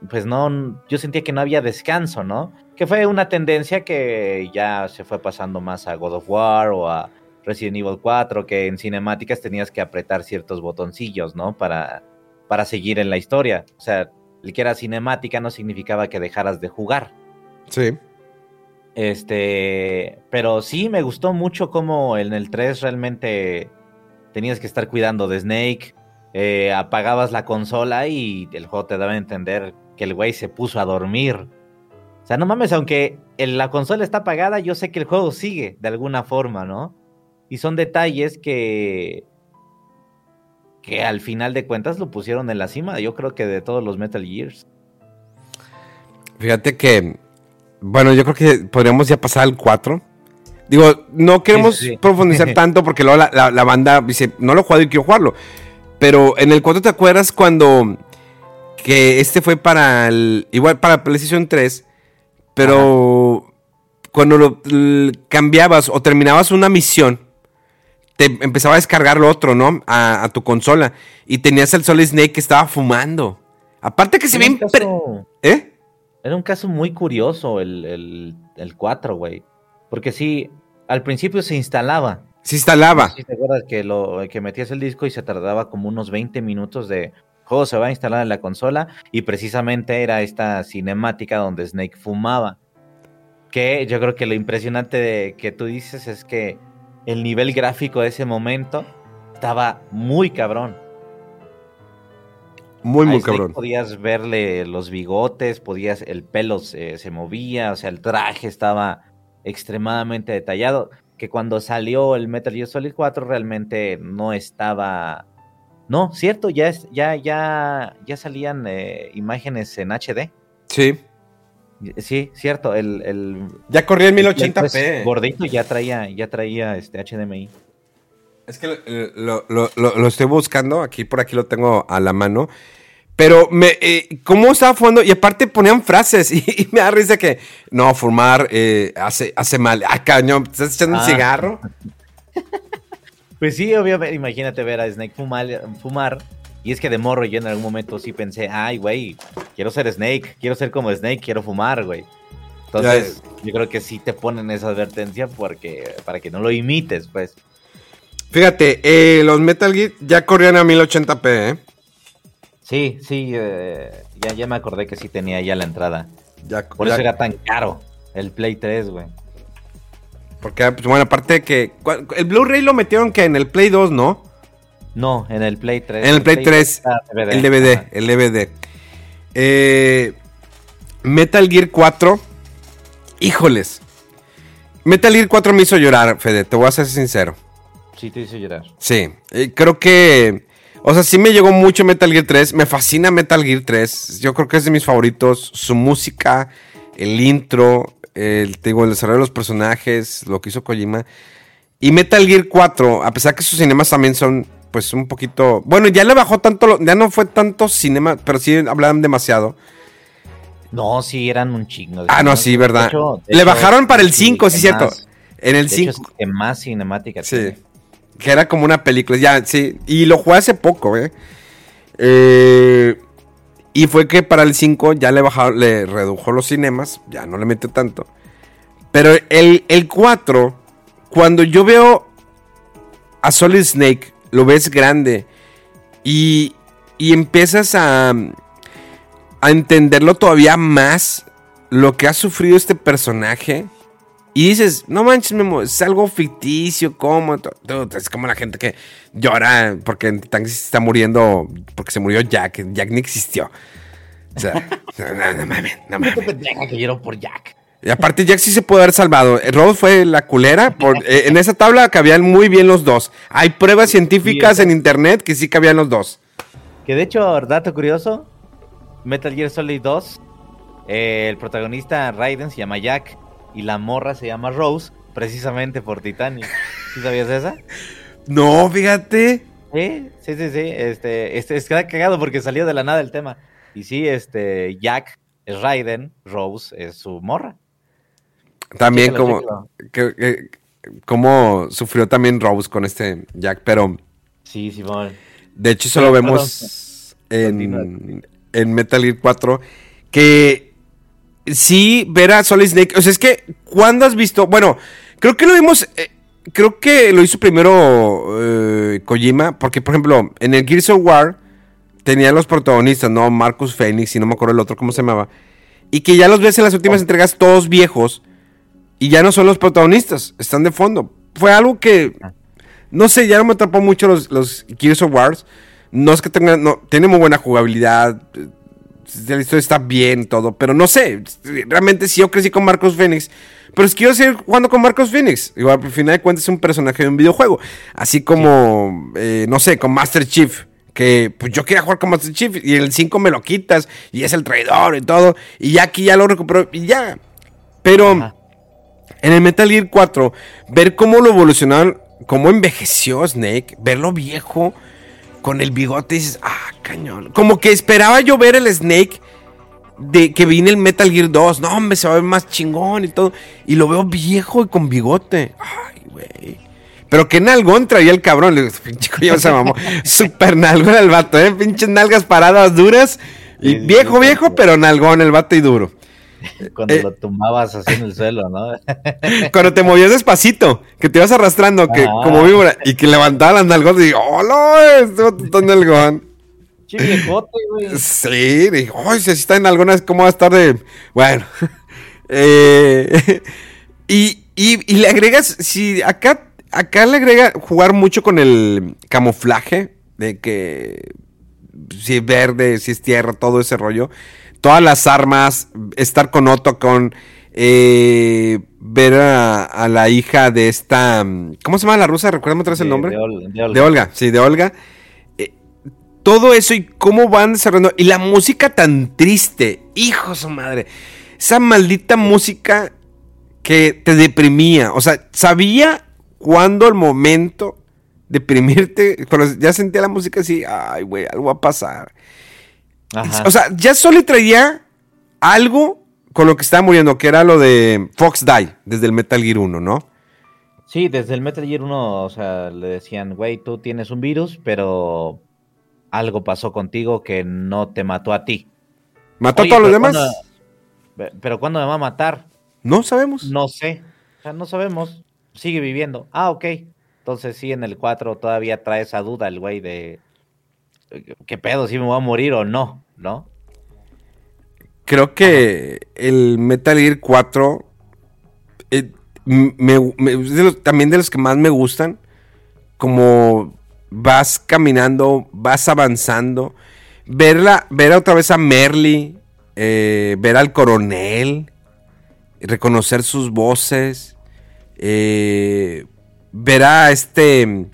pues no, yo sentía que no había descanso, ¿no? Que fue una tendencia que ya se fue pasando más a God of War o a Resident Evil 4, que en cinemáticas tenías que apretar ciertos botoncillos, ¿no? Para, para seguir en la historia. O sea, el que era cinemática no significaba que dejaras de jugar. sí. Este, pero sí me gustó mucho cómo en el 3 realmente tenías que estar cuidando de Snake, eh, apagabas la consola y el juego te daba a entender que el güey se puso a dormir. O sea, no mames, aunque el- la consola está apagada, yo sé que el juego sigue de alguna forma, ¿no? Y son detalles que que al final de cuentas lo pusieron en la cima, yo creo que de todos los Metal Gears. Fíjate que, bueno, yo creo que podríamos ya pasar al 4. Digo, no queremos Sí, sí, sí. profundizar tanto porque luego la, la- la banda dice, no lo he jugado y quiero jugarlo. Pero en el 4 te acuerdas cuando que este fue para el igual para PlayStation 3, pero cuando lo cambiabas o terminabas una misión te empezaba a descargar lo otro, ¿no? A, a tu consola y tenías el Solid Snake que estaba fumando. Aparte que se ve ¿Eh? Era un caso muy curioso el, el, el 4, güey. Porque sí, al principio se instalaba. Se instalaba. Te acuerdas que, lo, que metías el disco y se tardaba como unos 20 minutos de juego se va a instalar en la consola y precisamente era esta cinemática donde Snake fumaba. Que yo creo que lo impresionante de que tú dices es que el nivel gráfico de ese momento estaba muy cabrón. Muy, muy cabrón. Podías verle los bigotes, podías, el pelo se, se movía, o sea, el traje estaba extremadamente detallado. Que cuando salió el Metal Gear Solid 4 realmente no estaba. No, cierto, ya es, ya, ya, ya salían eh, imágenes en HD. Sí. Sí, cierto. El, el Ya corría en el Play 1080p. 3 gordito ya traía, ya traía este HDMI. Es que lo, lo- lo- lo- estoy buscando, aquí por aquí lo tengo a la mano. Pero me, eh, ¿cómo estaba jugando? Y aparte ponían frases y, y me da risa que, no, fumar eh, hace, hace mal. Ah, cañón, ¿estás echando un Ah. cigarro? Pues sí, obviamente, imagínate ver a Snake fumar, fumar. Y es que de morro yo en algún momento sí pensé, ay, güey, quiero ser Snake, quiero ser como Snake, quiero fumar, güey. Entonces, yo creo que sí te ponen esa advertencia porque, para que no lo imites, pues. Fíjate, eh, los Metal Gear ya corrían a 1080p, ¿eh? Sí, sí, eh, ya, ya me acordé que sí tenía ya la entrada. Ya, Por ya- eso era tan caro el Play 3, güey. Porque, pues, bueno, aparte de que... ¿cuál- El Blu-ray lo metieron que en el Play 2, ¿no? No, en el Play 3. En el Play 3, está DVD. El DVD, el DVD. Eh, Metal Gear 4. Híjoles. Metal Gear 4 me hizo llorar, Fede, te voy a ser sincero. Sí, te hizo llorar. Sí, eh, creo que... O sea, sí me llegó mucho Metal Gear 3. Me fascina Metal Gear 3. Yo creo que es de mis favoritos. Su música, el intro, el, digo, el desarrollo de los personajes, lo que hizo Kojima. Y Metal Gear 4, a pesar que sus cinemas también son, pues, un poquito... Bueno, ya le bajó tanto, ya no fue tanto cinema, pero sí hablaban demasiado. No, sí, eran un chingo. Ah, no, sí, verdad. hecho- le hecho, bajaron para el sí, 5, sí, que cierto. En el De hecho, 5. es que más cinemática Sí. tiene. Que era como una película. Ya, sí. Y lo jugué hace poco, ¿eh? Eh, y fue que para el 5 ya le bajaron, le redujo los cinemas. Ya no le metió tanto. Pero el, el 4, cuando yo veo a Solid Snake, lo ves grande. Y, y empiezas a, a entenderlo todavía más. Lo que ha sufrido este personaje. Y dices, no manches, Memo, es algo ficticio, ¿cómo? Es como la gente que llora porque en Titanic se está muriendo, porque se murió Jack. Jack ni existió. O sea, no, no, no mames, no mames. pendeja que lloró por Jack. Y aparte, Jack sí se puede haber salvado. Eh, Rose fue la culera. Por, eh, en esa tabla cabían muy bien los dos. Hay pruebas científicas Sí, en internet que sí cabían los dos. Que de hecho, dato curioso, Metal Gear Solid 2, eh, el protagonista Raiden se llama Jack y la morra se llama Rose, precisamente por Titanic. ¿Sí sabías esa? No, fíjate. Sí, sí, sí, sí. Este, este, es que cagado porque salió de la nada el tema. Y sí, este, Jack es Raiden, Rose es su morra. También como, chécalo. que- que- como sufrió también Rose con este Jack, pero Sí, Simón. de hecho eso lo vemos en, en Metal Gear 4, que sí ver a Solid Snake, o sea, es que ¿cuándo has visto? Bueno, creo que lo vimos, eh, creo que lo hizo primero eh, Kojima, porque por ejemplo, en el Gears of War tenía los protagonistas, ¿no? Marcus Phoenix y no me acuerdo el otro, ¿cómo se llamaba? Y que ya los ves en las últimas entregas todos viejos y ya no son los protagonistas, están de fondo. Fue algo que, no sé, ya no me atrapó mucho los, los Gears of War. No es que tengan, no, tiene muy buena jugabilidad, la historia está bien, todo, pero no sé, realmente sí yo crecí con Marcos Phoenix, pero es que quiero seguir jugando con Marcos Phoenix. Igual, al final de cuentas es un personaje de un videojuego, así como, eh, no sé, con Master Chief. Que pues yo quería jugar con Master Chief y el 5 me lo quitas y es el traidor y todo. Y ya aquí ya lo recupero y ya. Pero Ajá. en el Metal Gear 4, ver cómo lo evolucionaron, cómo envejeció Snake, verlo viejo con el bigote, y dices, ah, cañón. Como que esperaba yo ver el Snake de que vine el Metal Gear 2. No, hombre, se va a ver más chingón y todo. Y lo veo viejo y con bigote. Ay, güey. Pero qué nalgón traía el cabrón. Le digo, pinche coño se mamó. Super nalgón el vato, ¿eh? Pinches nalgas paradas duras. Y viejo, viejo, pero nalgón el vato y duro. Cuando Eh. lo tumbabas así en el suelo, ¿no? Cuando te movías despacito, que te ibas arrastrando, que como víbora, y que levantaba las nalgotas y digo, ¡hola! Vato está nalgón. Che viejote, güey. Sí, dije, ¡ay! Si así está en algunas, ¿cómo va a estar de.? Bueno. Eh, y, y- y le agregas, si acá, acá le agrega jugar mucho con el camuflaje, de que si es verde, si es tierra, todo ese rollo. Todas las armas, estar con Otto, con eh, ver a, a la hija de esta. ¿Cómo se llama la rusa? Recuérdame otra vez el nombre. de de Olga. De Olga, sí, de Olga. Eh, todo eso y cómo van desarrollando. Y la música tan triste. Hijo de su madre. Esa maldita música que te deprimía. O sea, sabía cuándo el momento deprimirte. Cuando ya sentía la música así, ay, güey, algo va a pasar. Ajá. O sea, ya solo traía algo con lo que estaba muriendo, que era lo de Fox Die, desde el Metal Gear 1, ¿no? Sí, desde el Metal Gear 1, o sea, le decían, güey, tú tienes un virus, pero algo pasó contigo que no te mató a ti. ¿Mató Oye, a todos los demás? ¿cuándo- pe- pero ¿cuándo me va a matar? No sabemos. No sé. O sea, no sabemos. Sigue viviendo. Ah, ok. Entonces sí, en el 4 todavía trae esa duda el güey de... ¿Qué pedo? ¿Si me voy a morir o no? ¿No? Creo que el Metal Gear 4 eh, m- me- me- es de los- también de los que más me gustan. Como vas caminando, vas avanzando. Verla, ver otra vez a Merly, eh, ver al coronel, reconocer sus voces, eh, ver a este,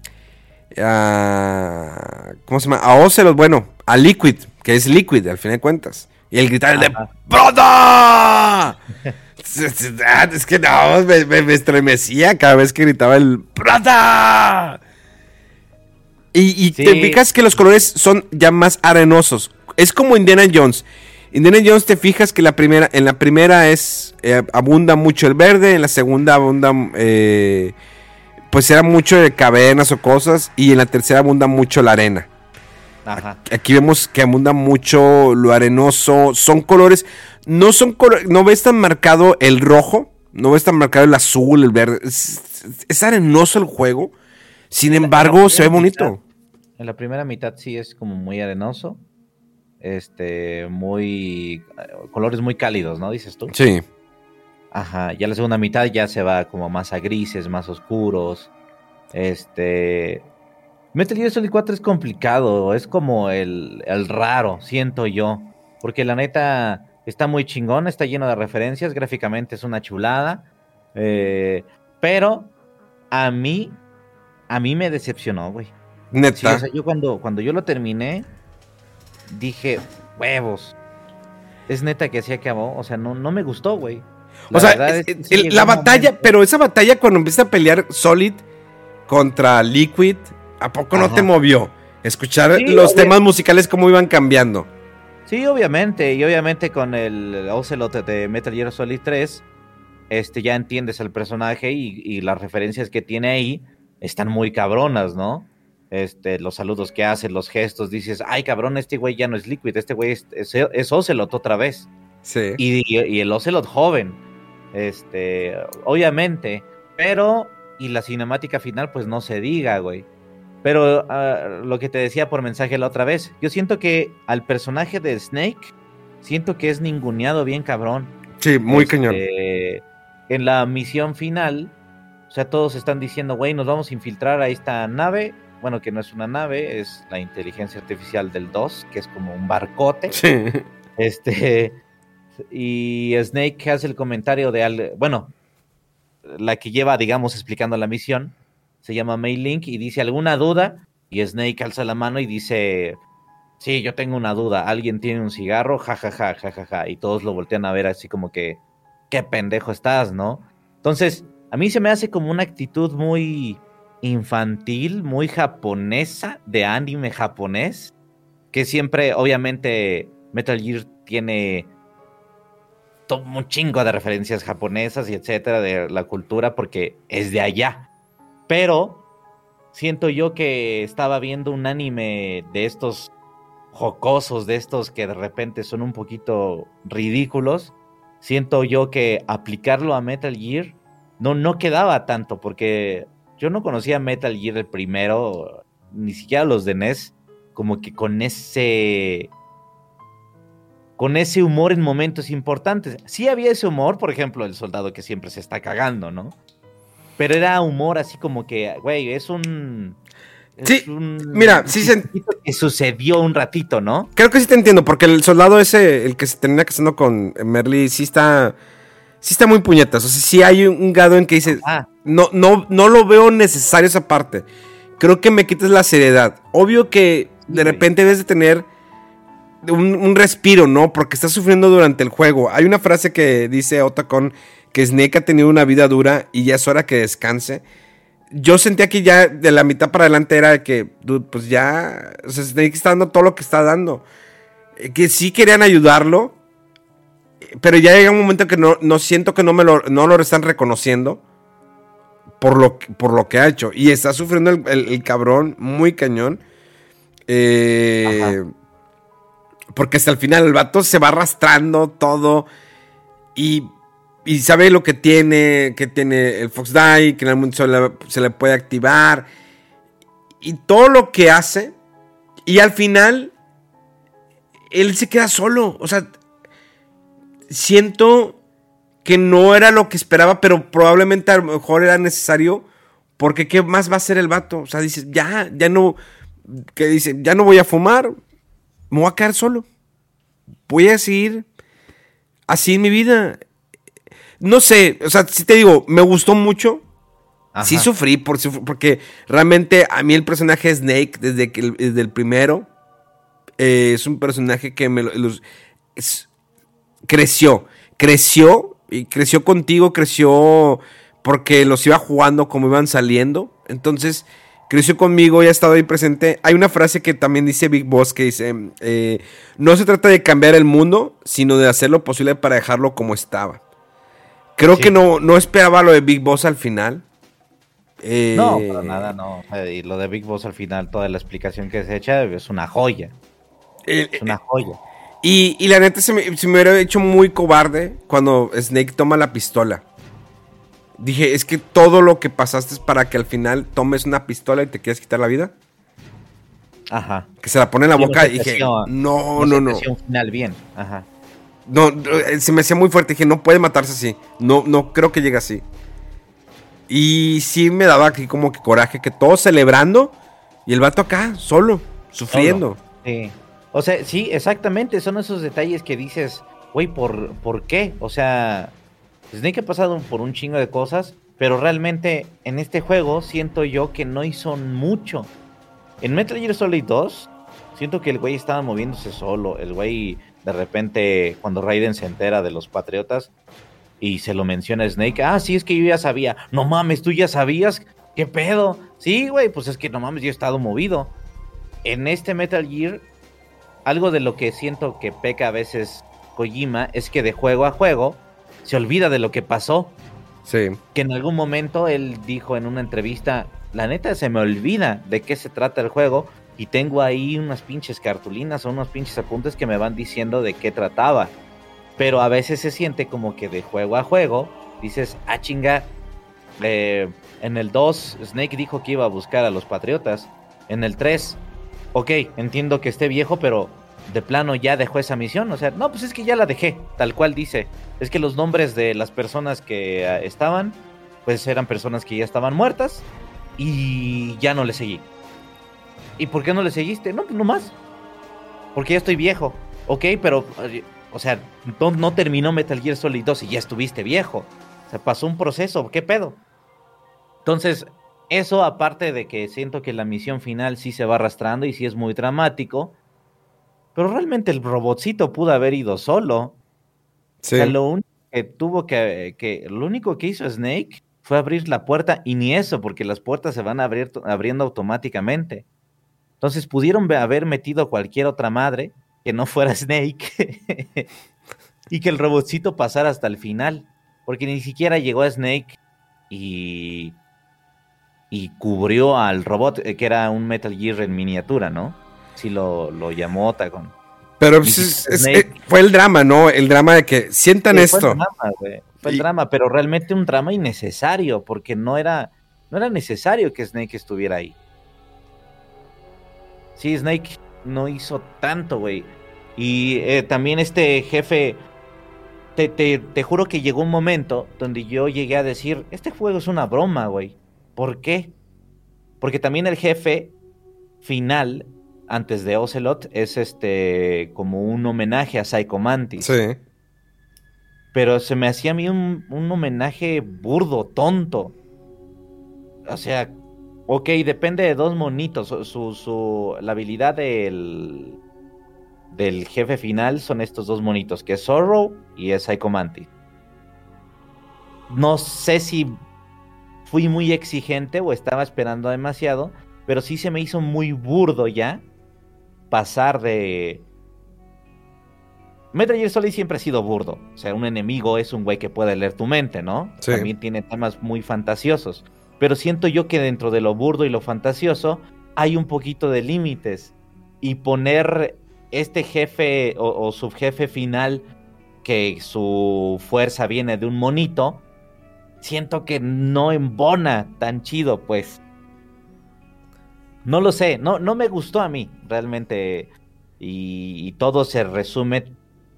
a- ¿cómo se llama? A Ocelot, bueno, a Liquid, que es Liquid al fin de cuentas. Y el gritar el de. ¡Brother! es que no, me, me- me estremecía cada vez que gritaba el ¡Brother! Y, y te fijas que los colores son ya más arenosos. Es como Indiana Jones. Indiana Jones te fijas que la primera, en la primera es eh, abunda mucho el verde, en la segunda abunda eh, pues era mucho de cavernas o cosas y en la tercera abunda mucho la arena. Ajá. Aquí vemos que abunda mucho lo arenoso, son colores, no son colores, no ves tan marcado el rojo, no ves tan marcado el azul, el verde, es, es arenoso el juego. Sin En embargo, se ve bonito. mitad- En la primera mitad sí es como muy arenoso. Este, muy. eh, colores muy cálidos, ¿no? Dices tú. Sí. Ajá. Ya la segunda mitad ya se va como más a grises, más oscuros. Este. Metal Gear Solid 4 es complicado. Es como el, el raro, siento yo. Porque la neta está muy chingón, está lleno de referencias. Gráficamente es una chulada. eh, pero a mí. A mí me decepcionó, güey. Sí, Neta. o sea, yo cuando, cuando yo lo terminé, dije, huevos. Es neta que así acabó. O sea, no, no me gustó, güey. O sea, es- es- el- la batalla, pero esa batalla cuando empieza a pelear Solid contra Liquid, ¿a poco no te movió? Escuchar Sí, los obvio. temas musicales cómo iban cambiando. Sí, obviamente. Y obviamente con el Ocelot de Metal Gear Solid 3, este, ya entiendes al personaje y, y las referencias que tiene ahí están muy cabronas, ¿no? Este, los saludos que hace, los gestos, dices, ay cabrón, este güey ya no es Liquid, este güey es, es, es Ocelot otra vez. Sí. Y, y el Ocelot joven. Este, obviamente. Pero, y la cinemática final, pues no se diga, güey. Pero ah, lo que te decía por mensaje la otra vez, yo siento que al personaje de Snake, siento que es ninguneado bien cabrón. Sí, muy Este, cañón. En la misión final, o sea, todos están diciendo, güey, nos vamos a infiltrar a esta nave. Bueno, que no es una nave, es la inteligencia artificial del 2, que es como un barcote. Sí. Este. Y Snake hace el comentario de. al- bueno, la que lleva, digamos, explicando la misión. Se llama Mei Link y dice: ¿Alguna duda? Y Snake alza la mano y dice: Sí, yo tengo una duda. ¿Alguien tiene un cigarro? Ja, ja, ja, ja, ja, ja. Y todos lo voltean a ver así como que. ¿Qué pendejo estás, no? Entonces, a mí se me hace como una actitud muy infantil, muy japonesa, de anime japonés, que siempre, obviamente, Metal Gear tiene todo un chingo de referencias japonesas y etcétera de la cultura porque es de allá. Pero siento yo que estaba viendo un anime de estos jocosos, de estos que de repente son un poquito ridículos. Siento yo que aplicarlo a Metal Gear no, no quedaba tanto porque yo no conocía Metal Gear el primero, ni siquiera los de NES, como que con ese con ese humor en momentos importantes. Sí había ese humor, por ejemplo, el soldado que siempre se está cagando, ¿no? Pero era humor así como que, güey, es un... sí, mira, sí se... Que sucedió un ratito, ¿no? Creo que sí te entiendo, porque el soldado ese, el que se termina casando con Merly, sí está... Sí está muy puñetas. O sea, sí hay un, grado en que dices... No, no, no lo veo necesario esa parte. Creo que me quites la seriedad. Obvio que de repente debes de tener un, respiro, ¿no? Porque está sufriendo durante el juego. Hay una frase que dice Otacon que Snake ha tenido una vida dura y ya es hora que descanse. Yo sentía que ya de la mitad para adelante era que, pues ya, o sea, Snake está dando todo lo que está dando. Eh, que sí querían ayudarlo, pero ya llega un momento que no, no siento que no, me lo, no lo están reconociendo por lo, por lo que ha hecho. Y está sufriendo el, cabrón muy cañón. Eh, porque hasta el final el vato se va arrastrando todo y, y sabe lo que tiene, que tiene el Fox Die, que en algún momento se le, puede activar. Y todo lo que hace. Y al final, él se queda solo. O sea, siento que no era lo que esperaba, pero probablemente a lo mejor era necesario. Porque ¿qué más va a hacer el vato? O sea, dice, ya, ya no, que dice, ya no voy a fumar, me voy a quedar solo. Voy a seguir así en mi vida. No sé, o sea, si te digo, me gustó mucho. Sí sufrí por, porque realmente a mí el personaje Snake, desde, que, desde el primero, eh, es un personaje que me creció. Creció y creció contigo, creció porque los iba jugando como iban saliendo. Entonces, creció conmigo y ha estado ahí presente. Hay una frase que también dice Big Boss que dice, eh, no se trata de cambiar el mundo, sino de hacer lo posible para dejarlo como estaba. Creo que no, no esperaba lo de Big Boss al final. Eh, no, para nada, no. Y lo de Big Boss al final, toda la explicación que se echa es una joya. es una joya. Y, y la neta se me, se me hubiera hecho muy cobarde cuando Snake toma la pistola. Dije, es que todo lo que pasaste es para que al final tomes una pistola y te quieras quitar la vida. Ajá. Que se la pone en la boca y dije, no, no, no. no. final bien. Ajá. No, eh, se me hacía muy fuerte. Dije, no puede matarse así. No, no creo que llegue así. Y sí me daba aquí como que coraje, que todos celebrando y el vato acá, solo, sufriendo. Sí. O sea, sí, exactamente. Son esos detalles que dices, güey, ¿por, ¿por qué? O sea, Snake ha pasado por un chingo de cosas, pero realmente en este juego siento yo que no hizo mucho. En Metal Gear Solid 2, siento que el güey estaba moviéndose solo. El güey, de repente, cuando Raiden se entera de los patriotas y se lo menciona a Snake, ah, sí, es que yo ya sabía. No mames, tú ya sabías. ¿Qué pedo? Sí, güey, pues es que no mames, yo he estado movido. En este Metal Gear, algo de lo que siento que peca a veces Kojima es que de juego a juego se olvida de lo que pasó. Sí. Que en algún momento él dijo en una entrevista, la neta se me olvida de qué se trata el juego y tengo ahí unas pinches cartulinas o unos pinches apuntes que me van diciendo de qué trataba. Pero a veces se siente como que de juego a juego dices, ah chinga, eh, en el 2 Snake dijo que iba a buscar a los patriotas. En el 3, ok, entiendo que esté viejo, pero de plano ya dejó esa misión. O sea, no, pues es que ya la dejé, tal cual dice. Es que los nombres de las personas que ah, estaban, pues eran personas que ya estaban muertas y ya no le seguí. ¿Y por qué no le seguiste? No, pues no más. Porque ya estoy viejo. Ok, pero, o sea, no, no terminó Metal Gear Solid 2 y ya estuviste viejo. O sea, pasó un proceso, ¿qué pedo? Entonces, eso aparte de que siento que la misión final sí se va arrastrando y sí es muy dramático pero realmente el robotcito pudo haber ido solo. Sí. O sea, lo único que tuvo que, que, lo único que hizo Snake fue abrir la puerta y ni eso, porque las puertas se van abrir, abriendo automáticamente. Entonces pudieron haber metido cualquier otra madre que no fuera Snake y que el robotcito pasara hasta el final, porque ni siquiera llegó a Snake y y cubrió al robot eh, que era un Metal Gear en miniatura, ¿no? Sí lo, lo llamó Otagon. Pero pues, eh, fue el drama, ¿no? El drama de que sientan esto. Fue el drama, güey. Fue el drama, pero realmente un drama innecesario, porque no era, no era necesario que Snake estuviera ahí. Sí, Snake no hizo tanto, güey. Y eh, también este jefe, te, te, te, juro que llegó un momento donde yo llegué a decir, este juego es una broma, güey. ¿Por qué? Porque también el jefe final antes de Ocelot es este como un homenaje a Psycho Mantis. Sí. Pero se me hacía a mí un, homenaje burdo, tonto. O sea, ok, depende de dos monitos. Su, su, la habilidad del, del jefe final son estos dos monitos, que es Zorro y es Psycho Mantis. No sé si fui muy exigente o estaba esperando demasiado, pero sí se me hizo muy burdo ya pasar de... Metal Gear Solid siempre ha sido burdo, o sea, un enemigo es un güey que puede leer tu mente, ¿no? También tiene temas muy fantasiosos, pero siento yo que dentro de lo burdo y lo fantasioso hay un poquito de límites y poner este jefe o, o subjefe final que su fuerza viene de un monito, siento que no embona tan chido, pues. No lo sé, no, no me gustó a mí, realmente. Y, todo se resume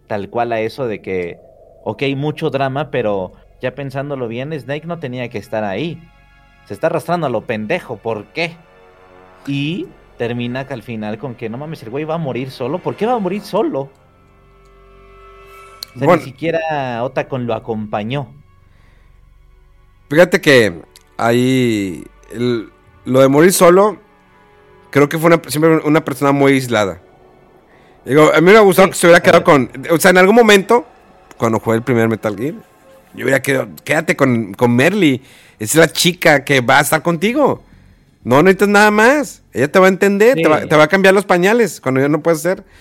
tal cual a eso de que, ok, mucho drama, pero ya pensándolo bien, Snake no tenía que estar ahí. Se está arrastrando a lo pendejo, ¿por qué? Y termina que al final con que no mames, el güey va a morir solo. ¿Por qué va a morir solo? Ni siquiera Otacon lo acompañó. Fíjate que ahí lo de morir solo, creo que fue una, siempre una persona muy aislada. Digo, a mí me ha gustado que se hubiera quedado con. O sea, en algún momento, cuando jugué el primer Metal Gear, yo hubiera quedado. Quédate con, con Merly. Es la chica que va a estar contigo. No necesitas nada más. Ella te va a entender, te, va, a cambiar los pañales cuando ya no puedes hacer.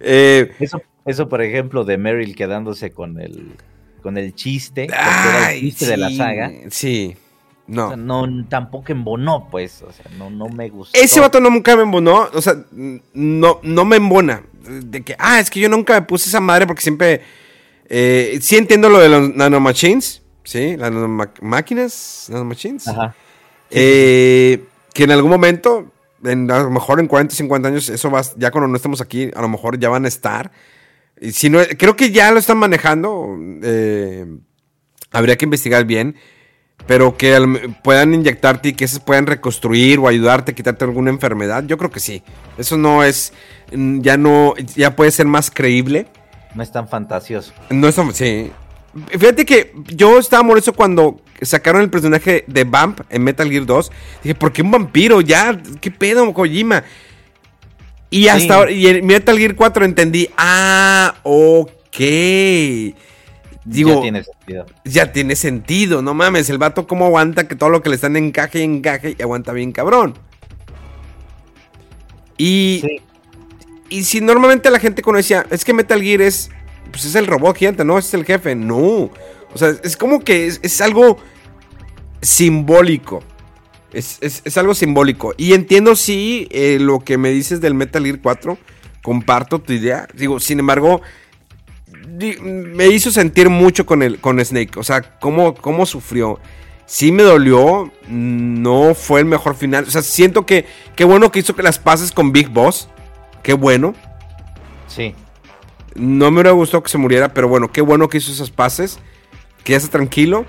Eh, eso, eso, por ejemplo, de Meryl quedándose con el con el chiste, el chiste de la saga. Sí. No. no, tampoco embonó, pues. O sea, no, no me gustó. Ese vato nunca me embonó. O sea, no, no me embona. De que, ah, es que yo nunca me puse esa madre porque siempre. Eh, sí entiendo lo de los nanomachines. Sí, las máquinas, nanomachines. Ajá. Eh, que en algún momento, a lo mejor en 40, 50 años, eso va, ya cuando no estemos aquí, a lo mejor ya van a estar. Si no, creo que ya lo están manejando. Eh, habría que investigar bien. Pero que puedan inyectarte y que se puedan reconstruir o ayudarte a quitarte alguna enfermedad. Yo creo que sí. Eso no es. Mm, ya no. Ya puede ser más creíble. No es tan fantasioso. No es tan. Sí. Fíjate que yo estaba molesto cuando sacaron el personaje de Vamp en Metal Gear 2. Dije, ¿por qué un vampiro? Ya, ¿qué pedo, Kojima? Y hasta ahora, y en Metal Gear 4 entendí, ah, ok. Digo, ya tiene sentido. Ya tiene sentido, no mames, el vato cómo aguanta que todo lo que le están encaje y encaje y aguanta bien cabrón. Y, y si normalmente la gente conocía, es que Metal Gear es, pues es el robot gigante, no es el jefe, no. O sea, es como que es algo simbólico. Es, algo simbólico. Y entiendo, sí, eh, lo que me dices del Metal Gear 4. Comparto tu idea. Digo, sin embargo, me hizo sentir mucho con, el, con Snake. O sea, cómo, cómo sufrió. Sí me dolió. No fue el mejor final. O sea, siento que. Qué bueno que hizo que las pases con Big Boss. Qué bueno. Sí. No me hubiera gustado que se muriera, pero bueno, qué bueno que hizo esas pases. Que ya está tranquilo.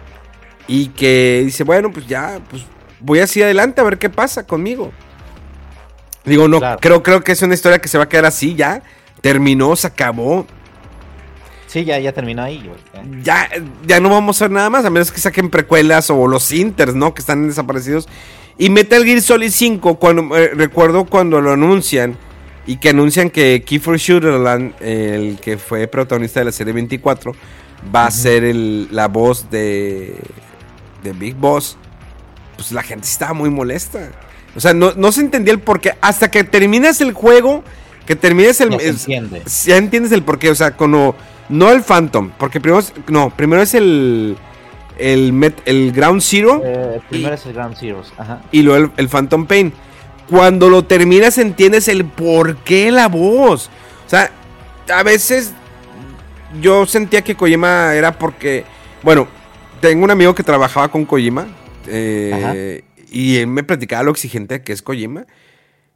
Y que dice, bueno, pues ya, pues voy así adelante a ver qué pasa conmigo. Digo, no, creo, creo que es una historia que se va a quedar así ya. Terminó, se acabó. Sí, ya, ya terminó ahí. Ya, ya no vamos a hacer nada más, a menos que saquen precuelas o los Inters, ¿no? Que están desaparecidos. Y Metal Gear Solid 5, cuando, eh, recuerdo cuando lo anuncian, y que anuncian que Kiefer Sutherland, el que fue protagonista de la serie 24, va a ser el- la voz de, de Big Boss, pues la gente estaba muy molesta. O sea, no, no se entendía el porqué. Hasta que terminas el juego, que termines el... Ya se es- entiende. ya entiendes el porqué. O sea, como... No el Phantom, porque primero es... No, primero es el... El, Met- el Ground Zero Eh, primero es el Ground. Ajá. y luego el, el Phantom Pain. Cuando lo terminas entiendes el por qué la voz. O sea, a veces yo sentía que Kojima era porque... Bueno, tengo un amigo que trabajaba con Kojima eh, y él me platicaba lo exigente que es Kojima.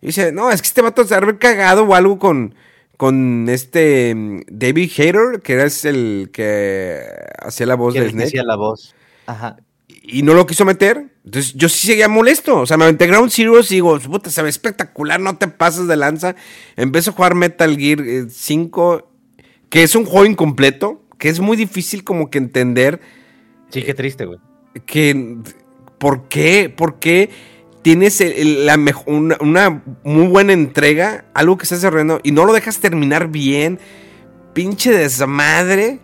Y dice, no, es que este vato se ha de haber cagado o algo con, con este mm, David Hayter, que era el que hacía la voz ¿Quién de Snake hacía la voz? Ajá. y no lo quiso meter. Entonces yo sí seguía molesto. O sea, me aventé Ground Zeroes y digo, puta, se ve espectacular, no te pases de lanza. Empiezo a jugar Metal Gear eh, 5, que es un juego incompleto, que es muy difícil como que entender Sí, qué triste, güey. que por qué, por qué tienes la una, una muy buena entrega, algo que estás desarrollando y no lo dejas terminar bien. Pinche desmadre.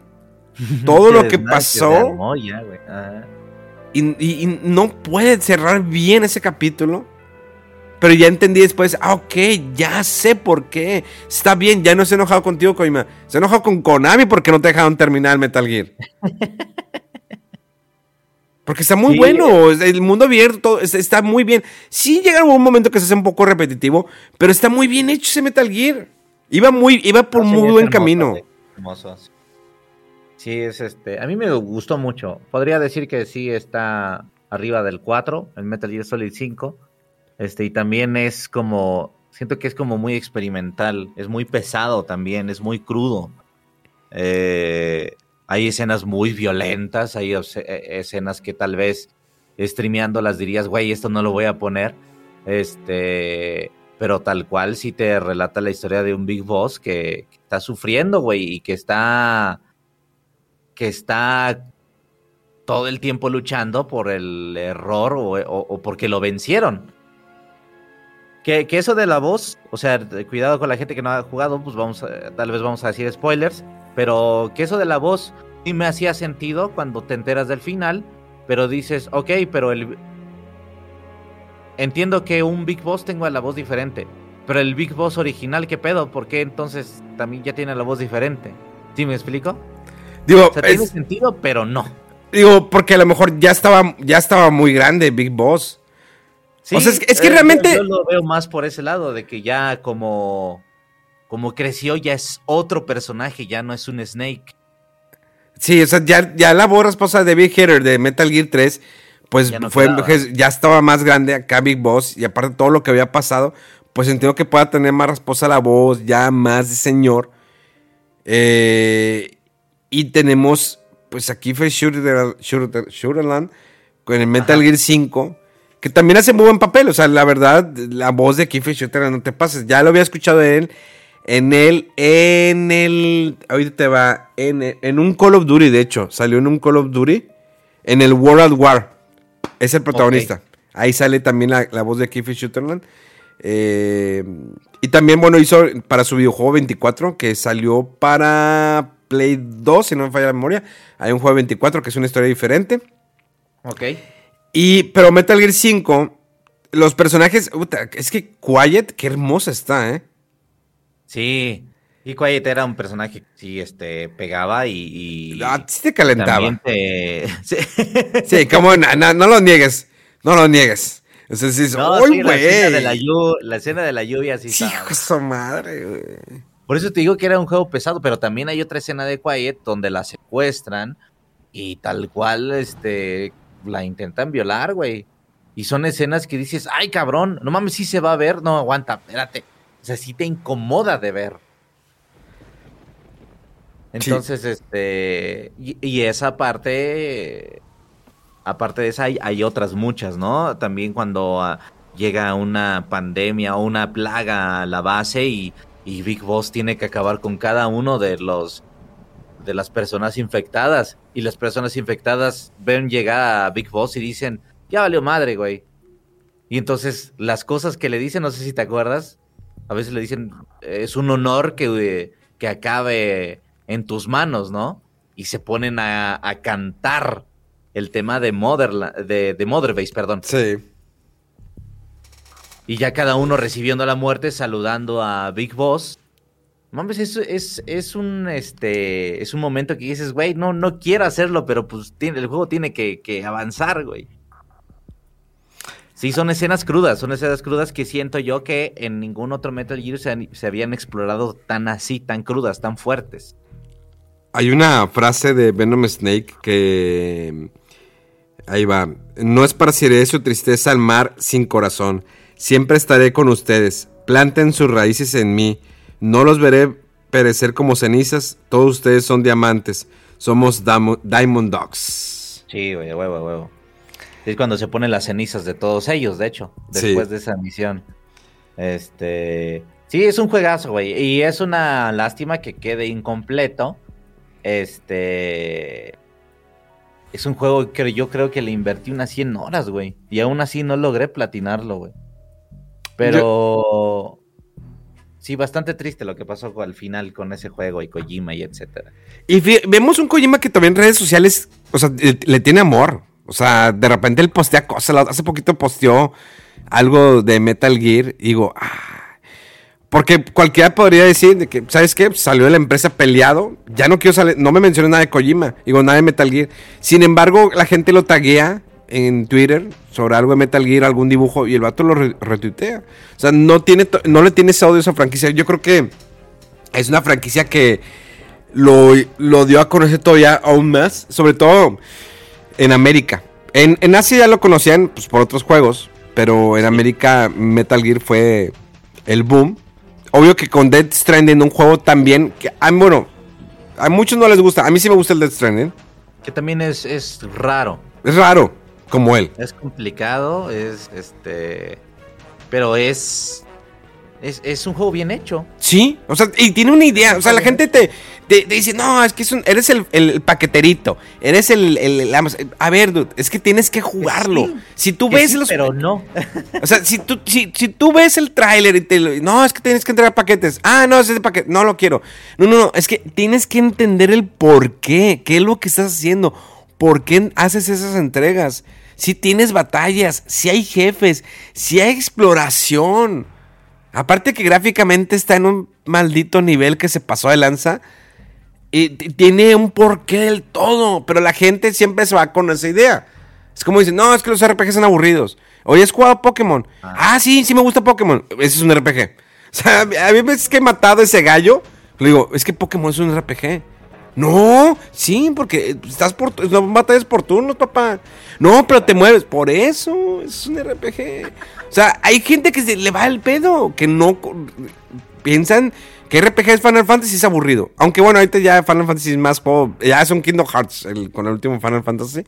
Todo lo que pasó. armó ya. Y, y- y no puede cerrar bien ese capítulo. Pero ya entendí después, ah, ok, ya sé por qué. Está bien, ya no se ha enojado contigo, Kojima. Se ha enojado con Konami porque no te dejaron terminar el Metal Gear. Porque está muy Sí. bueno, el mundo abierto, está muy bien. Sí llega un momento que se hace un poco repetitivo, pero está muy bien hecho ese Metal Gear. Iba, muy, iba por No, sí, muy buen hermoso, camino. güey. Hermoso. sí. Sí, es este. A mí me gustó mucho. Podría decir que sí está arriba del 4, el Metal Gear Solid 5. Este, y también es como. Siento que es como muy experimental. Es muy pesado también. Es muy crudo. Eh, hay escenas muy violentas. Hay eh, escenas que tal vez streameando las dirías, güey, esto no lo voy a poner. Este. Pero tal cual sí te relata la historia de un Big Boss que, está sufriendo, güey, y que está. que está todo el tiempo luchando por el error o, o porque lo vencieron. Que, que eso de la voz, o sea, cuidado con la gente que no ha jugado, pues vamos a- tal vez vamos a decir spoilers, pero que eso de la voz sí me hacía sentido cuando te enteras del final, pero dices, ok, pero el... Entiendo que un Big Boss tenga la voz diferente, pero el Big Boss original, ¿qué pedo? ¿Por qué entonces también ya tiene la voz diferente? ¿Sí me explico? Digo, O sea, tiene es- sentido, pero no. digo, porque a lo mejor ya estaba, ya estaba muy grande Big Boss. O sea, es que- es que eh, realmente- yo lo veo más por ese lado, de que ya como, como creció, ya es otro personaje, ya no es un Snake. Sí, o sea, ya, ya la voz esposa de Big Hitter de Metal Gear 3, pues Ya no fue, ya estaba más grande acá Big Boss, y aparte todo lo que había pasado, pues entiendo que pueda tener más resposa la voz, ya más de señor. Eh, y tenemos, pues aquí fue Shooter, Shooter- Shooterland con el Metal Ajá. Gear 5, que también hace muy buen papel. O sea, la verdad, la voz de Kiefer Shooter no te pases. Ya lo había escuchado de él en el, en el, ahorita te va, en, en un Call of Duty, de hecho, salió en un Call of Duty, en el World at War. Es el protagonista. Ahí sale también la, la voz de Kiefer Shooterland. Eh, y también, bueno, hizo para su videojuego 24, que salió para Play 2, si no me falla la memoria. Hay un juego 24 que es una historia diferente. Ok. Y, pero Metal Gear 5, los personajes, es que Quiet, qué hermosa está, ¿eh? Sí. Y Quiet era un personaje que sí, este, pegaba y... y Ah, sí te calentaba. te- Sí. Sí, como no, no, no lo niegues, no lo niegues. Entonces dices, No, ¡uy, sí, la, escena de la, güey! llu- la escena de la lluvia sí Sí, hijo de su madre, güey. Por eso te digo que era un juego pesado, pero también hay otra escena de Quiet donde la secuestran y tal cual este la intentan violar, güey. Y son escenas que dices, ay cabrón, no mames, sí se va a ver. No, aguanta, espérate. Sea, sí te incomoda de ver. Entonces, este. Y, y esa parte. Aparte de esa, hay, hay otras muchas, ¿no? También cuando ah, llega una pandemia o una plaga a la base y, y Big Boss tiene que acabar con cada uno de los de las personas infectadas y las personas infectadas ven llegar a Big Boss y dicen ya valió madre güey y entonces las cosas que le dicen no sé si te acuerdas A veces le dicen, es un honor que, eh, que acabe en tus manos, ¿no? Y se ponen a, a cantar el tema de, Mother, de, de Motherbase, perdón. Sí. Y ya cada uno recibiendo la muerte, saludando a Big Boss. Mames, es, es, es un este es un momento que dices, güey, no, no quiero hacerlo, pero pues tiene, el juego tiene que, que avanzar, güey. Sí, son escenas crudas, son escenas crudas que siento yo que en ningún otro Metal Gear se, han- se habían explorado tan así, tan crudas, tan fuertes. Hay una frase de Venom Snake que. Ahí va. No esparciré su tristeza al mar sin corazón. Siempre estaré con ustedes. Planten sus raíces en mí. No los veré perecer como cenizas. Todos ustedes son diamantes. Somos Diamond Dogs. Sí, güey, huevo, huevo. Es cuando se ponen las cenizas de todos ellos, de hecho, Sí. después de esa misión. Este. Sí, es un juegazo, güey. Y es una lástima que quede incompleto. Este. Es un juego que yo creo que le invertí unas 100 horas, güey. Y aún así no logré platinarlo, güey. Pero. Sí, bastante triste lo que pasó al final con ese juego y Kojima y etcétera. Y vemos un Kojima que también en redes sociales, o sea, le, le tiene amor. O sea, de repente él postea cosas. Hace poquito posteó algo de Metal Gear. Y digo, ah. Porque cualquiera podría decir de que, ¿sabes qué? Salió de la empresa peleado. Ya no quiero salir. No me mencioné nada de Kojima. Digo, nada de Metal Gear. Sin embargo, la gente lo taguea en Twitter sobre algo de Metal Gear, algún dibujo. Y el vato lo re- retuitea. O sea, no, tiene, no le tiene ese odio a esa franquicia. Yo creo que es una franquicia que lo, lo dio a conocer todavía aún más, sobre todo en América. En, en Asia ya lo conocían pues, por otros juegos, pero en América Metal Gear fue el boom. Obvio que con Dead Stranding, un juego también, que, ah, bueno, a muchos no les gusta, a mí sí me gusta el Dead Stranding, Que también es, es raro. es raro, como él. Es complicado, es este. Pero es. Es, es un juego bien hecho. Sí, o sea, y tiene una idea. O sea, la gente te, te- te dice, no, es que es un- eres el, el paqueterito. Eres el, el- el- A ver, dude, es que tienes que jugarlo. Sí, si tú ves sí, los. Pero no. O sea, si tú, si, si tú ves el tráiler y te No, es que tienes que entregar paquetes. Ah, no, ese es de paquete. No lo quiero. No, no, no. Es que tienes que entender el por qué. ¿Qué es lo que estás haciendo? ¿Por qué haces esas entregas? Si tienes batallas, si hay jefes, si hay exploración. Aparte que gráficamente está en un maldito nivel que se pasó de lanza. Y tiene un porqué del todo. Pero la gente siempre se va con esa idea. Es como dicen, no, es que los RPG son aburridos. Oye, ¿has jugado Pokémon? Ah, sí, sí me gusta Pokémon. Ese es un RPG. O sea, a mí veces que he matado ese gallo. Le digo, es que Pokémon es un RPG. No, sí, porque estás por, no batallas por turnos, papá. No, pero te mueves. Por eso, es un RPG. O sea, hay gente que se le va el pedo, que no piensan que RPG es Final Fantasy es aburrido. Aunque bueno, ahorita ya Final Fantasy es más juego, ya es un Kingdom Hearts el- con el último Final Fantasy.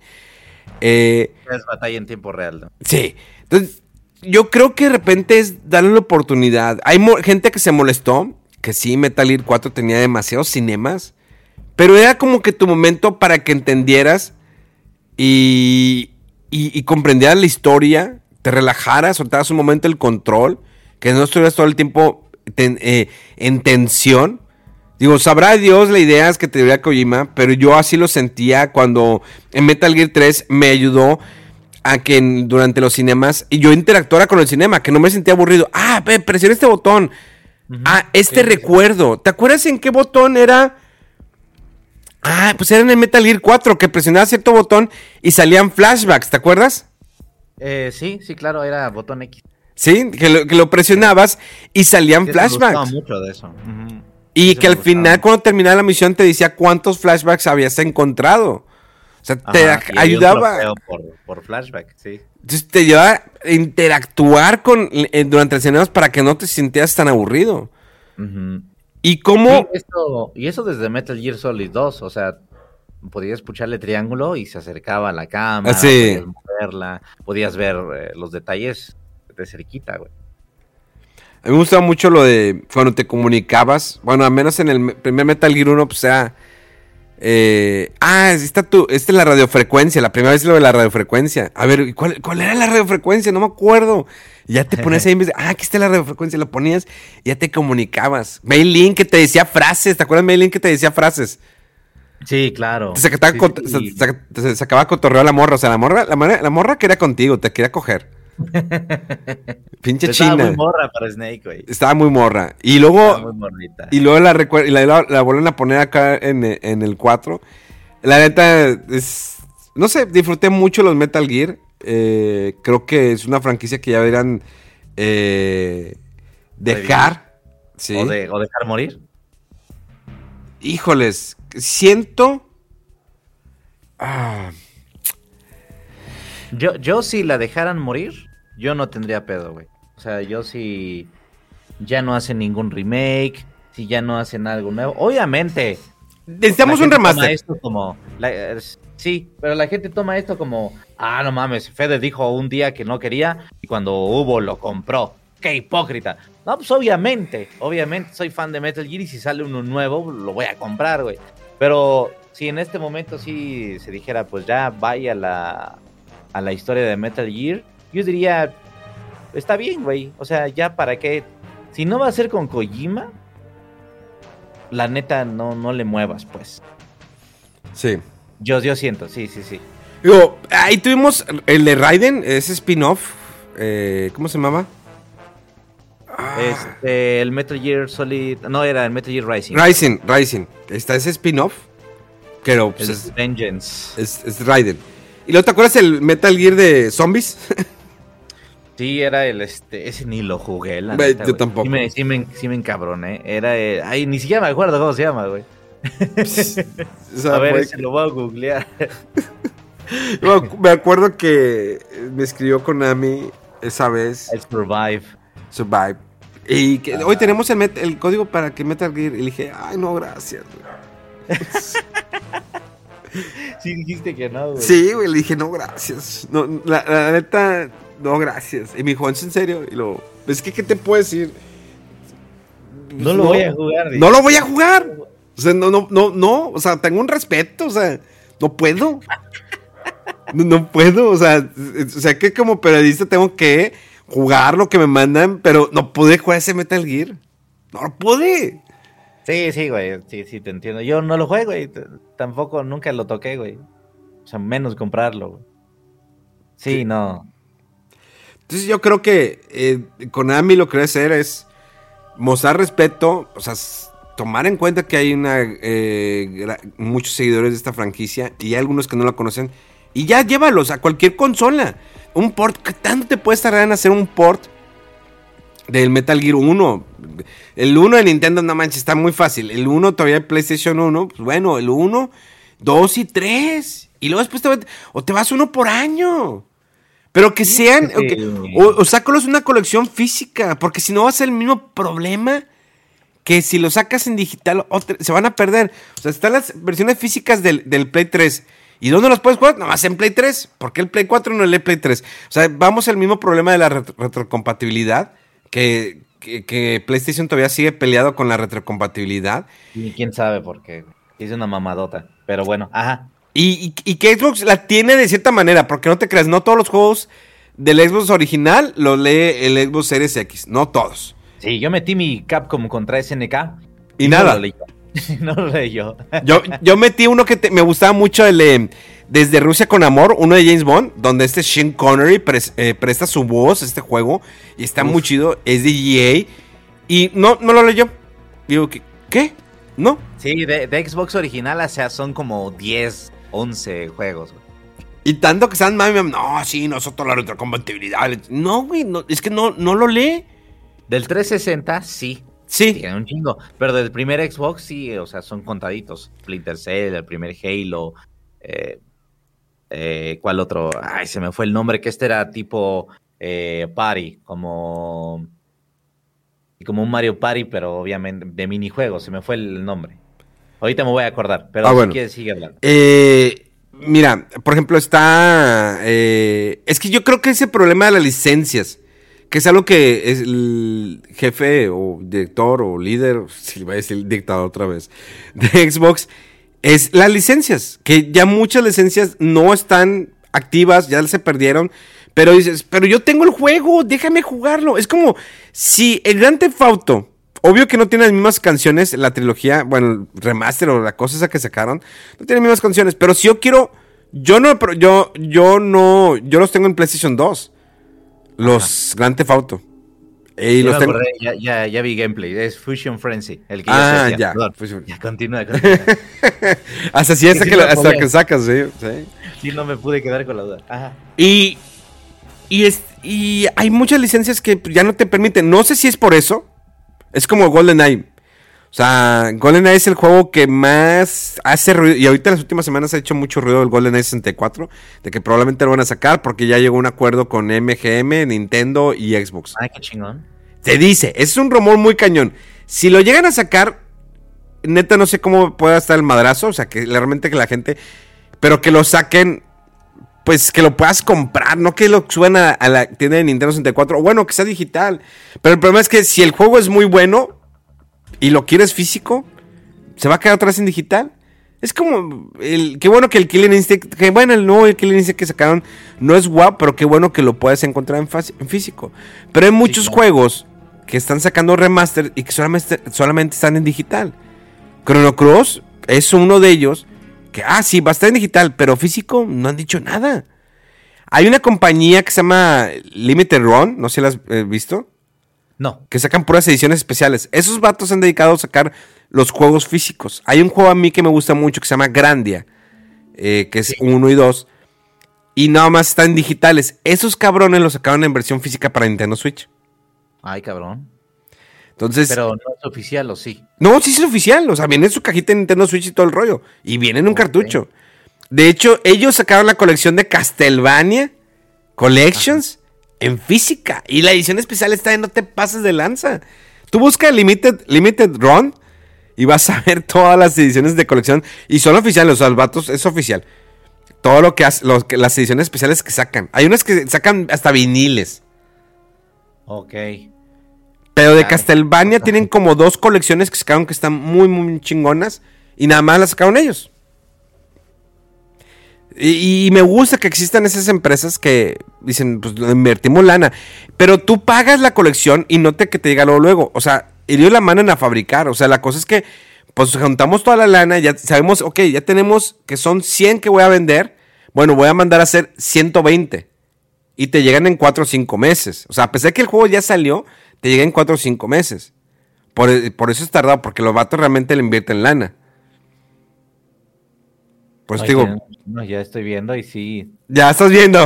Eh, Es batalla en tiempo real. ¿no? Sí. Entonces, yo creo que de repente es darle una oportunidad. Hay gente que se molestó, que sí, Metal Gear 4 tenía demasiados cinemas, pero era como que tu momento para que entendieras y, y, y comprendieras la historia, te relajaras, soltaras un momento el control, que no estuvieras todo el tiempo ten- eh, en tensión. Digo, sabrá Dios la idea es que te diría Kojima, pero yo así lo sentía cuando en Metal Gear 3 me ayudó a que en- durante los cinemas y yo interactuara con el cinema, que no me sentía aburrido. Ah, ve, presiona este botón. Ah, este recuerdo. ¿Te acuerdas en qué botón era? Ah, pues era en el Metal Gear 4 que presionaba cierto botón y salían flashbacks, ¿te acuerdas? Eh, sí, sí, claro, era botón X. Sí, que lo, que lo presionabas y salían Sí, me gustaba flashbacks. mucho de eso. Y que al final, cuando terminaba la misión, te decía cuántos flashbacks habías encontrado. O sea, te Ajá, ayudaba. Por, por flashback, sí. Entonces te llevaba a interactuar con, eh, durante las escenas para que no te sintieras tan aburrido. Y cómo. Y eso desde Metal Gear Solid 2, o sea, podías pucharle triángulo y se acercaba a la cámara, Ah, sí. podías moverla, podías ver eh, los detalles cerquita, güey. A mí me gustaba mucho lo de cuando te comunicabas. Bueno, al menos en el me- primer Metal Gear 1, pues sea. eh, ah, esta, tu, esta es la radiofrecuencia. La primera vez lo de la radiofrecuencia. A ver, ¿cuál, cuál era la radiofrecuencia? No me acuerdo. Y ya te ponías ahí en vez de, ah, aquí está la radiofrecuencia, lo ponías y ya te comunicabas. Mailin que te decía frases, ¿te acuerdas Mailin que te decía frases? Sí, claro. Te sacaba, Sí, cot- sí. se- se- te sacaba cotorreo a la morra, o sea, la morra, la morra, la morra quería contigo, te quería coger. Pinche Estaba china. muy morra para Snake, güey. Estaba muy morra. Y Estaba luego, muy morrita. y luego la, y la, la, la vuelven a poner acá en, en el 4. La neta, es, no sé, disfruté mucho los Metal Gear. Eh, creo que es una franquicia que ya deberían eh, dejar. Sí. O, de- o dejar morir. Híjoles, siento... Ah, Yo, yo si la dejaran morir, yo no tendría pedo, güey. O sea, yo si ya no hacen ningún remake, si ya no hacen algo nuevo. Obviamente. necesitamos un remaster. esto como, la- es- sí, pero la gente toma esto como, ah, no mames, Fede dijo un día que no quería y cuando hubo lo compró. ¡Qué hipócrita! No, pues obviamente, obviamente soy fan de Metal Gear y si sale uno nuevo lo voy a comprar, güey. Pero si en este momento sí se dijera, pues ya vaya la, a la historia de Metal Gear, yo diría, está bien, güey. O sea, ya para qué. Si no va a ser con Kojima, la neta no, no le muevas, pues. Sí. Yo, yo siento, sí, sí, sí. Digo, ahí tuvimos el de Raiden, ese spin-off. eh, ¿Cómo se llamaba? Ah, Este, el Metal Gear Solid. No, era el Metal Gear Rising. Rising, Rising. Está ese spin-off. Pero pues, El es, Vengeance. es, es Raiden. ¿Y luego te acuerdas el Metal Gear de zombies? Sí, era el este. Ese ni lo jugué, la Güey, neta, yo güey. tampoco. Sí me, sí me, sí me encabroné. Era. el- ay, ni siquiera me acuerdo cómo se llama, güey. O sea, A ver, ese lo voy a googlear. No, me acuerdo que me escribió Konami esa vez. El Survive. Survive. Y que hoy tenemos el, el código para que Metal Gear. Y dije, ay, no, gracias. güey". Sí, dijiste que no, güey. Sí, güey, le dije, no, gracias. No, la, la neta, no, gracias. Y me dijo, ¿es en serio? Y lo, es que, ¿qué te puedo decir? No lo voy a jugar. No lo voy a jugar. O sea, no, no, no, no. O sea, tengo un respeto. O sea, no puedo. No, no puedo. O sea, o sea, que como periodista tengo que jugar lo que me mandan, pero no pude jugar ese Metal Gear. No lo pude. Sí, sí, güey. Sí, sí, te entiendo. Yo no lo juego, güey. Tampoco nunca lo toqué, güey. O sea, menos comprarlo, güey. Sí, no. Entonces yo creo que eh, Konami lo que debe hacer es mostrar respeto, o sea, tomar en cuenta que hay una eh, muchos seguidores de esta franquicia y algunos que no la conocen y ya llévalos a cualquier consola. Un port, ¿qué tanto te puedes tardar en hacer un port del Metal Gear 1? El 1 de Nintendo, no manches, está muy fácil. El 1 todavía de PlayStation 1, pues bueno, el 1, 2 y 3. Y luego después te, va- o te vas uno por año. Pero que sean, o, o, o sácalos una colección física, porque si no va a ser el mismo problema que si lo sacas en digital, otra- se van a perder. O sea, están las versiones físicas del, del Play 3. ¿Y dónde los puedes jugar? Nomás en Play 3. ¿Por qué el Play 4 no el Play 3? O sea, vamos al mismo problema de la retro- retrocompatibilidad, que, que- que PlayStation todavía sigue peleado con la retrocompatibilidad. Y quién sabe por qué. Es una mamadota. Pero bueno, ajá. Y, y- y que Xbox la tiene de cierta manera, porque no te creas, no todos los juegos del Xbox original los lee el Xbox Series X, no todos. Sí, yo metí mi Capcom contra SNK. Y no nada. lo leí no lo leí yo. Yo, yo metí uno que te- me gustaba mucho, el de Desde Rusia con Amor, uno de James Bond, donde este Sean Connery eh, presta su voz a este juego y está muy chido, es de EA y no, no lo leyó. Digo, ¿qué? ¿Qué? ¿No? Sí, de, de Xbox original, o sea, son como 10, 11 juegos. güey. Y tanto que están mami, no, sí, nosotros la retrocompatibilidad. No, güey, no, es que no, no lo lee. Del 360, sí. Sí. Tiene un chingo. Pero del primer Xbox, sí, o sea, son contaditos. Splinter Cell, el primer Halo. Eh, eh, ¿Cuál otro? Ay, se me fue el nombre, que este era tipo eh, Party, como. Como un Mario Party, pero obviamente de minijuegos. Se me fue el nombre. Ahorita me voy a acordar, pero Ah, si bueno. quieres, sigue hablando. Eh, mira, por ejemplo, está. eh, es que yo creo que ese problema de las licencias, que es algo que es el jefe o director o líder, si voy a decir dictador otra vez, de Xbox, es las licencias. Que ya muchas licencias no están activas, ya se perdieron. Pero dices, pero yo tengo el juego, déjame jugarlo. Es como si el Grand Theft Auto, obvio que no tiene las mismas canciones, la trilogía, bueno, el remaster o la cosa esa que sacaron, no tiene las mismas canciones, pero si yo quiero, yo no, yo, yo no, yo los tengo en PlayStation 2, los Grand Theft Auto. Y los tengo, acordé, ya, ya, ya vi gameplay. Es Fusion Frenzy. El que Ah, ya, Perdón. Fusion- Ya, continúa. continúa. hasta así, hasta sí que, hasta que sacas, sí, sí. Sí, no me pude quedar con la duda. Ajá. Y, y, es- y hay muchas licencias que ya no te permiten. No sé si es por eso. Es como GoldenEye. O sea, GoldenEye es el juego que más hace ruido. Y ahorita en las últimas semanas ha hecho mucho ruido el GoldenEye 64. De que probablemente lo van a sacar porque ya llegó un acuerdo con MGM, Nintendo y Xbox. Ay, qué chingón. Se dice, es un rumor muy cañón. Si lo llegan a sacar, neta no sé cómo pueda estar el madrazo. O sea, que realmente que la gente. Pero que lo saquen. Pues que lo puedas comprar, no que lo suban a, a la tienda de Nintendo 64. O bueno, que sea digital. Pero el problema es que si el juego es muy bueno y lo quieres físico, se va a quedar vez en digital. Es como. El, qué bueno que el Killing Instinct. Que bueno, el nuevo Killing Instinct que sacaron no es guau, pero qué bueno que lo puedes encontrar en, físico. Pero hay muchos claro. juegos que están sacando remaster y que solamente, solamente están en digital. Chrono Cross es uno de ellos que, ah, sí, va a estar en digital, pero físico no han dicho nada. Hay una compañía que se llama Limited Run, no sé si la has eh, visto, No. que sacan puras ediciones especiales. Esos vatos se han dedicado a sacar los juegos físicos. Hay un juego a mí que me gusta mucho que se llama Grandia, eh, que es uno y dos, y nada más están digitales. Esos cabrones los sacaron en versión física para Nintendo Switch. Ay, cabrón. Entonces, Pero no es oficial, ¿o sí? No, sí es oficial. O sea, viene en su cajita de Nintendo Switch y todo el rollo. Y viene en un cartucho. De hecho, ellos sacaron la colección de Castlevania Collections en física. Y la edición especial está en No te pases de lanza. Tú busca Limited, Limited Run y vas a ver todas las ediciones de colección. Y son oficiales, o sea, los vatos es oficial. Todo lo que hace, que- las ediciones especiales que sacan. Hay unas que sacan hasta viniles. Ok. Pero de. Castlevania tienen como dos colecciones que sacaron que están muy, muy chingonas. Y nada más las sacaron ellos. Y, y me gusta que existan esas empresas que dicen, pues invertimos lana. Pero tú pagas la colección y no te que te diga luego, luego. O sea, ellos la mandan a fabricar. O sea, la cosa es que, pues juntamos toda la lana, ya sabemos, ok, ya tenemos que son 100 que voy a vender. Bueno, voy a mandar a hacer 120 y te llegan en 4 o 5 meses. O sea, a pesar de que el juego ya salió, te llega en 4 o 5 meses. Por, por eso es tardado, porque los vatos realmente le invierten lana. Ay, te digo, que- No, ya estoy viendo y sí. ya estás viendo.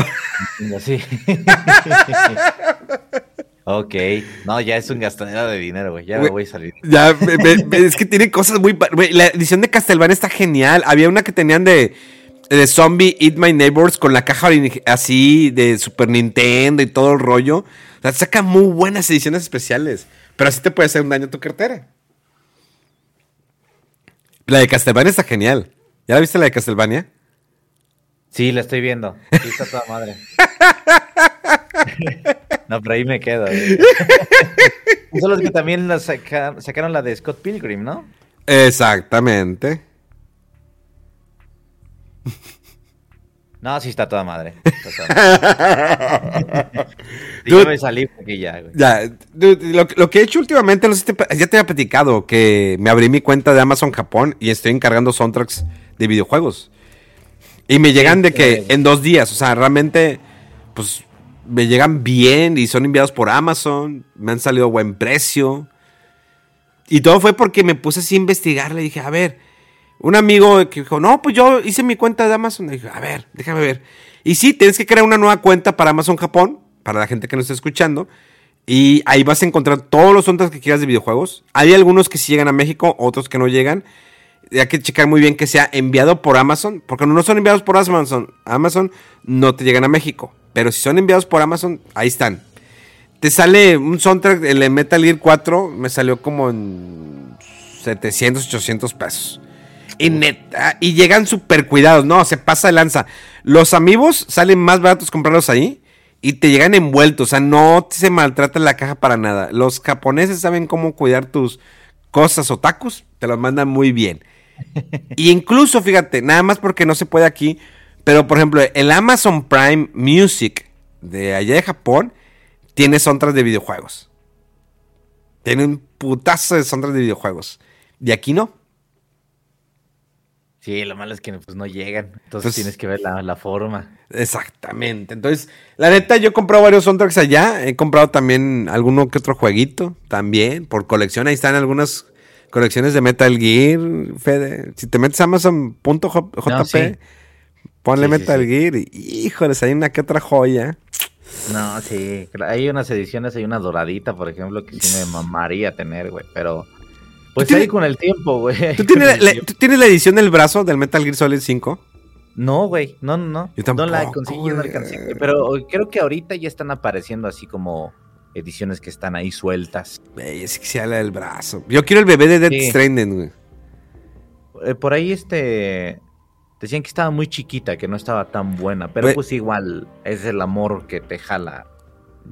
Sí. ok. No, ya es un gastadero de dinero, güey. Ya me voy a salir. Ya, es que tiene cosas muy... La edición de Castlevania está genial. Había una que tenían de, de Zombie Eat My Neighbors con la caja así de Super Nintendo y todo el rollo. O sea, saca muy buenas ediciones especiales. Pero así te puede hacer un daño a tu cartera. La de Castlevania está genial. ¿Ya la viste la de Castlevania? Sí, la estoy viendo. Sí, está toda madre. no, pero ahí me quedo. Son los que también la saca- sacaron la de Scott Pilgrim, ¿no? Exactamente. No, sí está toda madre. Yo me salí porque ya, güey. Ya, dude, lo, lo que he hecho últimamente, no sé si te- ya te había platicado, que me abrí mi cuenta de Amazon Japón y estoy encargando soundtracks de videojuegos. Y me llegan de que claro. en dos días, o sea, realmente, pues, me llegan bien y son enviados por Amazon, me han salido a buen precio. Y todo fue porque me puse así a investigar, le dije, a ver, un amigo que dijo, no, pues yo hice mi cuenta de Amazon. Dije, a ver, déjame ver. Y sí, tienes que crear una nueva cuenta para Amazon Japón, para la gente que nos está escuchando. Y ahí vas a encontrar todos los soundtracks que quieras de videojuegos. Hay algunos que sí llegan a México, otros que no llegan. Y hay que checar muy bien que sea enviado por Amazon, porque no son enviados por Amazon, Amazon no te llegan a México. Pero si son enviados por Amazon, ahí están. Te sale un soundtrack, el Metal Gear 4, me salió como en 700, 800 pesos. Y neta, y llegan súper cuidados, no, se pasa de lanza. Los amigos salen más baratos comprarlos ahí y te llegan envueltos, o sea, no se maltrata la caja para nada. Los japoneses saben cómo cuidar tus cosas otakus, te los mandan muy bien. Y incluso, fíjate, nada más porque no se puede aquí, pero por ejemplo, el Amazon Prime Music de allá de Japón tiene soundtracks de videojuegos. Tiene un putazo de soundtracks de videojuegos. Y aquí no. Sí, lo malo es que pues, no llegan. Entonces Entonces- tienes que ver la, la forma. Exactamente. Entonces, la neta, yo he comprado varios soundtracks allá. He comprado también alguno que otro jueguito. También, por colección. Ahí están algunas colecciones de Metal Gear, Fede. Si te metes a Amazon.jp, No, sí. ponle sí, Metal sí. Gear. Y, híjoles, hay una que otra joya. No, sí. Hay unas ediciones, hay una doradita, por ejemplo, que sí me mamaría tener, güey. Pero. Pues tienes- ahí con el tiempo, güey. ¿Tú tienes, la, la- tú tienes la edición del brazo del Metal Gear Solid 5? No, güey, no, no, no. Yo no la tampoco, conseguí, no alcancé. Pero creo que ahorita ya están apareciendo así como ediciones que están ahí sueltas. Es que sea la del brazo. Yo quiero el bebé de Death Sí. Stranding, güey. Eh, por ahí este decían que estaba muy chiquita, que no estaba tan buena, pero Güey. pues igual es el amor que te jala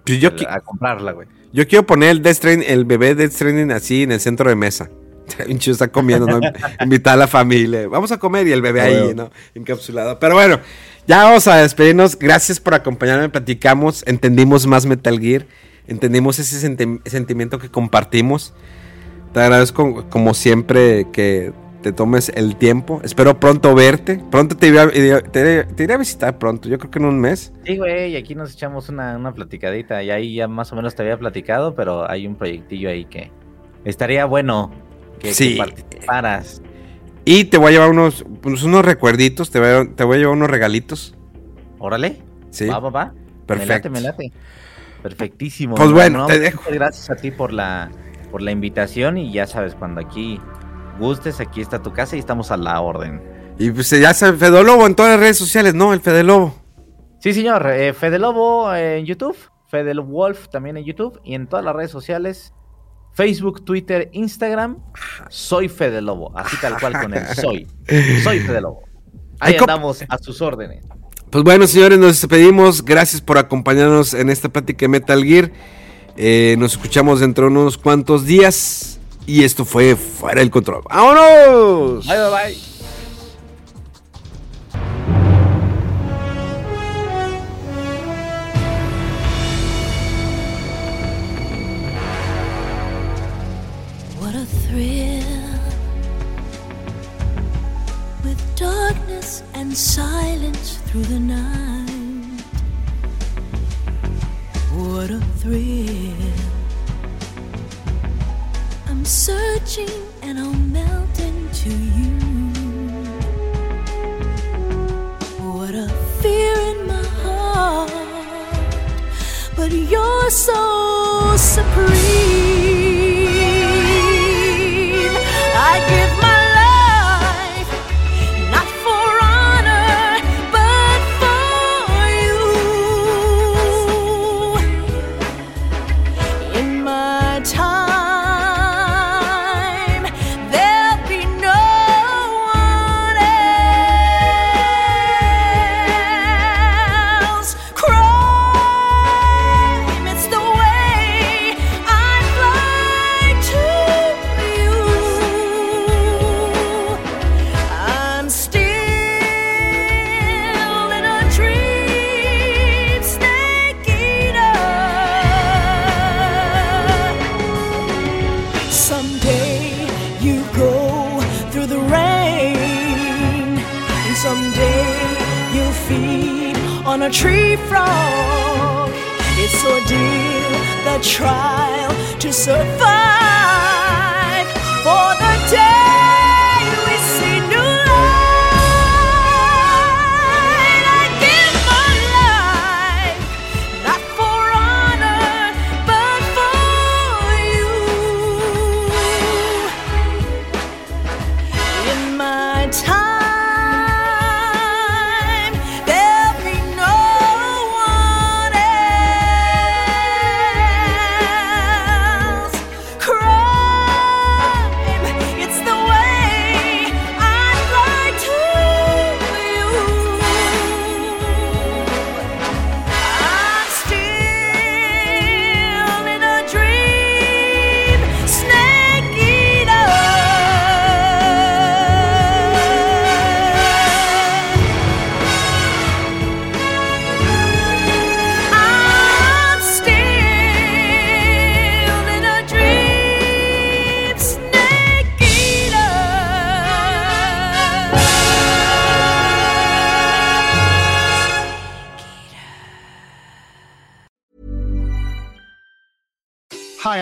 Pues yo, el- a comprarla, güey. Yo quiero poner el, Death Stranding- el bebé Death Stranding así en el centro de mesa. Chido está comiendo, ¿no? Invitar a la familia. Vamos a comer y el bebé Ah, ahí. ¿no? Encapsulado. Pero bueno, ya vamos a despedirnos. Gracias por acompañarme. Platicamos, entendimos más Metal Gear. Entendimos ese senti- sentimiento que compartimos. Te agradezco, como siempre, que te tomes el tiempo. Espero pronto verte. Pronto te iré a, te- te iré a visitar pronto. Yo creo que en un mes. Sí, güey, y aquí nos echamos una, una platicadita. Y ahí ya más o menos te había platicado, pero hay un proyectillo ahí que estaría bueno que, que Sí. participaras. Y te voy a llevar unos, pues, unos recuerditos. Te voy, a, te voy a llevar unos regalitos. Órale, Sí. va, va, va. Perfecto. Me late, me late. Perfectísimo. Pues No, bueno, no, te dejo. Gracias a ti por la, por la invitación y ya sabes, cuando aquí gustes, aquí está tu casa y estamos a la orden. Y pues ya sabes, Fede Lobo en todas las redes sociales, ¿no? El Fede Lobo. Sí, señor. Eh, Fede Lobo en YouTube, Fede Wolf también en YouTube y en todas las redes sociales. Facebook, Twitter, Instagram. Soy Fede Lobo, así tal cual con el soy. Soy Fede Lobo. Ahí andamos a sus órdenes. Pues bueno, señores, nos despedimos. Gracias por acompañarnos en esta plática de Metal Gear. Eh, nos escuchamos dentro de unos cuantos días. Y esto fue Fuera del Control. ¡Vámonos! Bye, bye, bye. What a thrill with darkness and silence through the night. What a thrill. Searching and I'll melt into you. What a fear in my heart, but you're so supreme. Trial to survive